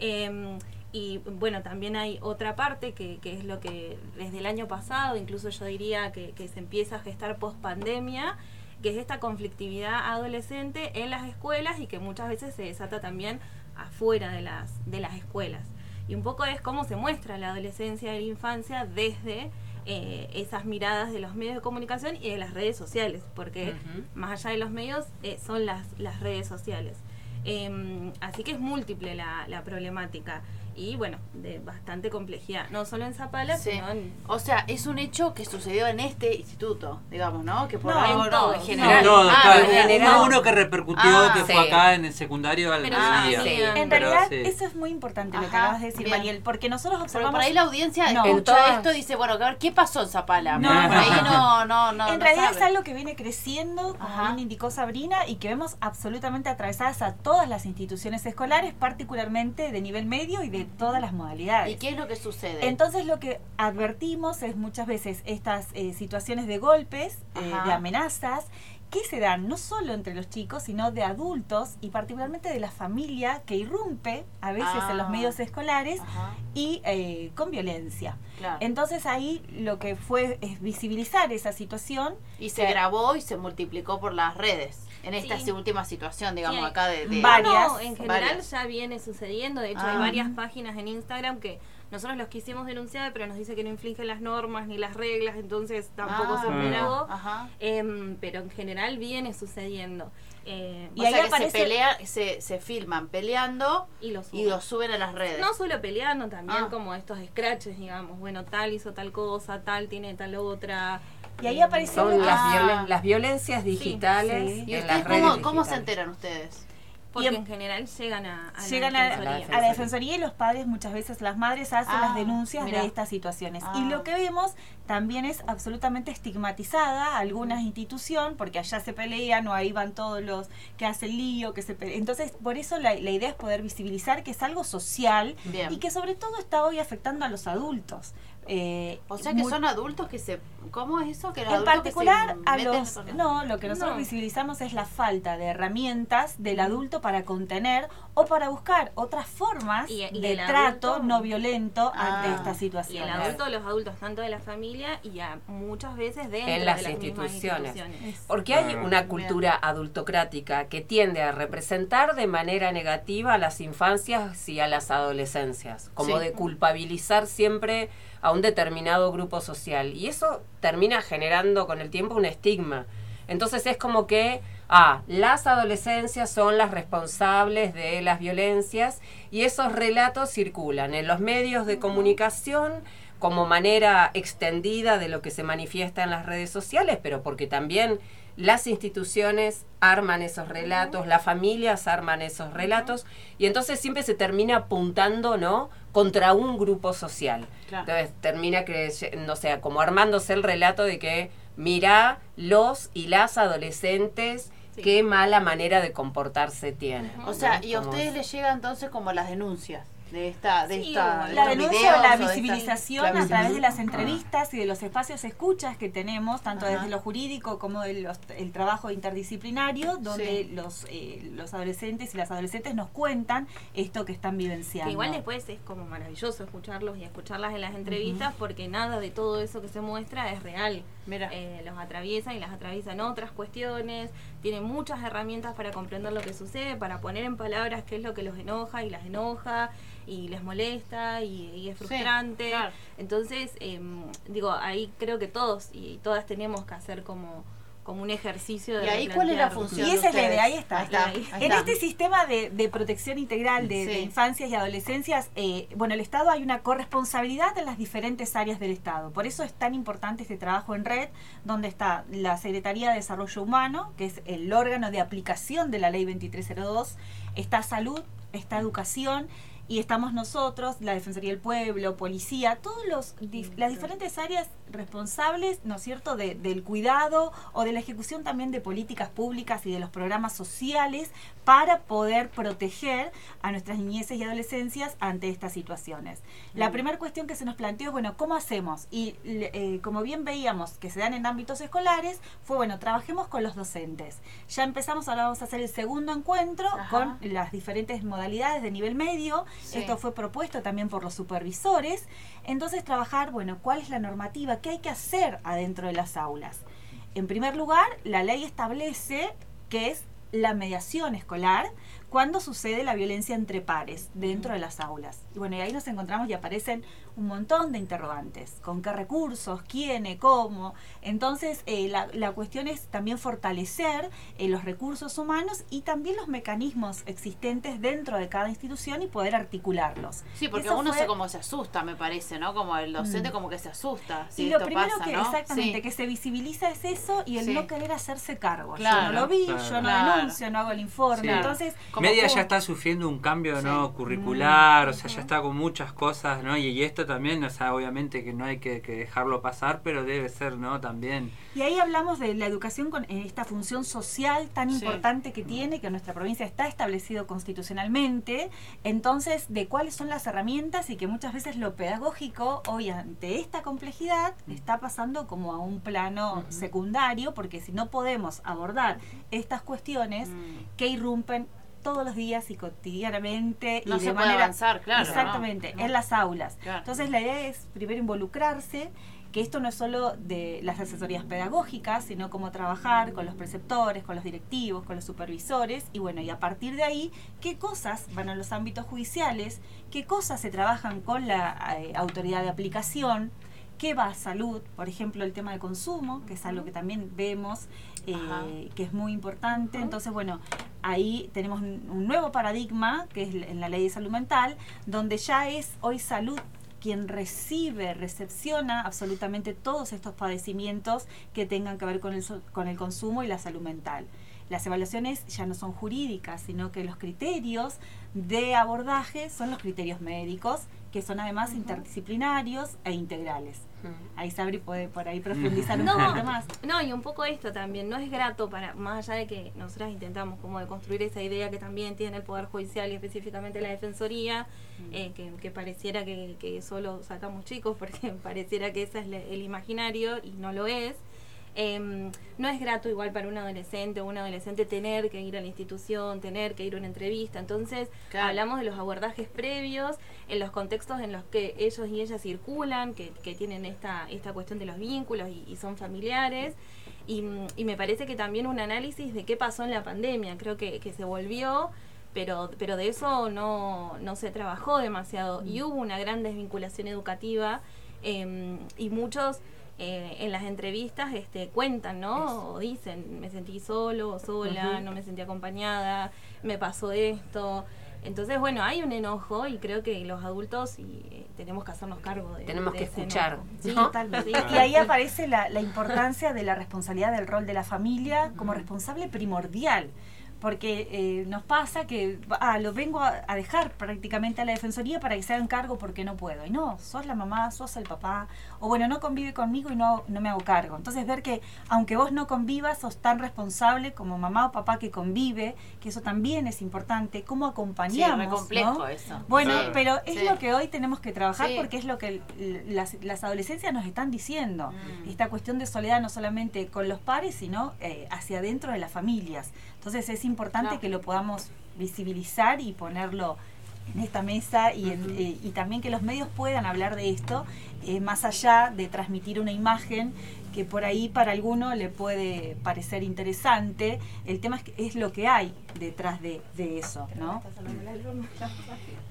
Eh, y bueno, también hay otra parte que, que es lo que desde el año pasado, incluso yo diría que, que se empieza a gestar post pandemia, que es esta conflictividad adolescente en las escuelas y que muchas veces se desata también afuera de las, de las escuelas. Y un poco es cómo se muestra la adolescencia y la infancia desde eh, esas miradas de los medios de comunicación y de las redes sociales, porque más allá de los medios eh, son las, las redes sociales. Em, así que es múltiple la, la problemática y bueno, de bastante complejidad, no solo en Zapala, Sí. sino en... O sea, es un hecho que sucedió en este instituto, digamos, ¿no? Que por No, algo en no, todos. en No, general. Todo, Ah, claro, en general. uno que repercutió Ah, que sí. fue acá en el secundario al Pero venían. En Pero realidad, sí. eso es muy importante lo que Ajá, acabas de decir, bien. Mariel, porque nosotros observamos... por ahí la audiencia No. escucha todas- esto y dice, bueno, a ver, ¿qué pasó en Zapala? No, por ahí no. no, no, no. en no realidad sabe. es algo que viene creciendo, como Ajá. bien indicó Sabrina, y que vemos absolutamente atravesadas a todas las instituciones escolares, particularmente de nivel medio y de todas las modalidades. ¿Y qué es lo que sucede? Entonces lo que advertimos es muchas veces estas eh, situaciones de golpes, eh, de amenazas, que se dan no solo entre los chicos, sino de adultos y particularmente de la familia que irrumpe a veces en los Ah. medios escolares Ajá, y eh, con violencia. claro. Entonces ahí lo que fue es visibilizar esa situación. y se grabó y se multiplicó por las redes. En esta Sí. última situación, digamos, Sí, acá de... de- varias, No, en general varias. ya viene sucediendo. De hecho, Ah. hay varias páginas en Instagram que nosotros los quisimos denunciar, pero nos dice que no infringen las normas ni las reglas, entonces tampoco Ah, se pudo. Ajá. Em, pero en general viene sucediendo. Eh, Y o ahí sea que aparece- se pelea, se, se filman peleando y los y los suben a las redes. No solo peleando, también Ah. como estos scratches, digamos. Bueno, tal hizo tal cosa, tal tiene tal otra. Y ahí Em, Son Ah. las, violen- las violencias digitales sí. ¿Y en ustedes cómo, cómo se enteran ustedes? Porque en general llegan a, a Llegan la a, defensoría. a la defensoría y los padres muchas veces las madres hacen Ah, las denuncias mira. de estas situaciones Ah. y lo que vemos también es absolutamente estigmatizada alguna institución porque allá se pelean o ahí van todos los que hacen lío que se pelean. entonces por eso la, la idea es poder visibilizar que es algo social Bien. y que sobre todo está hoy afectando a los adultos Eh, O sea que muy- son adultos que se ¿Cómo es eso? Que En adulto que se particular, a los, no, lo que nosotros No. visibilizamos es la falta de herramientas del adulto para contener o para buscar otras formas Y- y de trato adulto- no violento Ah. ante esta Y situación. el adulto, los adultos, tanto de la familia y a muchas veces dentro en las, de instituciones. instituciones. Porque hay una cultura adultocrática que tiende a representar de manera negativa a las infancias y a las adolescencias, como Sí. de culpabilizar siempre a un determinado grupo social. Y eso termina generando con el tiempo un estigma. Entonces es como que, ah, las adolescencias son las responsables de las violencias y esos relatos circulan en los medios de comunicación como manera extendida de lo que se manifiesta en las redes sociales, pero porque también las instituciones arman esos relatos, las familias arman esos relatos, y entonces siempre se termina apuntando, ¿no? Contra un grupo social. Claro. Entonces termina, creye- no sé, como armándose el relato de que, mira, los y las adolescentes, qué mala manera de comportarse tienen. O sea, ¿no? y a ustedes les llega entonces como las denuncias de esta, de Sí, esta, de la denuncia videos o la o de esta- visibilización a través de las entrevistas y de los espacios escuchas que tenemos, tanto Ajá. desde lo jurídico como de los- el trabajo interdisciplinario, donde Sí. los, eh, los adolescentes y las adolescentes nos cuentan esto que están vivenciando. Que igual después es como maravilloso escucharlos y escucharlas en las entrevistas porque nada de todo eso que se muestra es real. Eh, los atraviesan y las atraviesan otras cuestiones, tienen muchas herramientas para comprender lo que sucede, para poner en palabras qué es lo que los enoja y las enoja y les molesta y, y es Sí, frustrante. claro. Entonces, em, digo, ahí creo que todos y todas tenemos que hacer como, como un ejercicio de ¿Y ahí cuál es la función Y esa es la idea, ahí está. Ahí está, Ahí. ahí En este sistema de, de protección integral de, de infancias y adolescencias, eh, bueno, el Estado hay una corresponsabilidad en las diferentes áreas del Estado. Por eso es tan importante este trabajo en red, donde está la Secretaría de Desarrollo Humano, que es el órgano de aplicación de la Ley 2302, está Salud, está Educación. Y estamos nosotros, la Defensoría del Pueblo, Policía, todos los dif- las diferentes áreas responsables, ¿no es cierto?, de- del cuidado o de la ejecución también de políticas públicas y de los programas sociales para poder proteger a nuestras niñeces y adolescencias ante estas situaciones. La primera cuestión que se nos planteó es, bueno, ¿cómo hacemos? Y eh, como bien veíamos que se dan en ámbitos escolares, fue, bueno, trabajemos con los docentes. Ya empezamos, ahora vamos a hacer el segundo encuentro Ajá. con las diferentes modalidades de nivel medio. Sí. Esto fue propuesto también por los supervisores. Entonces, trabajar, bueno, cuál es la normativa, qué hay que hacer adentro de las aulas. En primer lugar, la ley establece que es la mediación escolar cuando sucede la violencia entre pares dentro de las aulas. Y bueno, y ahí nos encontramos y aparecen un montón de interrogantes. ¿Con qué recursos? ¿Quién? ¿Cómo? Entonces, eh, la, la cuestión es también fortalecer eh, los recursos humanos y también los mecanismos existentes dentro de cada institución y poder articularlos. Sí, porque Eso uno fue- se como se asusta, me parece, ¿no? Como el docente Mm. como que se asusta. Si y lo esto primero pasa, que ¿no? exactamente Sí. que se visibiliza es eso y el Sí. no querer hacerse cargo. Claro, yo no lo vi, claro. yo no Claro. denuncio, no hago el informe. Sí. Entonces, Media como- ya está sufriendo un cambio Sí. no curricular, o sea, ya está con muchas cosas, ¿no? Y, y esto también, o sea, obviamente que no hay que, que dejarlo pasar, pero debe ser, ¿no? También. Y ahí hablamos de la educación con eh, esta función social tan Sí. importante que tiene, que en nuestra provincia está establecido constitucionalmente. Entonces, de cuáles son las herramientas y que muchas veces lo pedagógico hoy ante esta complejidad está pasando como a un plano secundario, porque si no podemos abordar estas cuestiones Mm. que irrumpen todos los días y cotidianamente No y de se puede manera avanzar, claro, exactamente ¿no? en las aulas Claro. entonces la idea es primero involucrarse que esto no es solo de las asesorías pedagógicas, sino cómo trabajar con los preceptores, con los directivos, con los supervisores, y bueno, y a partir de ahí, qué cosas van a los ámbitos judiciales, qué cosas se trabajan con la eh, autoridad de aplicación, qué va a salud, por ejemplo, el tema de consumo, que es algo que también vemos, eh, que es muy importante. Entonces, bueno, ahí tenemos un nuevo paradigma, que es en la ley de salud mental, donde ya es hoy salud quien recibe, recepciona absolutamente todos estos padecimientos que tengan que ver con el, con el consumo y la salud mental. Las evaluaciones ya no son jurídicas, sino que los criterios de abordaje son los criterios médicos que son además interdisciplinarios e integrales. Mm. Ahí Sabri puede por ahí profundizar un No, poquito más. no, y un poco esto también, no es grato para, más allá de que nosotras intentamos como de construir esa idea que también tiene el Poder Judicial y específicamente la Defensoría, eh, que, que pareciera que, que solo sacamos chicos, porque pareciera que ese es el imaginario y no lo es. Em, no es grato igual para un adolescente o un adolescente tener que ir a la institución, tener que ir a una entrevista. Entonces, Claro. hablamos de los abordajes previos, en los contextos en los que ellos y ellas circulan, que, que tienen esta, esta cuestión de los vínculos y, y son familiares. Y, mm, y me parece que también un análisis de qué pasó en la pandemia. Creo que, que se volvió pero, pero de eso no, no se trabajó demasiado y hubo una gran desvinculación educativa em, y muchos eh, en las entrevistas este, cuentan, ¿no? O dicen, me sentí solo o sola, no me sentí acompañada, me pasó esto. Entonces, bueno, hay un enojo y creo que los adultos y, eh, tenemos que hacernos cargo de Tenemos de que ese escuchar, enojo. Sí, ¿no? totalmente. Sí. Y ahí aparece la, la importancia de la responsabilidad del rol de la familia como responsable primordial. Porque eh, nos pasa que ah, lo vengo a, a dejar prácticamente a la defensoría para que se hagan cargo porque no puedo. Y no, sos la mamá, sos el papá, o bueno, no convive conmigo y no, no me hago cargo. Entonces ver que aunque vos no convivas, sos tan responsable como mamá o papá que convive, que eso también es importante, cómo acompañamos. re complejo ¿no? eso. Bueno, Sí. pero es Sí. lo que hoy tenemos que trabajar Sí. porque es lo que las, las adolescencias nos están diciendo. Mm. Esta cuestión de soledad no solamente con los pares, sino eh, hacia adentro de las familias. Entonces es importante que lo podamos visibilizar y ponerlo en esta mesa y, en- eh, y también que los medios puedan hablar de esto, eh, más allá de transmitir una imagen que por ahí para alguno le puede parecer interesante. El tema es, que es lo que hay detrás de, de eso, ¿no?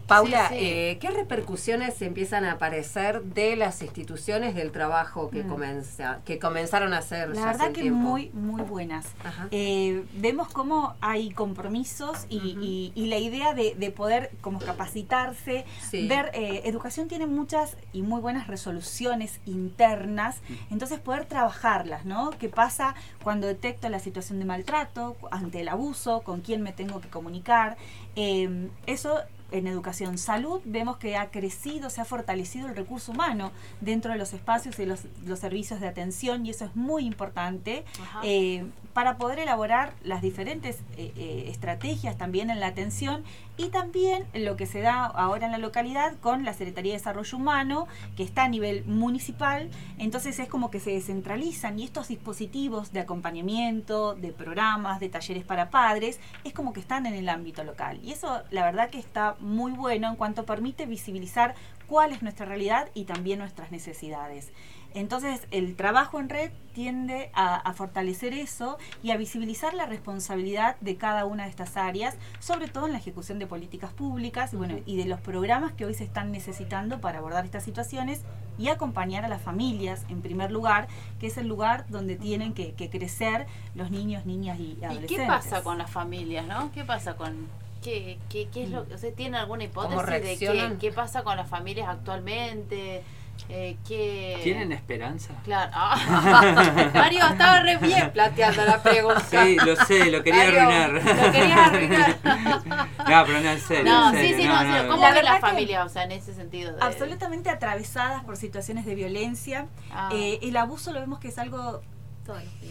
Paula, Sí, sí. eh, ¿qué repercusiones empiezan a aparecer de las instituciones del trabajo que, Mm. que comenzaron a hacer La ya verdad hace que tiempo? muy, muy buenas. Eh, vemos cómo hay compromisos y, y- y la idea de, de poder como capacitarse, Sí. ver, eh, educación tiene muchas y muy buenas resoluciones internas, entonces poder trabajarlas, ¿no? ¿Qué pasa cuando detecto la situación de maltrato, ante el abuso, con quién me tengo que comunicar? Eh, eso en educación. Salud vemos que ha crecido, se ha fortalecido el recurso humano dentro de los espacios y los, los servicios de atención y eso es muy importante eh, para poder elaborar las diferentes eh, eh, estrategias también en la atención y también lo que se da ahora en la localidad con la Secretaría de Desarrollo Humano que está a nivel municipal, entonces es como que se descentralizan y estos dispositivos de acompañamiento, de programas, de talleres para padres, es como que están en el ámbito local. Y eso la verdad que está muy bueno en cuanto permite visibilizar cuál es nuestra realidad y también nuestras necesidades. Entonces, el trabajo en red tiende a, a fortalecer eso y a visibilizar la responsabilidad de cada una de estas áreas, sobre todo en la ejecución de políticas públicas y, bueno, y de los programas que hoy se están necesitando para abordar estas situaciones y acompañar a las familias, en primer lugar, que es el lugar donde tienen que, que crecer los niños, niñas y ¿Y adolescentes. qué pasa con las familias, no? ¿Qué pasa con qué, qué, qué es lo que, o sea, tiene alguna hipótesis de qué, qué pasa con las familias actualmente? Eh, ¿qué... ¿Tienen esperanza? Claro. Ah, Mario estaba re bien planteando la pregunta. Sí, lo sé, lo quería Mario, arruinar. Lo querías arruinar. No, pero no, en serio. No, en sí, serio, sí, no, ¿cómo La ven las familias, o sea, en ese sentido? de- absolutamente atravesadas por situaciones de violencia. Ah. Eh, el abuso lo vemos que es algo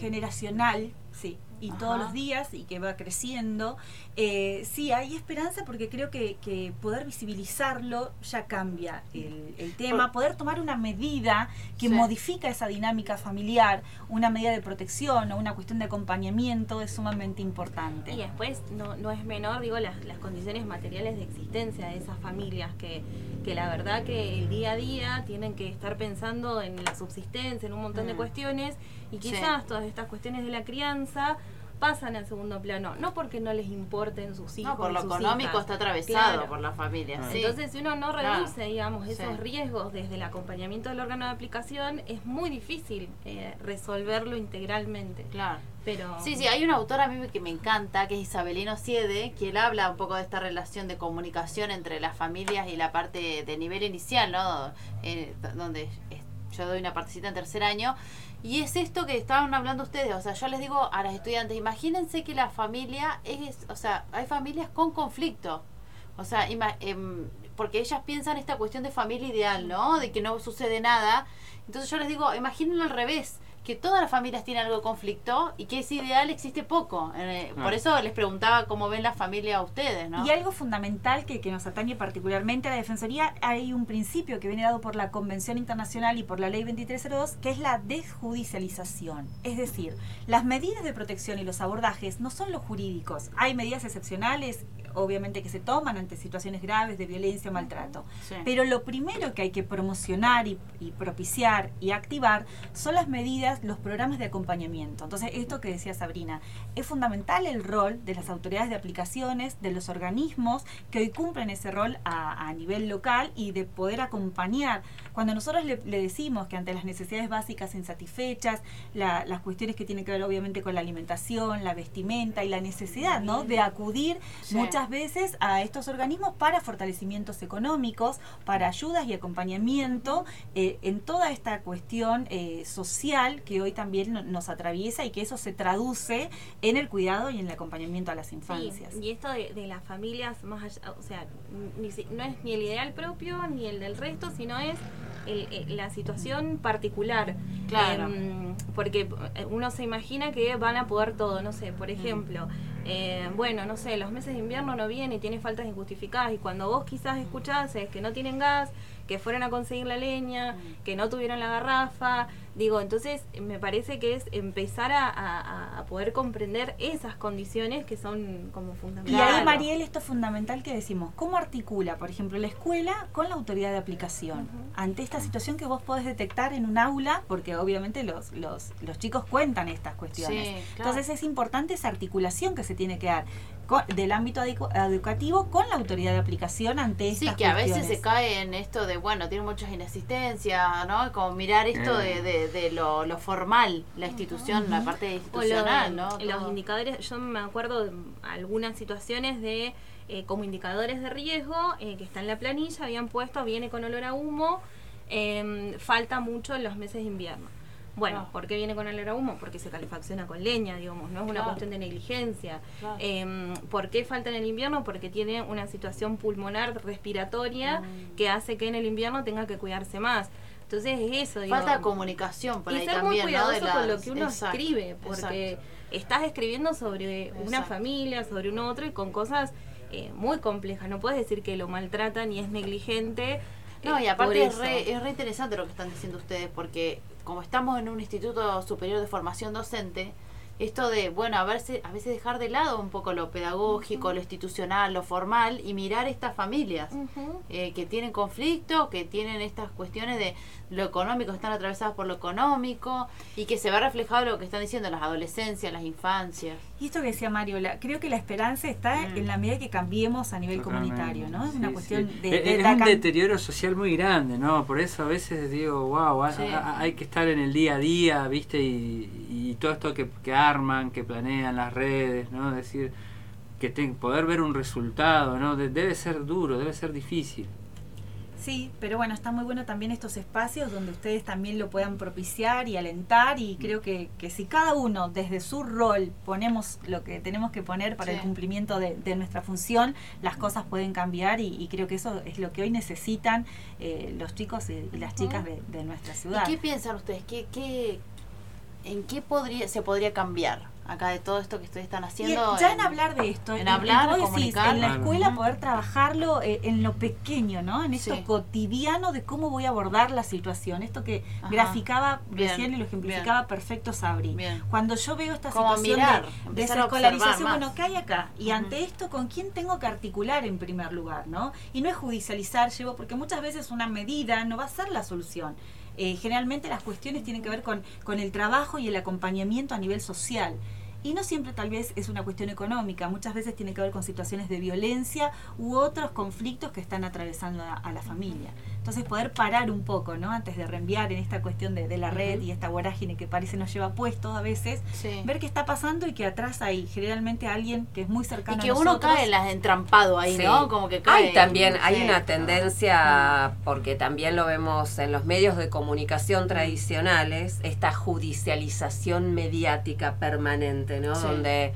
generacional, y Ajá. todos los días y que va creciendo. Eh, sí, hay esperanza porque creo que, que poder visibilizarlo ya cambia el, el tema, poder tomar una medida que Sí. modifica esa dinámica familiar, una medida de protección o una cuestión de acompañamiento es sumamente importante. Y después no, no es menor, digo, las, las condiciones materiales de existencia de esas familias que, que la verdad que el día a día tienen que estar pensando en la subsistencia, en un montón de Mm. cuestiones y Sí. quizás todas estas cuestiones de la crianza pasan al segundo plano, no porque no les importen sus hijos. No, por lo sus económico hijas. está atravesado Claro. por la familia. sí. Entonces, si uno no Claro. reduce, digamos, esos Sí. riesgos desde el acompañamiento del órgano de aplicación, es muy difícil eh, resolverlo integralmente. Claro. Pero Sí, sí, hay una autora a mí que me encanta, que es Isabelino Siede, que él habla un poco de esta relación de comunicación entre las familias y la parte de nivel inicial, ¿no? Eh, donde yo doy una partecita en tercer año. Y es esto que estaban hablando ustedes, o sea, yo les digo a las estudiantes, imagínense que la familia es, o sea, hay familias con conflicto. O sea, em, porque ellas piensan esta cuestión de familia ideal, ¿no? De que no sucede nada. Entonces yo les digo, imaginen al revés, que todas las familias tienen algo de conflicto y que ese ideal existe poco. Eh, Por eso les preguntaba cómo ven la familia a ustedes, ¿no? Y algo fundamental que, que nos atañe particularmente a la Defensoría, hay un principio que viene dado por la Convención Internacional y por la Ley 2302, que es la desjudicialización. Es decir, las medidas de protección y los abordajes no son los jurídicos. Hay medidas excepcionales, obviamente, que se toman ante situaciones graves de violencia o maltrato. Sí. Pero lo primero que hay que promocionar y, y propiciar y activar son las medidas, los programas de acompañamiento. Entonces, esto que decía Sabrina, es fundamental el rol de las autoridades de aplicaciones, de los organismos que hoy cumplen ese rol a, nivel local y de poder acompañar. Cuando nosotros le, le decimos que ante las necesidades básicas insatisfechas, la- las cuestiones que tienen que ver obviamente con la alimentación, la vestimenta y la necesidad ¿no? de acudir Sí. muchas veces a estos organismos para fortalecimientos económicos, para ayudas y acompañamiento eh, en toda esta cuestión eh, social que hoy también no- nos atraviesa y que eso se traduce en el cuidado y en el acompañamiento a las infancias. Sí, y esto de, de las familias más allá, o sea, ni no es ni el ideal propio ni el del resto, sino es el- el- la situación particular. Claro. Em, porque eh, uno se imagina que van a poder todo, no sé, por ejemplo, eh, bueno, no sé, los meses de invierno no vienen y tienen faltas injustificadas y cuando vos quizás escuchás es que no tienen gas, que fueron a conseguir la leña, que no tuvieron la garrafa, digo, entonces me parece que es empezar a, a- a poder comprender esas condiciones que son como Y fundamentales. ahí, Mariel, esto es fundamental que decimos, ¿cómo articula, por ejemplo, la escuela con la autoridad de aplicación? Ante esta situación que vos podés detectar en un aula, porque obviamente los, los, los chicos cuentan estas cuestiones. Sí, claro. Entonces es importante esa articulación que se tiene que dar del ámbito educativo con la autoridad de aplicación ante Sí, estas que a veces se cae en esto de, bueno, tiene muchas inexistencias, ¿no? Como mirar esto de, de, de lo, lo formal, la institución, la parte lo- institucional, ¿no? Los indicadores, yo me acuerdo de algunas situaciones de eh, como indicadores de riesgo eh, que está en la planilla, habían puesto, viene con olor a humo, em, falta mucho en los meses de invierno. Bueno. ¿por qué viene con olor a humo? Porque se calefacciona con leña, digamos, no es una Claro. cuestión de negligencia. Claro. Em, ¿Por qué falta en el invierno? Porque tiene una situación pulmonar respiratoria Mm. que hace que en el invierno tenga que cuidarse más. Entonces es eso, digo. Falta comunicación por y ahí ser también, muy cuidadoso con lo que uno Exacto, escribe, porque exacto. estás escribiendo sobre una familia, sobre un otro y con cosas eh, muy complejas. No puedes decir que lo maltratan y es negligente. No, eh, y por aparte es re, es re interesante lo que están diciendo ustedes, porque como estamos en un instituto superior de formación docente, esto de, bueno, a veces, a veces dejar de lado un poco lo pedagógico, lo institucional, lo formal y mirar estas familias eh, que tienen conflicto, que tienen estas cuestiones de lo económico, están atravesadas por lo económico y que se ve reflejado lo que están diciendo las adolescencias, las infancias. Y esto que decía Mario, la- creo que la esperanza está Mm. en la medida que cambiemos a nivel comunitario, ¿no? Es una cuestión sí. de, Es- de es la un deterioro social muy grande, ¿no? Por eso a veces digo, wow, hay, Sí. hay que estar en el día a día, ¿viste? Y, y todo esto que, que arman, que planean las redes, ¿no? Es decir, que ten- poder ver un resultado, ¿no? De- debe ser duro, debe ser difícil. Sí, pero bueno, está muy bueno también estos espacios donde ustedes también lo puedan propiciar y alentar y creo que, que si cada uno desde su rol ponemos lo que tenemos que poner para Sí. el cumplimiento de, de nuestra función, las cosas pueden cambiar y, y creo que eso es lo que hoy necesitan eh, los chicos y, y las chicas de, de nuestra ciudad. ¿Y qué piensan ustedes? ¿Qué, qué, ¿En qué podría, se podría cambiar acá de todo esto que ustedes están Y haciendo? ya en hablar de esto, en hablar, vos decís, en la escuela poder trabajarlo eh, en lo pequeño, ¿no? En esto Sí. cotidiano de cómo voy a abordar la situación. Esto que Ajá. graficaba Bien, recién y lo ejemplificaba perfecto Sabri. Bien. Cuando yo veo esta Como situación mirar, de, desescolarización, bueno. ¿qué hay acá? Y ante esto, ¿con quién tengo que articular en primer lugar, no? Y no es judicializar, llevo, porque muchas veces una medida no va a ser la solución. Eh, generalmente las cuestiones tienen que ver con, con el trabajo y el acompañamiento a nivel social. Y no siempre tal vez es una cuestión económica, muchas veces tiene que ver con situaciones de violencia u otros conflictos que están atravesando a, a la familia. Entonces poder parar un poco, ¿no? Antes de reenviar en esta cuestión de, de la red y esta vorágine que parece nos lleva puesto a veces, Sí. ver qué está pasando y que atrás hay generalmente alguien que es muy Y cercano que a uno nosotros. cae en las entrampado ahí, Sí. ¿no? Como que cae. Hay también, hay Sí. una tendencia, porque también lo vemos en los medios de comunicación tradicionales, esta judicialización mediática permanente, ¿no? Sí. Donde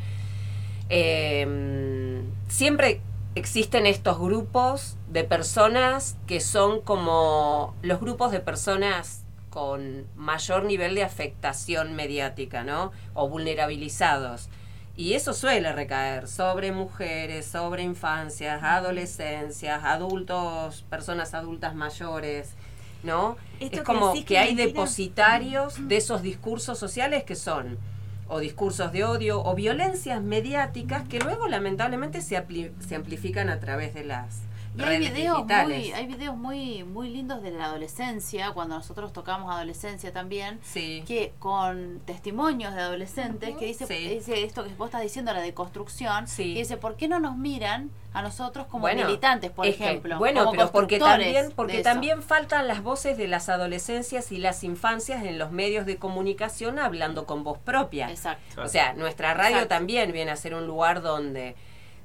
eh, siempre existen estos grupos de personas que son como los grupos de personas con mayor nivel de afectación mediática, ¿no? O vulnerabilizados. Y eso suele recaer sobre mujeres, sobre infancias, adolescencias, adultos, personas adultas mayores, ¿no? Esto es como que hay depositarios de esos discursos sociales que son o discursos de odio o violencias mediáticas que luego lamentablemente se, se amplifican a través de las Y hay videos, digitales. muy, hay videos muy, muy lindos de la adolescencia, cuando nosotros tocamos adolescencia también, que con testimonios de adolescentes que dice, Sí. dice esto que vos estás diciendo, la deconstrucción, que dice, ¿por qué no nos miran a nosotros como Bueno, militantes, por que- ejemplo? bueno, como pero porque también, porque también faltan las voces de las adolescencias y las infancias en los medios de comunicación hablando con voz propia. Exacto. O sea, nuestra radio Exacto. también viene a ser un lugar donde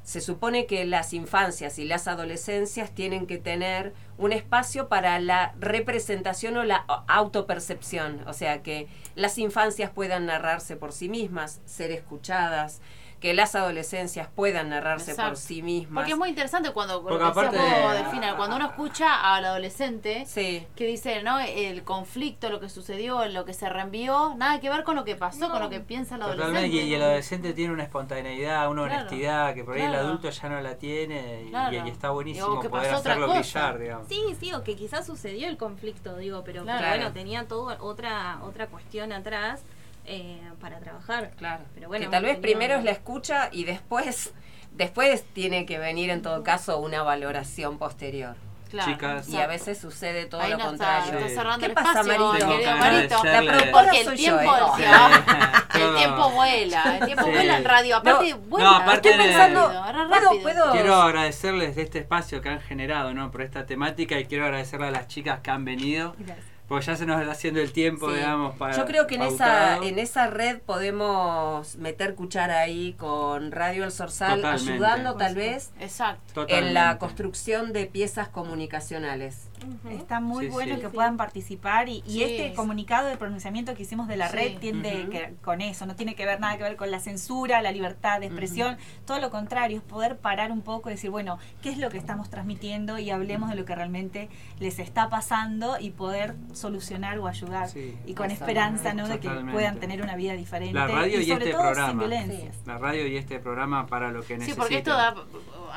se supone que las infancias y las adolescencias tienen que tener un espacio para la representación o la autopercepción, o sea, que las infancias puedan narrarse por sí mismas, ser escuchadas, que las adolescencias puedan narrarse por sí mismas. Porque es muy interesante cuando, Porque que Delfina, cuando uno escucha al adolescente que dice, ¿no? El conflicto, lo que sucedió, lo que se reenvió, nada que ver con lo que pasó, con lo que piensa el Totalmente, adolescente. y, y el adolescente tiene una espontaneidad, una Claro, honestidad que por ahí el adulto ya no la tiene y, Claro. y está buenísimo Digo, que poder pasó otra hacerlo cosa. brillar, digamos. Sí, sí, o que quizás sucedió el conflicto, digo, pero, pero Claro. bueno, tenía toda otra otra cuestión atrás eh, para trabajar. Claro. Pero bueno, que tal vez primero es la escucha y después, después tiene que venir en todo caso una valoración posterior. Claro, Chicas. Y a veces sucede todo Ahí lo está- contrario. está cerrando ¿Qué el pasa, espacio, Marito? querido Tengo que Marito. La Porque el yo, tiempo ¿eh? se va. El tiempo vuela, el tiempo Sí. vuela en radio. Aparte, No, vuela. no, aparte Estoy de- pensando, ahora rápido. Quiero agradecerles de este espacio que han generado, ¿no? Por esta temática y quiero agradecerle a las chicas que han venido. Porque ya se nos está haciendo el tiempo, Sí. digamos, para. Yo creo que en esa, en esa red podemos meter cuchara ahí con Radio El Sorsal, Totalmente. ayudando tal vez Exacto. en la construcción de piezas comunicacionales. Está muy Sí, bueno sí. que puedan participar y, y Sí. este comunicado de pronunciamiento que hicimos de la Sí. red tiende Ujú. que- con eso, no tiene que ver nada que ver con la censura, la libertad de expresión, todo lo contrario, es poder parar un poco y decir, bueno, ¿qué es lo que estamos transmitiendo? Y hablemos de lo que realmente les está pasando y poder solucionar o ayudar. Sí. y con esperanza, ¿no? De que puedan tener una vida diferente. La radio y, sobre este todo sin programa. violencia. La radio y este programa para lo que Sí, necesiten. porque esto da.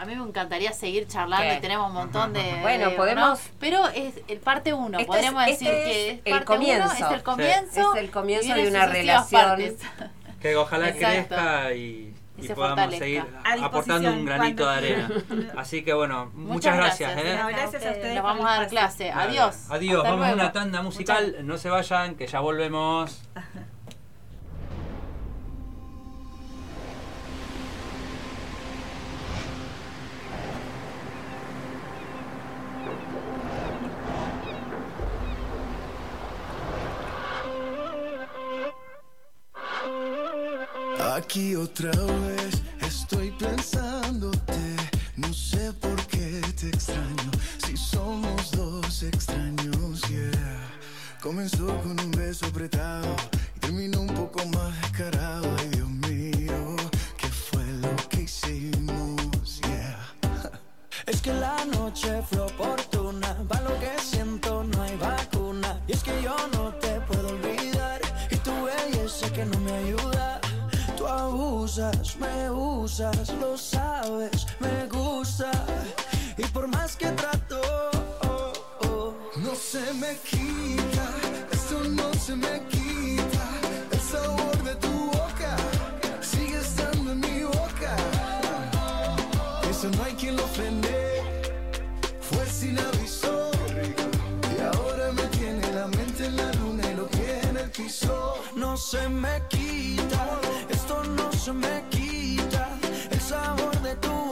A mí me encantaría seguir charlando ¿Qué? y tenemos un montón de. Bueno, de- podemos- ¿no? Pero es el parte uno. Este Podríamos es- decir este que es el parte comienzo. uno, es el Sí. comienzo. Es el comienzo de una relación. partes. Que ojalá Exacto. crezca y, Y se podamos fortalezca. seguir A aportando un granito de arena. Así que bueno, muchas, gracias. ¿eh? No, gracias a ustedes. Por vamos a dar clase. Adiós. Adiós, Hasta vamos a una tanda musical. No se vayan, que ya volvemos. Aquí otra vez estoy pensándote, no sé por qué te extraño, si somos dos extraños, yeah. Comenzó con un beso apretado y terminó un poco más descarado, ay Dios mío, ¿qué fue lo que hicimos, yeah? Es que la noche fue abusas, me usas, lo sabes, me gusta. Y por más que trato, oh, no se me quita, esto no se me quita. El sabor de tu boca sigue estando en mi boca. Eso no hay quien lo frene, fue sin aviso. Y ahora me tiene la mente en la luna y lo que el piso. No se me quita, esto no se me quita. El sabor de tu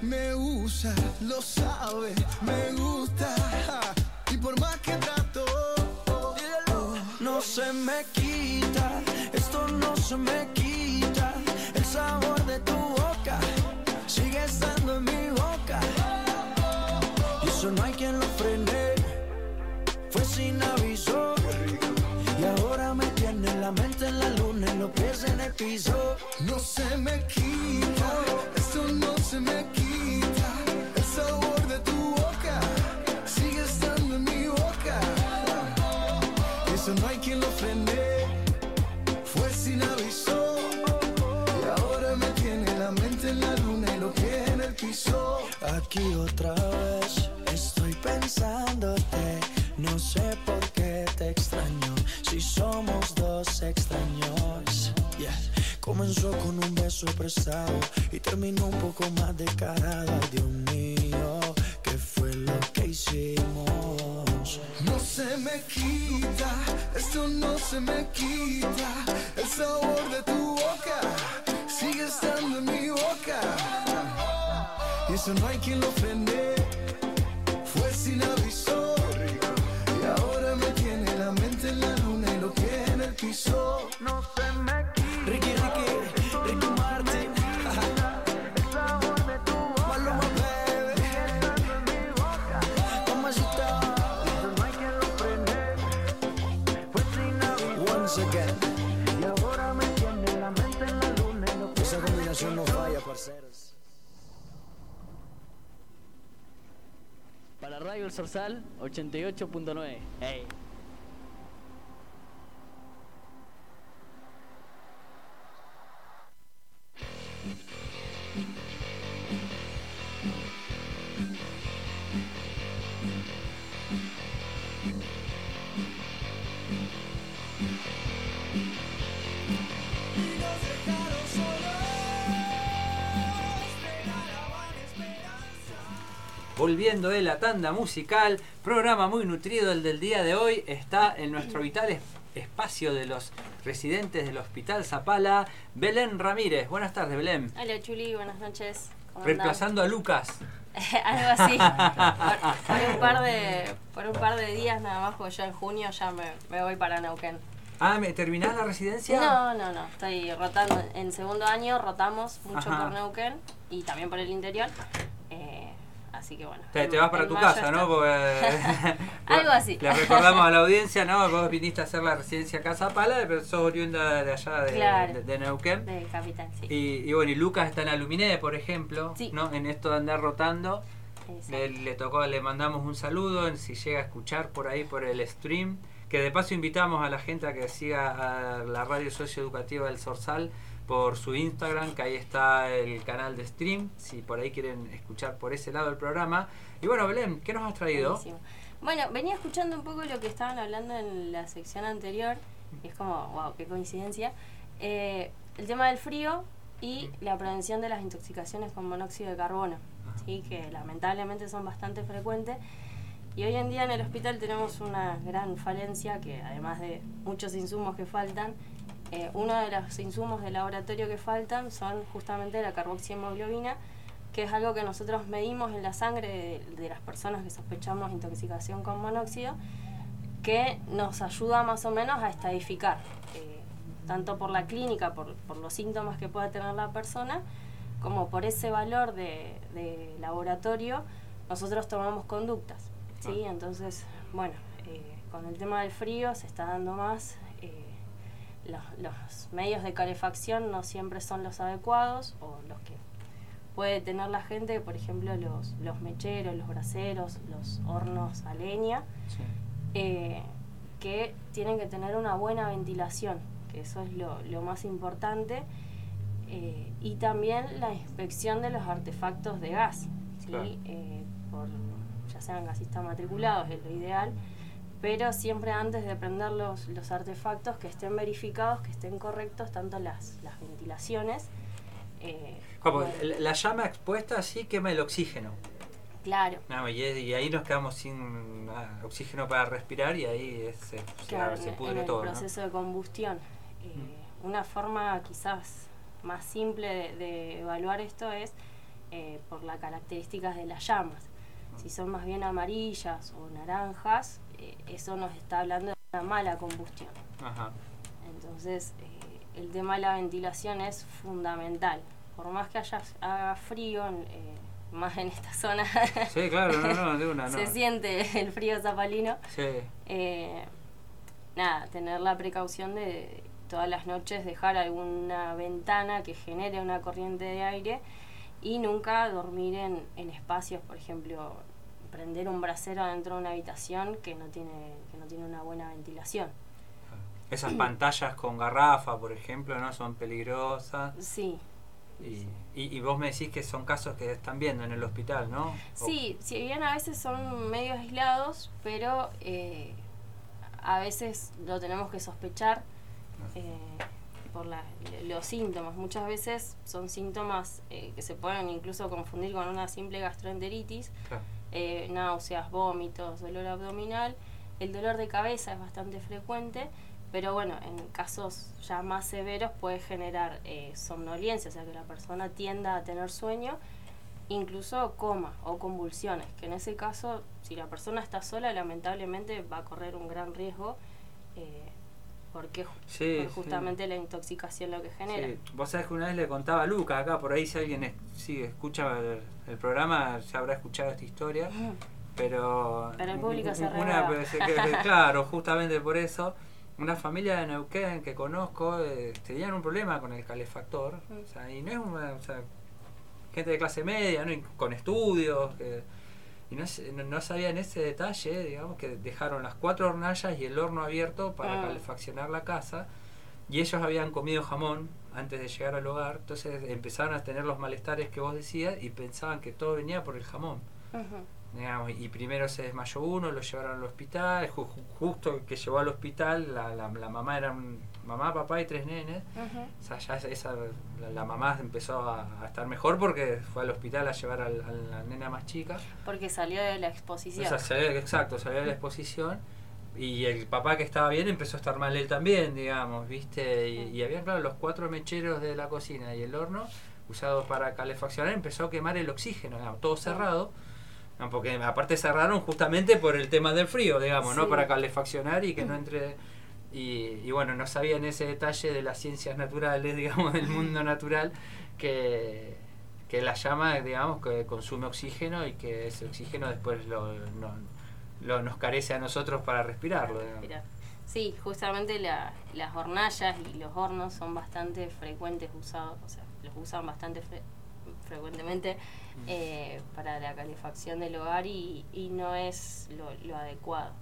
Me usa, lo sabes, me gusta. Y por más que trato, No se me quita, esto no se me quita. El sabor de tu boca sigue estando en mi boca. Y eso no hay quien lo frene. Fue sin aviso. Y ahora me tiene la mente en la luna y los pies en el piso. no se me quita, se me quita. El sabor de tu boca sigue estando en mi boca. Eso no hay quien lo frene. Fue sin aviso. Y ahora me tiene la mente en la luna y los pies en el piso. Aquí otra vez estoy pensándote. No sé Comenzó con un beso prestado y terminó un poco más descarado. Ay, Dios mío, ¿qué fue lo que hicimos? No se me quita, esto no se me quita. El sabor de tu boca sigue estando en mi boca. Y eso no hay quien lo frene. Sorsal 88.9. Ey. Volviendo de la tanda musical, programa muy nutrido el del día de hoy, está en nuestro vital es- espacio de los residentes del Hospital Zapala, Belén Ramírez. Buenas tardes, Belén. Hola Chuli, buenas noches. ¿Cómo Reemplazando a Lucas. Algo así. Por, por un par de, por un par de días nada más, porque yo en junio ya me, me voy para Neuquén. Ah, ¿me terminás la residencia? No, no, no. Estoy rotando. En segundo año rotamos mucho Ajá. por Neuquén y también por el interior. Así que bueno. Te, vas para tu casa, ¿no? Porque, Algo así. Le recordamos a la audiencia, ¿no? Vos viniste a hacer la residencia Casa Pala, pero sos oriunda de allá de, Claro. de- de Neuquén. De capital, sí. Y, y bueno, y Lucas está en Aluminé, por ejemplo, ¿no? En esto de andar rotando. Le, le tocó, le mandamos un saludo, en si llega a escuchar por ahí por el stream. Que de paso invitamos a la gente a que siga a la radio socioeducativa del Sorsal por su Instagram, que ahí está el canal de stream, si por ahí quieren escuchar por ese lado el programa. Y bueno, Belén, ¿qué nos has traído? Buenísimo. Bueno, venía escuchando un poco lo que estaban hablando en la sección anterior. Y es como, wow, qué coincidencia. Eh, el tema del frío y la prevención de las intoxicaciones con monóxido de carbono, ¿sí? que lamentablemente son bastante frecuentes. Y hoy en día en el hospital tenemos una gran falencia que además de muchos insumos que faltan, eh, uno de los insumos de laboratorio que faltan son justamente la carboxihemoglobina, que es algo que nosotros medimos en la sangre de, de las personas que sospechamos intoxicación con monóxido, que nos ayuda más o menos a estadificar, eh, tanto por la clínica, por, por los síntomas que pueda tener la persona, como por ese valor de, de laboratorio, nosotros tomamos conductas. ¿sí? Entonces, bueno, eh, con el tema del frío se está dando más. Los, los medios de calefacción no siempre son los adecuados o los que puede tener la gente, por ejemplo, los, los mecheros, los braseros, los hornos a leña, eh, que tienen que tener una buena ventilación, que eso es lo, lo más importante. eh, y también la inspección de los artefactos de gas, ¿sí? Claro. Eh, por, ya sean gasistas matriculados, es lo ideal, pero siempre antes de prender los, los artefactos que estén verificados, que estén correctos, tanto las, las ventilaciones. eh, Como como- la- la llama expuesta sí quema el oxígeno. claro, No, y, es- y ahí nos quedamos sin ah, oxígeno para respirar y ahí es- se, se- claro, se en- pudre en el todo. ¿no? proceso de combustión. Eh, Una forma quizás más simple de, de evaluar esto es eh, por las características de las llamas. Si son más bien amarillas o naranjas, eh, eso nos está hablando de una mala combustión. Ajá. Entonces, eh, el tema de la ventilación es fundamental. Por más que haya, haga frío, eh, más en esta zona, Sí, claro, no, no, de una, no. se siente el frío zapalino. Sí. Eh, nada, tener la precaución de todas las noches dejar alguna ventana que genere una corriente de aire y nunca dormir en, en espacios, por ejemplo, prender un brasero dentro de una habitación que no tiene, que no tiene una buena ventilación. Esas pantallas con garrafa, por ejemplo, ¿no? Son peligrosas. Sí, Y, y, y vos me decís que son casos que están viendo en el hospital, ¿no? O- Sí, si bien a veces son medio aislados, pero eh, a veces lo tenemos que sospechar eh, por la- los síntomas. Muchas veces son síntomas eh, que se pueden incluso confundir con una simple gastroenteritis, Claro. eh, náuseas, vómitos, dolor abdominal. El dolor de cabeza es bastante frecuente, pero bueno, en casos ya más severos puede generar eh, somnolencia, o sea que la persona tienda a tener sueño, incluso coma o convulsiones, que en ese caso, si la persona está sola, lamentablemente va a correr un gran riesgo, eh, porque Sí, por sí. justamente la intoxicación lo que genera. Sí, vos sabés que una vez le contaba a Luca acá, por ahí si alguien es- sí, escucha el, el programa ya habrá escuchado esta historia, pero... Pero el público se una, Claro, justamente por eso, una familia de Neuquén que conozco eh, tenían un problema con el calefactor, o sea, y no es una... o sea, gente de clase media, ¿no? Con estudios, que- y no, no, sabían ese detalle, digamos, que dejaron las cuatro hornallas y el horno abierto para Ah. calefaccionar la casa. Y ellos habían comido jamón antes de llegar al hogar, entonces empezaron a tener los malestares que vos decías y pensaban que todo venía por el jamón. Digamos, y primero se desmayó uno, lo llevaron al hospital, ju- ju- justo que llevó al hospital, la, la, la mamá era un- mamá, papá y tres nenes. Ujú. O sea, ya esa, la, la mamá empezó a, a estar mejor porque fue al hospital a llevar al- a la nena más chica. Porque salió de la exposición. O sea, salió- exacto, salió de la exposición y el papá que estaba bien empezó a estar mal él también, digamos, ¿viste? Y, y había, claro, los cuatro mecheros de la cocina y el horno usados para calefaccionar empezó a quemar el oxígeno, digamos, todo cerrado. Porque aparte cerraron justamente por el tema del frío, digamos, ¿no? Para calefaccionar y que no entre... Y, y bueno, no sabían ese detalle de las ciencias naturales, digamos, del mundo natural, que, que la llama, digamos, que consume oxígeno y que ese oxígeno después lo, no- lo- nos carece a nosotros para respirarlo. Respirar. Sí, justamente la- las hornallas y los hornos son bastante frecuentes usados, o sea, los usan bastante fre- frecuentemente eh, para la calefacción del hogar y, y no es lo, lo adecuado.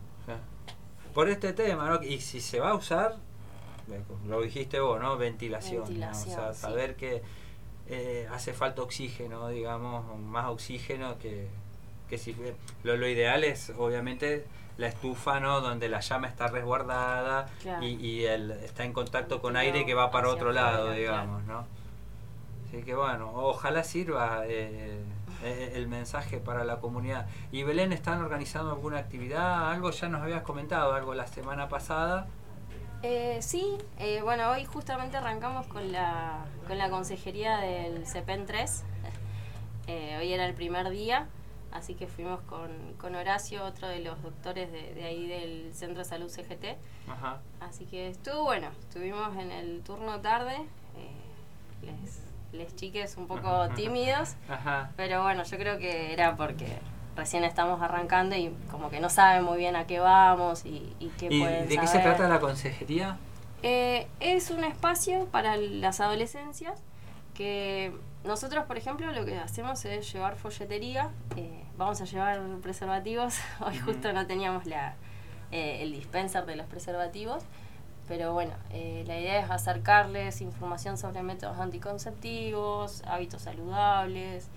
Por este tema, ¿no? Y si se va a usar, eh, lo dijiste vos, ¿no? Ventilación. O sea, sí. saber que eh, hace falta oxígeno, digamos, más oxígeno que, que si fue- lo, lo ideal es, obviamente, la estufa, ¿no? Donde la llama está resguardada Claro. y, y el, está en contacto con aire que va para otro lado, digamos, ¿no? Así que bueno, ojalá sirva eh, eh, el mensaje para la comunidad. ¿Y Belén están organizando alguna actividad? Algo ya nos habías comentado, algo la semana pasada. Eh, sí, eh, bueno, hoy justamente arrancamos con la, con la consejería del CEPEN 3. Eh, hoy era el primer día, así que fuimos con, con Horacio, otro de los doctores de, de ahí del Centro de Salud CGT. Ajá. Así que estuvo bueno, estuvimos en el turno tarde, eh, les, les chiques un poco tímidos, Ajá. pero bueno, yo creo que era porque recién estamos arrancando y como que no saben muy bien a qué vamos y, y qué ¿Y pueden de qué se trata la consejería? Eh, es un espacio para las adolescencias que nosotros, por ejemplo, lo que hacemos es llevar folletería. eh, vamos a llevar preservativos. Hoy justo no teníamos la, eh, el dispenser de los preservativos. Pero bueno, eh, la idea es acercarles información sobre métodos anticonceptivos, hábitos saludables,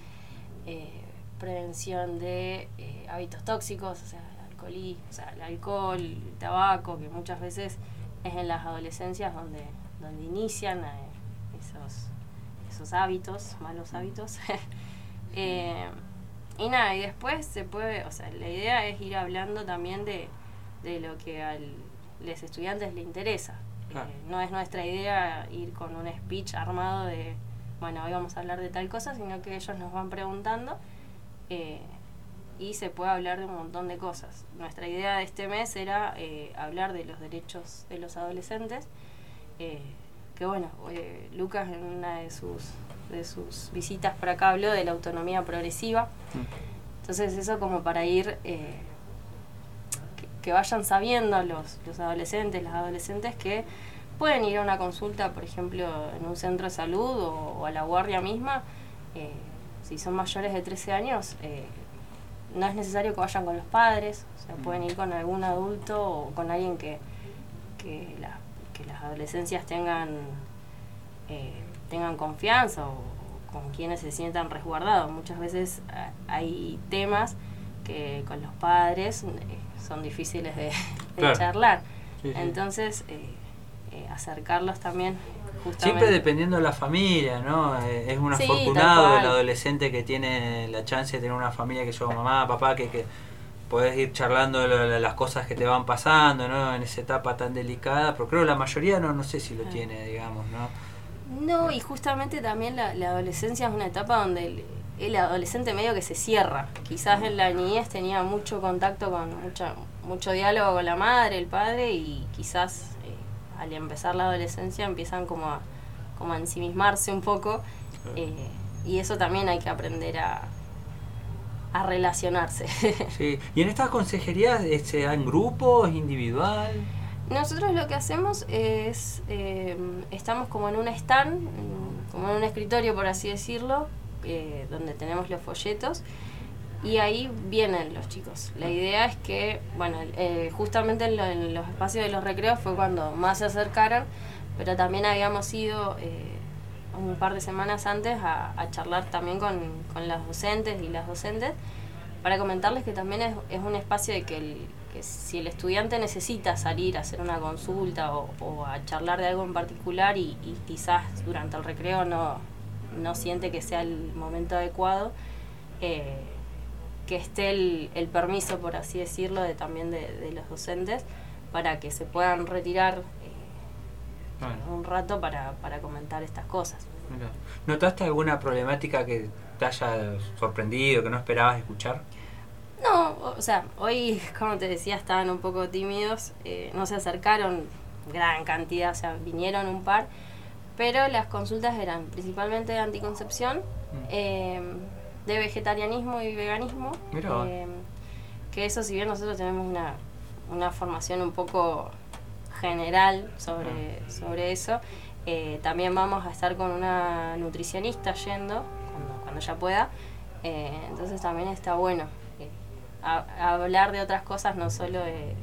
eh, prevención de eh, hábitos tóxicos, o sea, el alcoholismo, o sea, el alcohol, el tabaco, que muchas veces es en las adolescencias donde, donde inician esos, esos hábitos, malos hábitos. Y nada, y después se puede, o sea, la idea es ir hablando también de, de lo que a los estudiantes les interesa. Claro. Eh, no es nuestra idea ir con un speech armado de, bueno, hoy vamos a hablar de tal cosa, sino que ellos nos van preguntando eh, y se puede hablar de un montón de cosas. Nuestra idea de este mes era eh, hablar de los derechos de los adolescentes, eh, que bueno, Lucas en una de sus, de sus visitas por acá habló de la autonomía progresiva. Entonces eso como para ir, que vayan sabiendo los, los adolescentes, las adolescentes que pueden ir a una consulta, por ejemplo, en un centro de salud o, a la guardia misma, eh, si son mayores de 13 años, eh, no es necesario que vayan con los padres, o sea, pueden ir con algún adulto o con alguien que, que, la- que las adolescencias tengan, eh, tengan confianza o con quienes se sientan resguardados. Muchas veces hay temas que con los padres son difíciles de, de Claro. charlar. Sí, sí. Entonces, eh, eh, acercarlos también justamente. Siempre dependiendo de la familia, ¿no? Eh, Es un afortunado el adolescente que tiene la chance de tener una familia que yo, mamá, papá, que, que podés ir charlando de lo- de las cosas que te van pasando, ¿no? En esa etapa tan delicada, pero creo que la mayoría no, no sé si lo Ah. tiene, digamos, ¿no? No, y justamente también la, la adolescencia es una etapa donde el, el adolescente medio que se cierra. Quizás en la niñez tenía mucho contacto con mucha, mucho diálogo con la madre, el padre, y quizás eh, al empezar la adolescencia empiezan como a, como a ensimismarse un poco. eh, y eso también hay que aprender a, a relacionarse. Sí. ¿Y en estas consejerías eh, se da en grupo, es individual? Nosotros lo que hacemos es, eh, estamos como en un stand, como en un escritorio por así decirlo, eh, donde tenemos los folletos y ahí vienen los chicos. La idea es que, bueno, eh, justamente en, lo- en los espacios de los recreos fue cuando más se acercaron, pero también habíamos ido eh, un par de semanas antes a, a charlar también con, con las docentes y las docentes para comentarles que también es, es un espacio de que, el- que si el estudiante necesita salir a hacer una consulta o, o a charlar de algo en particular y, y quizás durante el recreo no, no siente que sea el momento adecuado, eh, que esté el, el permiso, por así decirlo, de también de, de los docentes para que se puedan retirar eh, un rato para, para comentar estas cosas. ¿Notaste alguna problemática que te haya sorprendido, que no esperabas escuchar? No, o sea, hoy, como te decía, estaban un poco tímidos, eh, no se acercaron gran cantidad, o sea, vinieron un par, pero las consultas eran principalmente de anticoncepción, eh, de vegetarianismo y veganismo, eh, que eso si bien nosotros tenemos una, una formación un poco general sobre, sobre eso, eh, también vamos a estar con una nutricionista yendo, cuando, cuando ya pueda, eh, entonces también está bueno a- hablar de otras cosas, no solo de...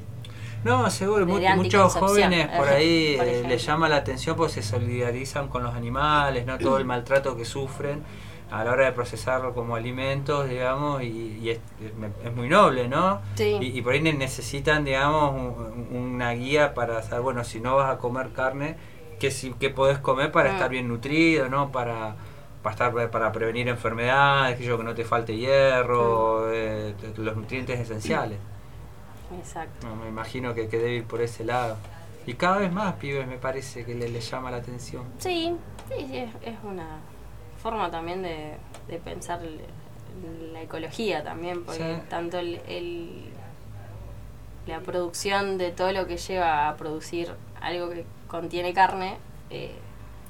No, seguro, mu- muchos jóvenes por eh, ahí por eh, les llama la atención porque se solidarizan con los animales, no todo el maltrato que sufren a la hora de procesarlo como alimentos, digamos, y, y es, es- muy noble, ¿no? Sí. Y, y por ahí ne- necesitan, digamos, un- una guía para saber, bueno, si no vas a comer carne, ¿qué, si, qué podés comer para Mm. estar bien nutrido, ¿no? Para, para, estar, para prevenir enfermedades, que yo que no te falte hierro, eh, t- los nutrientes esenciales. Exacto. No, me imagino que, que debe ir por ese lado. Y cada vez más pibes me parece que le, le llama la atención. Sí, sí, sí, es, es una forma también de, de pensar la ecología también, porque Sí. tanto el, el- la producción de todo lo que lleva a producir algo que contiene carne, eh,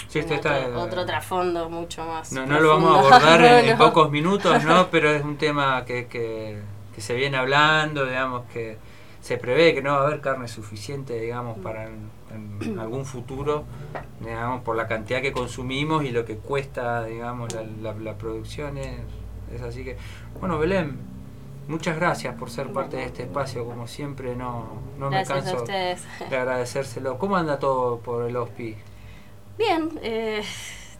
Sí, esto tiene está, otro, eh, otro trasfondo mucho más. No, no lo vamos a abordar en, en No. pocos minutos, ¿no? Pero es un tema que, que, que se viene hablando, digamos, que se prevé que no va a haber carne suficiente, digamos, para en, en algún futuro, digamos, por la cantidad que consumimos y lo que cuesta, digamos, la, la- la producción. Es, es así que, bueno, Belén, muchas gracias por ser parte de este espacio, como siempre, no, no me a canso ustedes. de agradecérselo. ¿Cómo anda todo por el HOSPI? Bien, eh,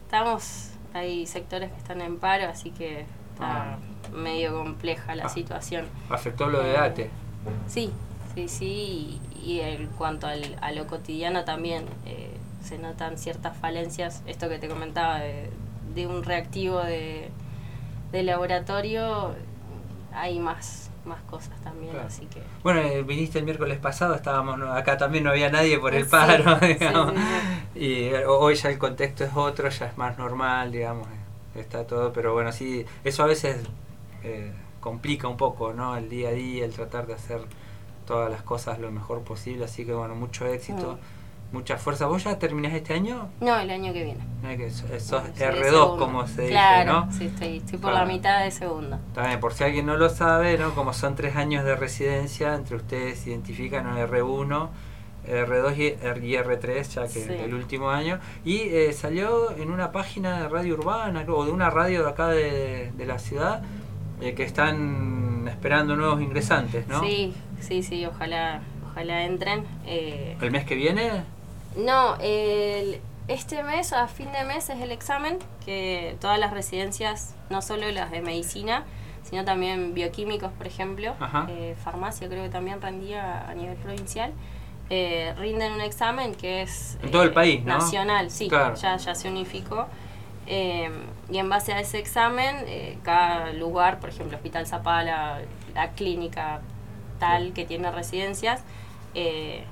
estamos, hay sectores que están en paro, así que está medio compleja la Ah. situación. ¿Afectó lo de ATE? Sí, sí, sí, y, y en cuanto al, a lo cotidiano también eh, se notan ciertas falencias, esto que te comentaba de, de un reactivo de, de laboratorio, hay más, más cosas también, Claro. así que... Bueno, eh, viniste el miércoles pasado, estábamos acá también no había nadie por el Sí, paro, digamos. sí, Y eh, hoy ya el contexto es otro, ya es más normal, digamos, eh, está todo, pero bueno, sí, eso a veces eh, complica un poco, ¿no? El día a día, el tratar de hacer todas las cosas lo mejor posible, así que bueno, mucho éxito, mucha fuerza. ¿Vos ya terminás este año? No, el año que viene. Eh, que sos sos Sí, de R2, segundo. como se Claro, dice, ¿no? sí, estoy, estoy por Claro. la mitad de segundo. También, por si alguien no lo sabe, ¿no? como son tres años de residencia, entre ustedes identifican el R1, R2 y R- y R3, ya que Sí. el último año. Y eh, salió en una página de radio urbana o de una radio de acá de, de la ciudad eh, que están esperando nuevos ingresantes, ¿no? Sí, sí, sí, ojalá, ojalá entren. Eh, ¿El mes que viene? No, el- este mes, a fin de mes, es el examen que todas las residencias, no solo las de medicina, sino también bioquímicos, por ejemplo, eh, farmacia creo que también rendía a nivel provincial, eh, rinden un examen que es En todo el eh, país, ¿no? nacional, sí, Claro. ya, ya se unificó. Eh, y en base a ese examen, eh, cada lugar, por ejemplo, Hospital Zapala, la clínica tal que tiene residencias, eh,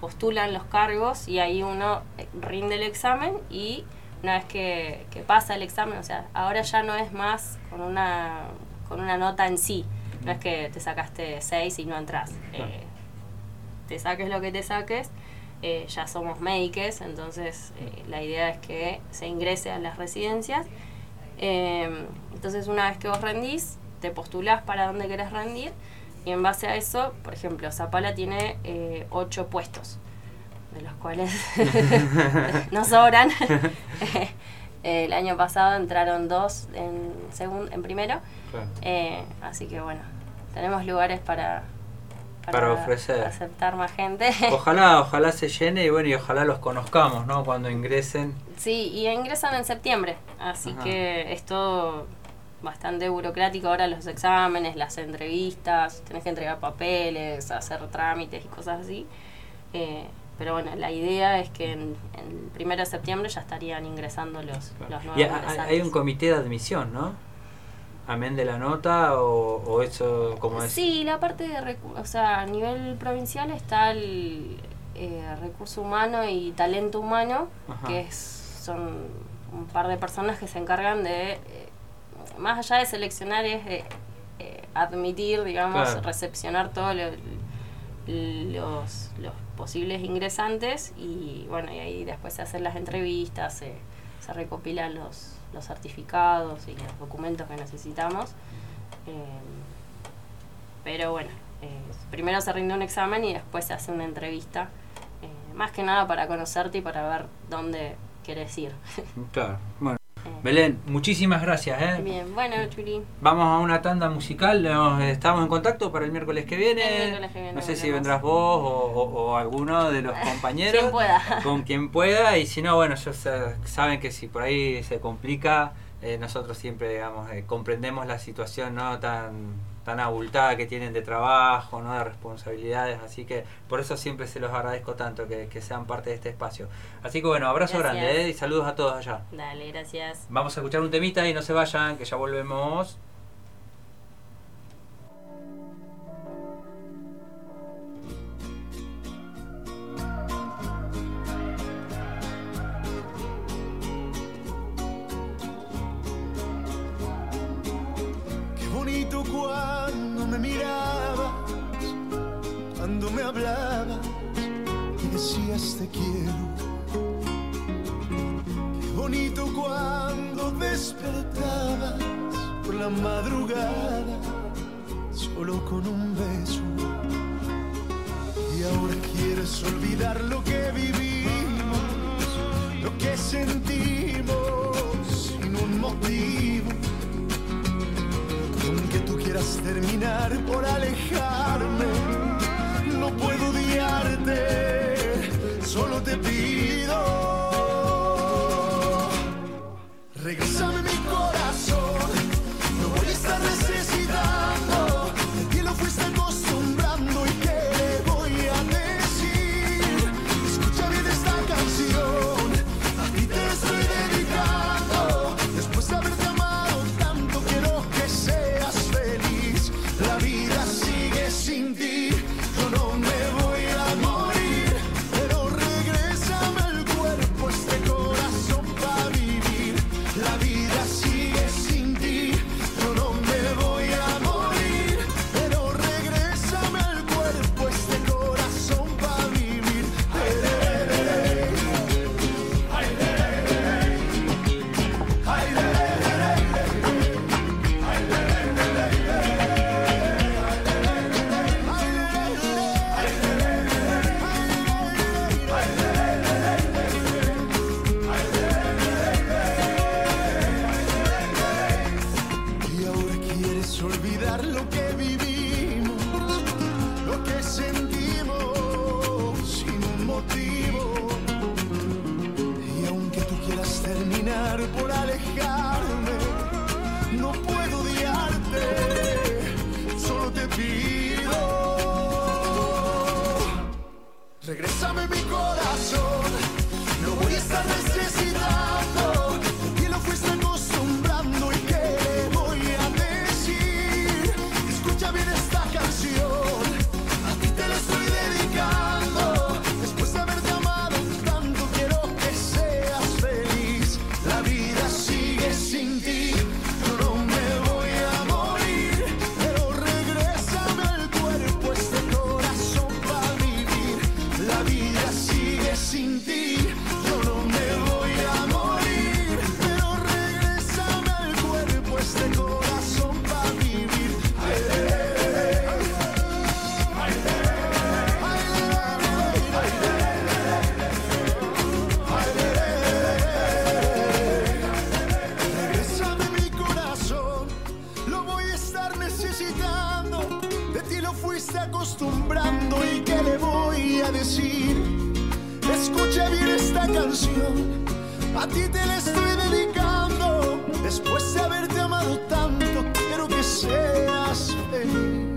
postulan los cargos y ahí uno eh, rinde el examen y una vez que, que pasa el examen, o sea, ahora ya no es más con una, con una nota en sí, no es que te sacaste 6 y no entras. Te saques lo que te saques, eh, ya somos médicos, entonces eh, la idea es que se ingrese a las residencias. Eh, entonces una vez que vos rendís, te postulás para dónde querés rendir y en base a eso, por ejemplo, Zapala tiene eh, ocho puestos, de los cuales no sobran. el año pasado entraron dos en, segun- en primero, Claro. Así que bueno, tenemos lugares para, Para ofrecer. aceptar más gente. Ojalá, ojalá se llene y bueno, y ojalá los conozcamos, ¿no? Cuando ingresen. Sí, y ingresan en septiembre, así Ajá. que es todo bastante burocrático ahora los exámenes, las entrevistas, tenés que entregar papeles, hacer trámites y cosas así. Eh, pero bueno, la idea es que en, en el primero de septiembre ya estarían ingresando los, los nuevos Y ingresantes. hay un comité de admisión, ¿no? Amén de la nota o, o eso, como es? Sí, la parte de, o sea, a nivel provincial está el eh, recurso humano y talento humano, Ajá. que es, son un par de personas que se encargan de, eh, más allá de seleccionar, es eh, eh, admitir, digamos, Claro. recepcionar todos lo- los, los posibles ingresantes y bueno, y ahí después se hacen las entrevistas, se, se recopilan los, los certificados y los documentos que necesitamos. Eh, pero bueno, eh, primero se rinde un examen y después se hace una entrevista, eh, más que nada para conocerte y para ver dónde querés ir. Claro, bueno. Belén, muchísimas gracias, ¿eh? Bien, bueno, Chuli. Vamos a una tanda musical, nos- estamos en contacto para el miércoles que viene. El miércoles que viene no sé si vendrás vos o, o- o alguno de los compañeros. Quien pueda. Con quien pueda, y si no, bueno, ellos saben que si por ahí se complica, eh, nosotros siempre, digamos, eh, comprendemos la situación no tan tan abultada que tienen de trabajo, no de responsabilidades, así que por eso siempre se los agradezco tanto que, que sean parte de este espacio. Así que bueno, abrazo Gracias. grande ¿eh? y saludos a todos allá. Dale, gracias. Vamos a escuchar un temita y no se vayan, que ya volvemos. Cuando me mirabas, cuando me hablabas y decías te quiero. Qué bonito cuando despertabas por la madrugada, solo con un beso. Y ahora quieres olvidar lo que vivimos, lo que sentimos sin un motivo. Aunque tú quieras terminar por alejarme, no puedo odiarte, solo te pido. Regresame mi corazón, no voy a estar lo que vivimos, lo que sentimos sin un motivo. Y aunque tú quieras terminar por alejarme, no puedo odiarte, solo te pido. Regrésame mi corazón, no voy a estar acostumbrando y qué le voy a decir. Escucha bien esta canción, a ti te la estoy dedicando. Después de haberte amado tanto, quiero que seas feliz.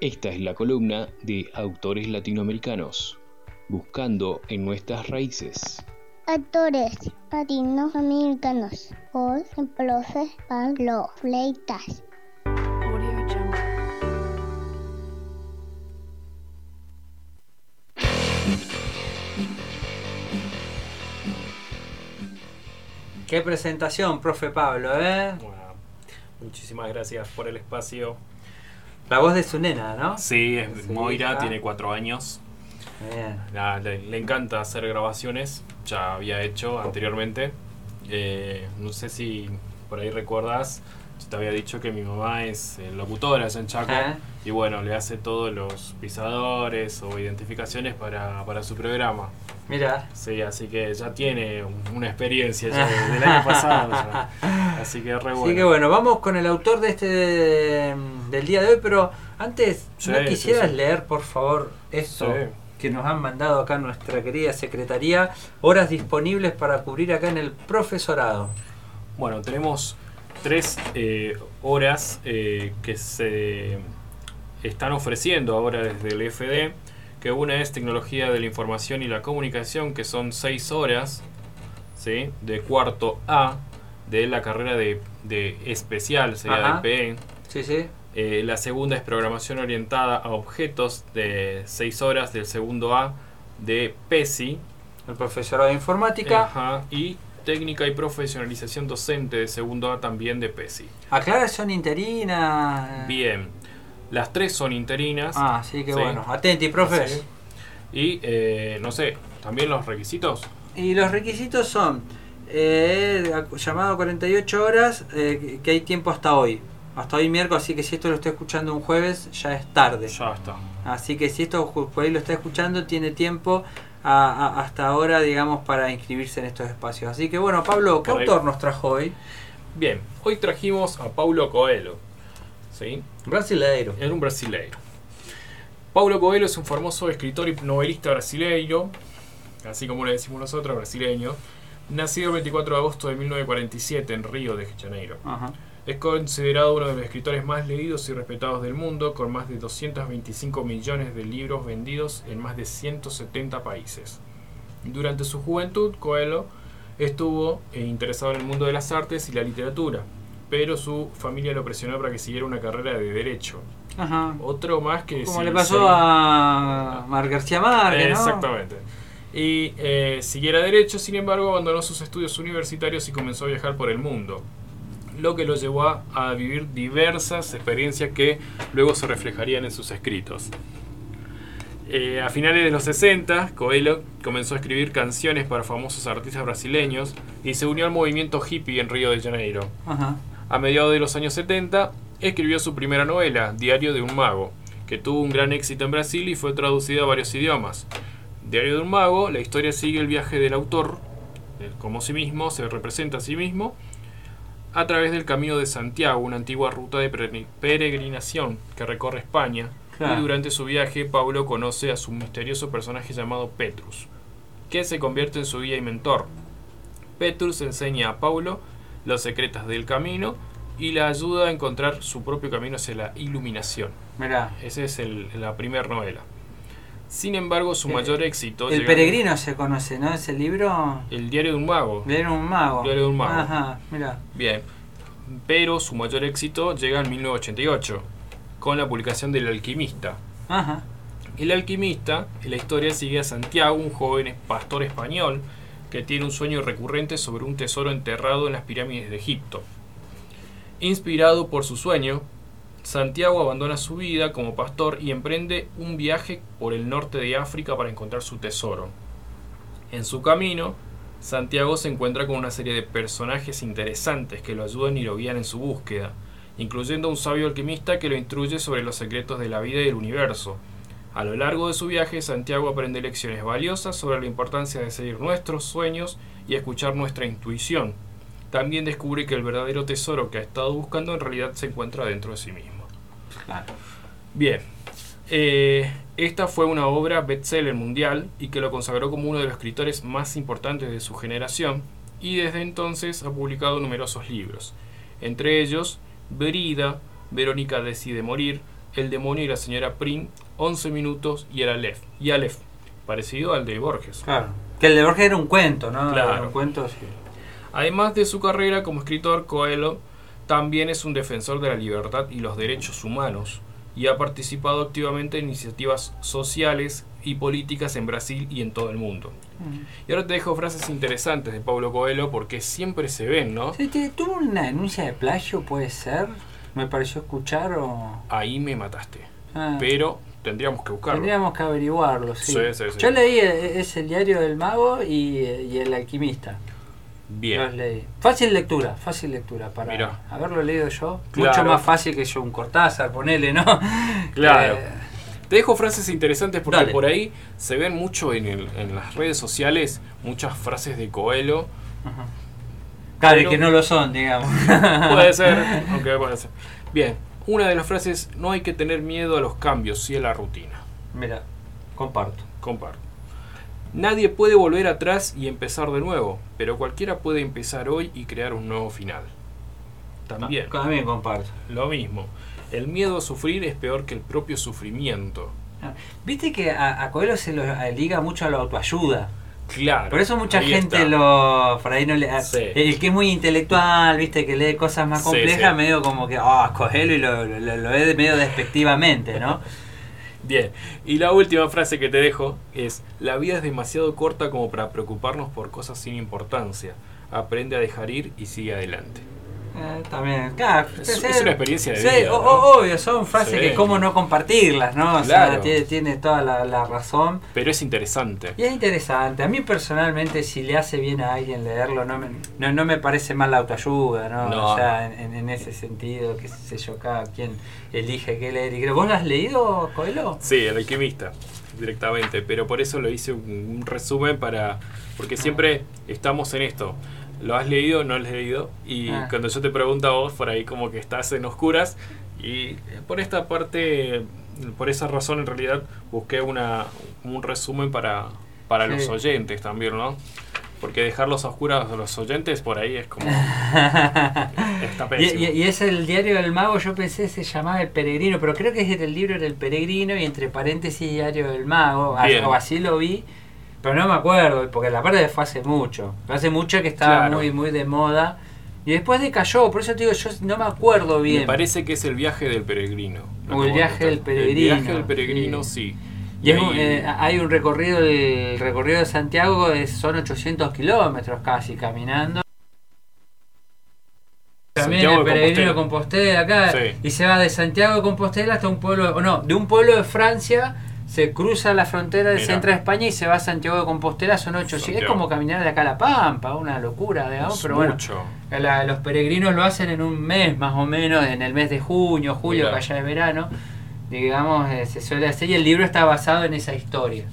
Esta es la columna de autores latinoamericanos, buscando en nuestras raíces. Actores latinoamericanos por el profe Pablo Fleitas. Qué presentación, profe Pablo, ¿eh? Muchísimas gracias por el espacio. La voz de su nena, ¿no? Sí, es Sí, Moira, hija. tiene cuatro años. La- le, le encanta hacer grabaciones, ya había hecho anteriormente. Eh, no sé si por ahí recuerdas, yo te había dicho que mi mamá es eh, locutora allá en Chaco. Y bueno, le hace todos los pisadores o identificaciones para, para su programa. Mira. Sí, así que ya tiene un- una experiencia ya del año pasado. ya. Así que re bueno. Así que bueno, vamos con el autor de este del día de hoy, pero antes, Sí, ¿no quisieras sí. leer, por favor, esto Sí. Que nos han mandado acá nuestra querida secretaría? Horas disponibles para cubrir acá en el profesorado. Bueno, tenemos tres eh, horas eh, que se están ofreciendo ahora desde el FD, que una es tecnología de la información y la comunicación, que son seis horas, ¿sí? De cuarto A, de la carrera de, de especial, sería Ajá. de PE. Sí, sí. Eh, la segunda es programación orientada a objetos de 6 horas del segundo A de PESI. El profesorado de informática. Ajá, y técnica y profesionalización docente de segundo A también de PESI. Aclara, son interinas. Bien, las tres son interinas. Ah, sí, qué bueno. Atenti, profes. Sí. Y eh, no sé, también los requisitos. Y los requisitos son eh, llamado 48 horas, eh, que hay tiempo hasta hoy. Hasta hoy miércoles, así que si esto lo está escuchando un jueves, ya es tarde. Ya está. Así que si esto por ahí lo está escuchando, tiene tiempo a- a- hasta ahora, digamos, para inscribirse en estos espacios. Así que bueno, Pablo, ¿qué Correcto. autor nos trajo hoy? Bien, hoy trajimos a Paulo Coelho. ¿sí? Brasileiro. Era un brasileiro. Paulo Coelho es un famoso escritor y novelista brasileiro, así como le decimos nosotros, brasileño, nacido el 24 de agosto de 1947 en Río de Janeiro. Ajá. Es considerado uno de los escritores más leídos y respetados del mundo, con más de 225 millones de libros vendidos en más de 170 países. Durante su juventud, Coelho estuvo eh, interesado en el mundo de las artes y la literatura, pero su familia lo presionó para que siguiera una carrera de derecho. Ajá. Otro más que Como sí, le pasó a Mar García Márquez, ¿no? Exactamente. Y eh, siguiera derecho, sin embargo, abandonó sus estudios universitarios y comenzó a viajar por el mundo. Lo que lo llevó a, a vivir diversas experiencias que luego se reflejarían en sus escritos. Eh, a finales de los 60, Coelho comenzó a escribir canciones para famosos artistas brasileños y se unió al movimiento hippie en Río de Janeiro. Ajá. A mediados de los años 70, escribió su primera novela, Diario de un Mago, que tuvo un gran éxito en Brasil y fue traducida a varios idiomas. Diario de un Mago, la historia sigue el viaje del autor, como sí mismo, se representa a sí mismo, a través del Camino de Santiago, una antigua ruta de pere- peregrinación que recorre España. Claro. Y durante su viaje, Pablo conoce a su misterioso personaje llamado Petrus, que se convierte en su guía y mentor. Petrus enseña a Paulo los secretos del camino y le ayuda a encontrar su propio camino hacia la iluminación. Mirá. Esa es el- la primera novela. Sin embargo, su El- mayor éxito... El peregrino se conoce, ¿no? Ese libro. El diario de un mago. Diario de un mago. Diario de un mago. Ajá, mira. Bien. Pero su mayor éxito llega en 1988, con la publicación del Alquimista. Ajá. El alquimista, en la historia sigue a Santiago, un joven pastor español que tiene un sueño recurrente sobre un tesoro enterrado en las pirámides de Egipto. Inspirado por su sueño, Santiago abandona su vida como pastor y emprende un viaje por el norte de África para encontrar su tesoro. En su camino, Santiago se encuentra con una serie de personajes interesantes que lo ayudan y lo guían en su búsqueda, incluyendo un sabio alquimista que lo instruye sobre los secretos de la vida y del universo. A lo largo de su viaje, Santiago aprende lecciones valiosas sobre la importancia de seguir nuestros sueños y escuchar nuestra intuición. También descubre que el verdadero tesoro que ha estado buscando en realidad se encuentra dentro de sí mismo. Bien, eh, esta fue una obra bestseller mundial y que lo consagró como uno de los escritores más importantes de su generación y desde entonces ha publicado numerosos libros, entre ellos Brida, Verónica decide morir, El demonio y la señora Prim, 11 minutos y el Aleph, y Aleph, parecido al de Borges. Claro. Que el de Borges era un cuento, ¿no? Claro. Era un cuento, sí. Además de su carrera como escritor, Coelho también es un defensor de la libertad y los derechos humanos y ha participado activamente en iniciativas sociales y políticas en Brasil y en todo el mundo. Y ahora te dejo frases interesantes de Pablo Coelho porque siempre se ven, ¿no? Sí, ¿Tuvo una denuncia de plagio, puede ser? Me pareció escuchar o... Ahí me mataste. Ah. Pero tendríamos que buscarlo. Tendríamos que averiguarlo, sí. Sí, sí. Yo leí eh, es el diario del mago y, eh, y el alquimista. Bien. Los leí. Fácil lectura, fácil lectura para Mirá. haberlo leído yo. Claro. Mucho más fácil que yo un Cortázar, ponele, ¿no? Claro. Eh, Te dejo frases interesantes porque Dale. por ahí se ven mucho en, el- en las redes sociales, muchas frases de Coelho. claro, y Pero- que no lo son, digamos. Puede ser, aunque puede ser. Bien, una de las frases, no hay que tener miedo a los cambios, sí a la rutina. Mira, comparto. Comparto. Nadie puede volver atrás y empezar de nuevo, pero cualquiera puede empezar hoy y crear un nuevo final. También. También comparto. Lo mismo. El miedo a sufrir es peor que el propio sufrimiento. Viste que a, a Coelho se lo eh, liga mucho a la autoayuda. Claro. Por eso mucha gente está. lo. Por ahí no le. Sí. El que es muy intelectual, viste, que lee cosas más complejas, sí. medio como que. Ah, Coelho y lo, lo, lo- lo ve medio despectivamente, ¿no? Bien, y la última frase que te dejo es, la vida es demasiado corta como para preocuparnos por cosas sin importancia. Aprende a dejar ir y sigue adelante. Eh, también, claro. Es- sí, es una experiencia de sí, vida, ¿no? obvio, son frases Sí. que cómo no compartirlas, ¿no? O Claro. sea, tiene, tiene toda la, la razón. Pero es interesante. Y es interesante. A mí personalmente, si le hace bien a alguien leerlo, no me, no, no me parece mal la autoayuda, ¿no? No. O sea, en, en- ese sentido, qué sé yo, cada quien elige qué leer. Y creo, ¿Vos lo has leído, Coelho? Sí, el alquimista. directamente, pero por eso lo hice un, un resumen para. Porque siempre estamos en esto. ¿Lo has leído o no lo has leído? Y Ah. cuando yo te pregunto a vos, por ahí como que estás en oscuras. Y por esta parte, por esa razón en realidad, busqué una, un resumen para, para Sí. los oyentes también, ¿no? Porque dejarlos a oscuras a los oyentes por ahí es como. está Y, y- es el diario del mago, yo pensé se llamaba El Peregrino, pero creo que es el libro del Peregrino y entre paréntesis Diario del Mago, Bien. o así lo vi, pero no me acuerdo, porque la parte fue hace mucho, hace mucho que estaba Claro. muy muy de moda y después decayó, por eso te digo, yo no me acuerdo Me bien. parece que es el viaje del peregrino. O el viaje del peregrino, El viaje del peregrino, sí. Y es ahí- un- eh, hay un recorrido, el recorrido de Santiago es, son 800 kilómetros casi caminando. También Santiago el peregrino de Compostela. Compostela acá. Sí. Y se va de Santiago de Compostela hasta un pueblo, o no, de un pueblo de Francia, se cruza la frontera del Mira. centro de España y se va a Santiago de Compostela, son 800. Es como caminar de acá a La Pampa, una locura, digamos, Es pero bueno. la- los peregrinos lo hacen en un mes más o menos, en el mes de junio, julio, Mira. que allá es verano. Digamos, eh, se suele hacer y el libro está basado en esa historia.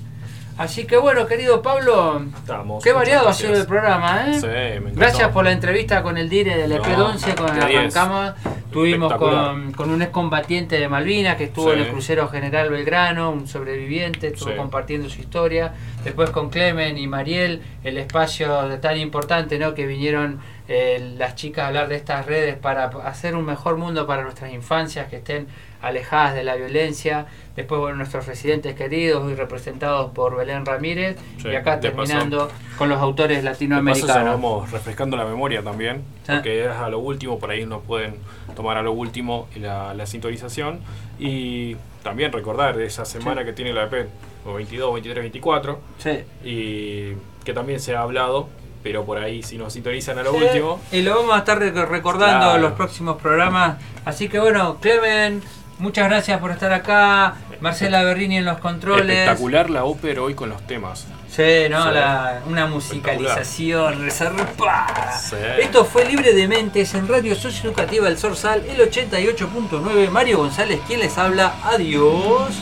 Así que bueno, querido Pablo, Estamos, qué variado ha sido el programa, ¿eh? Sí, me encantó. Gracias por la entrevista con el Dire del EP No, 11 con de 10. Arrancamos. Tuvimos con, con un excombatiente de Malvinas que estuvo Sí. en el crucero General Belgrano, un sobreviviente, estuvo Sí. compartiendo su historia. Después con Clemen y Mariel, el espacio tan importante ¿no? que vinieron eh, las chicas a hablar de estas redes para hacer un mejor mundo para nuestras infancias que estén alejadas de la violencia. Después, bueno, nuestros residentes queridos, hoy representados por Belén Ramírez. Sí, y acá paso- terminando con los autores latinoamericanos. vamos refrescando la memoria también, Sí. porque es a lo último, por ahí nos pueden tomar a lo último la, la sintonización. Y también recordar esa semana Sí. que tiene la EP, o 22, 23, 24, Sí. y que también se ha hablado, pero por ahí si nos sintonizan a lo Sí, último. Y lo vamos a estar rec- recordando Claro. en los próximos programas. Así que bueno, Clemen, muchas gracias por estar acá. Marcela Berrini en los controles. Espectacular la ópera hoy con los temas. Sí, ¿no? Sí. La- una musicalización. Sí. Esto fue Libre de Mentes en Radio Socioeducativa El Sorsal, el 88.9. Mario González, quien les habla. Adiós.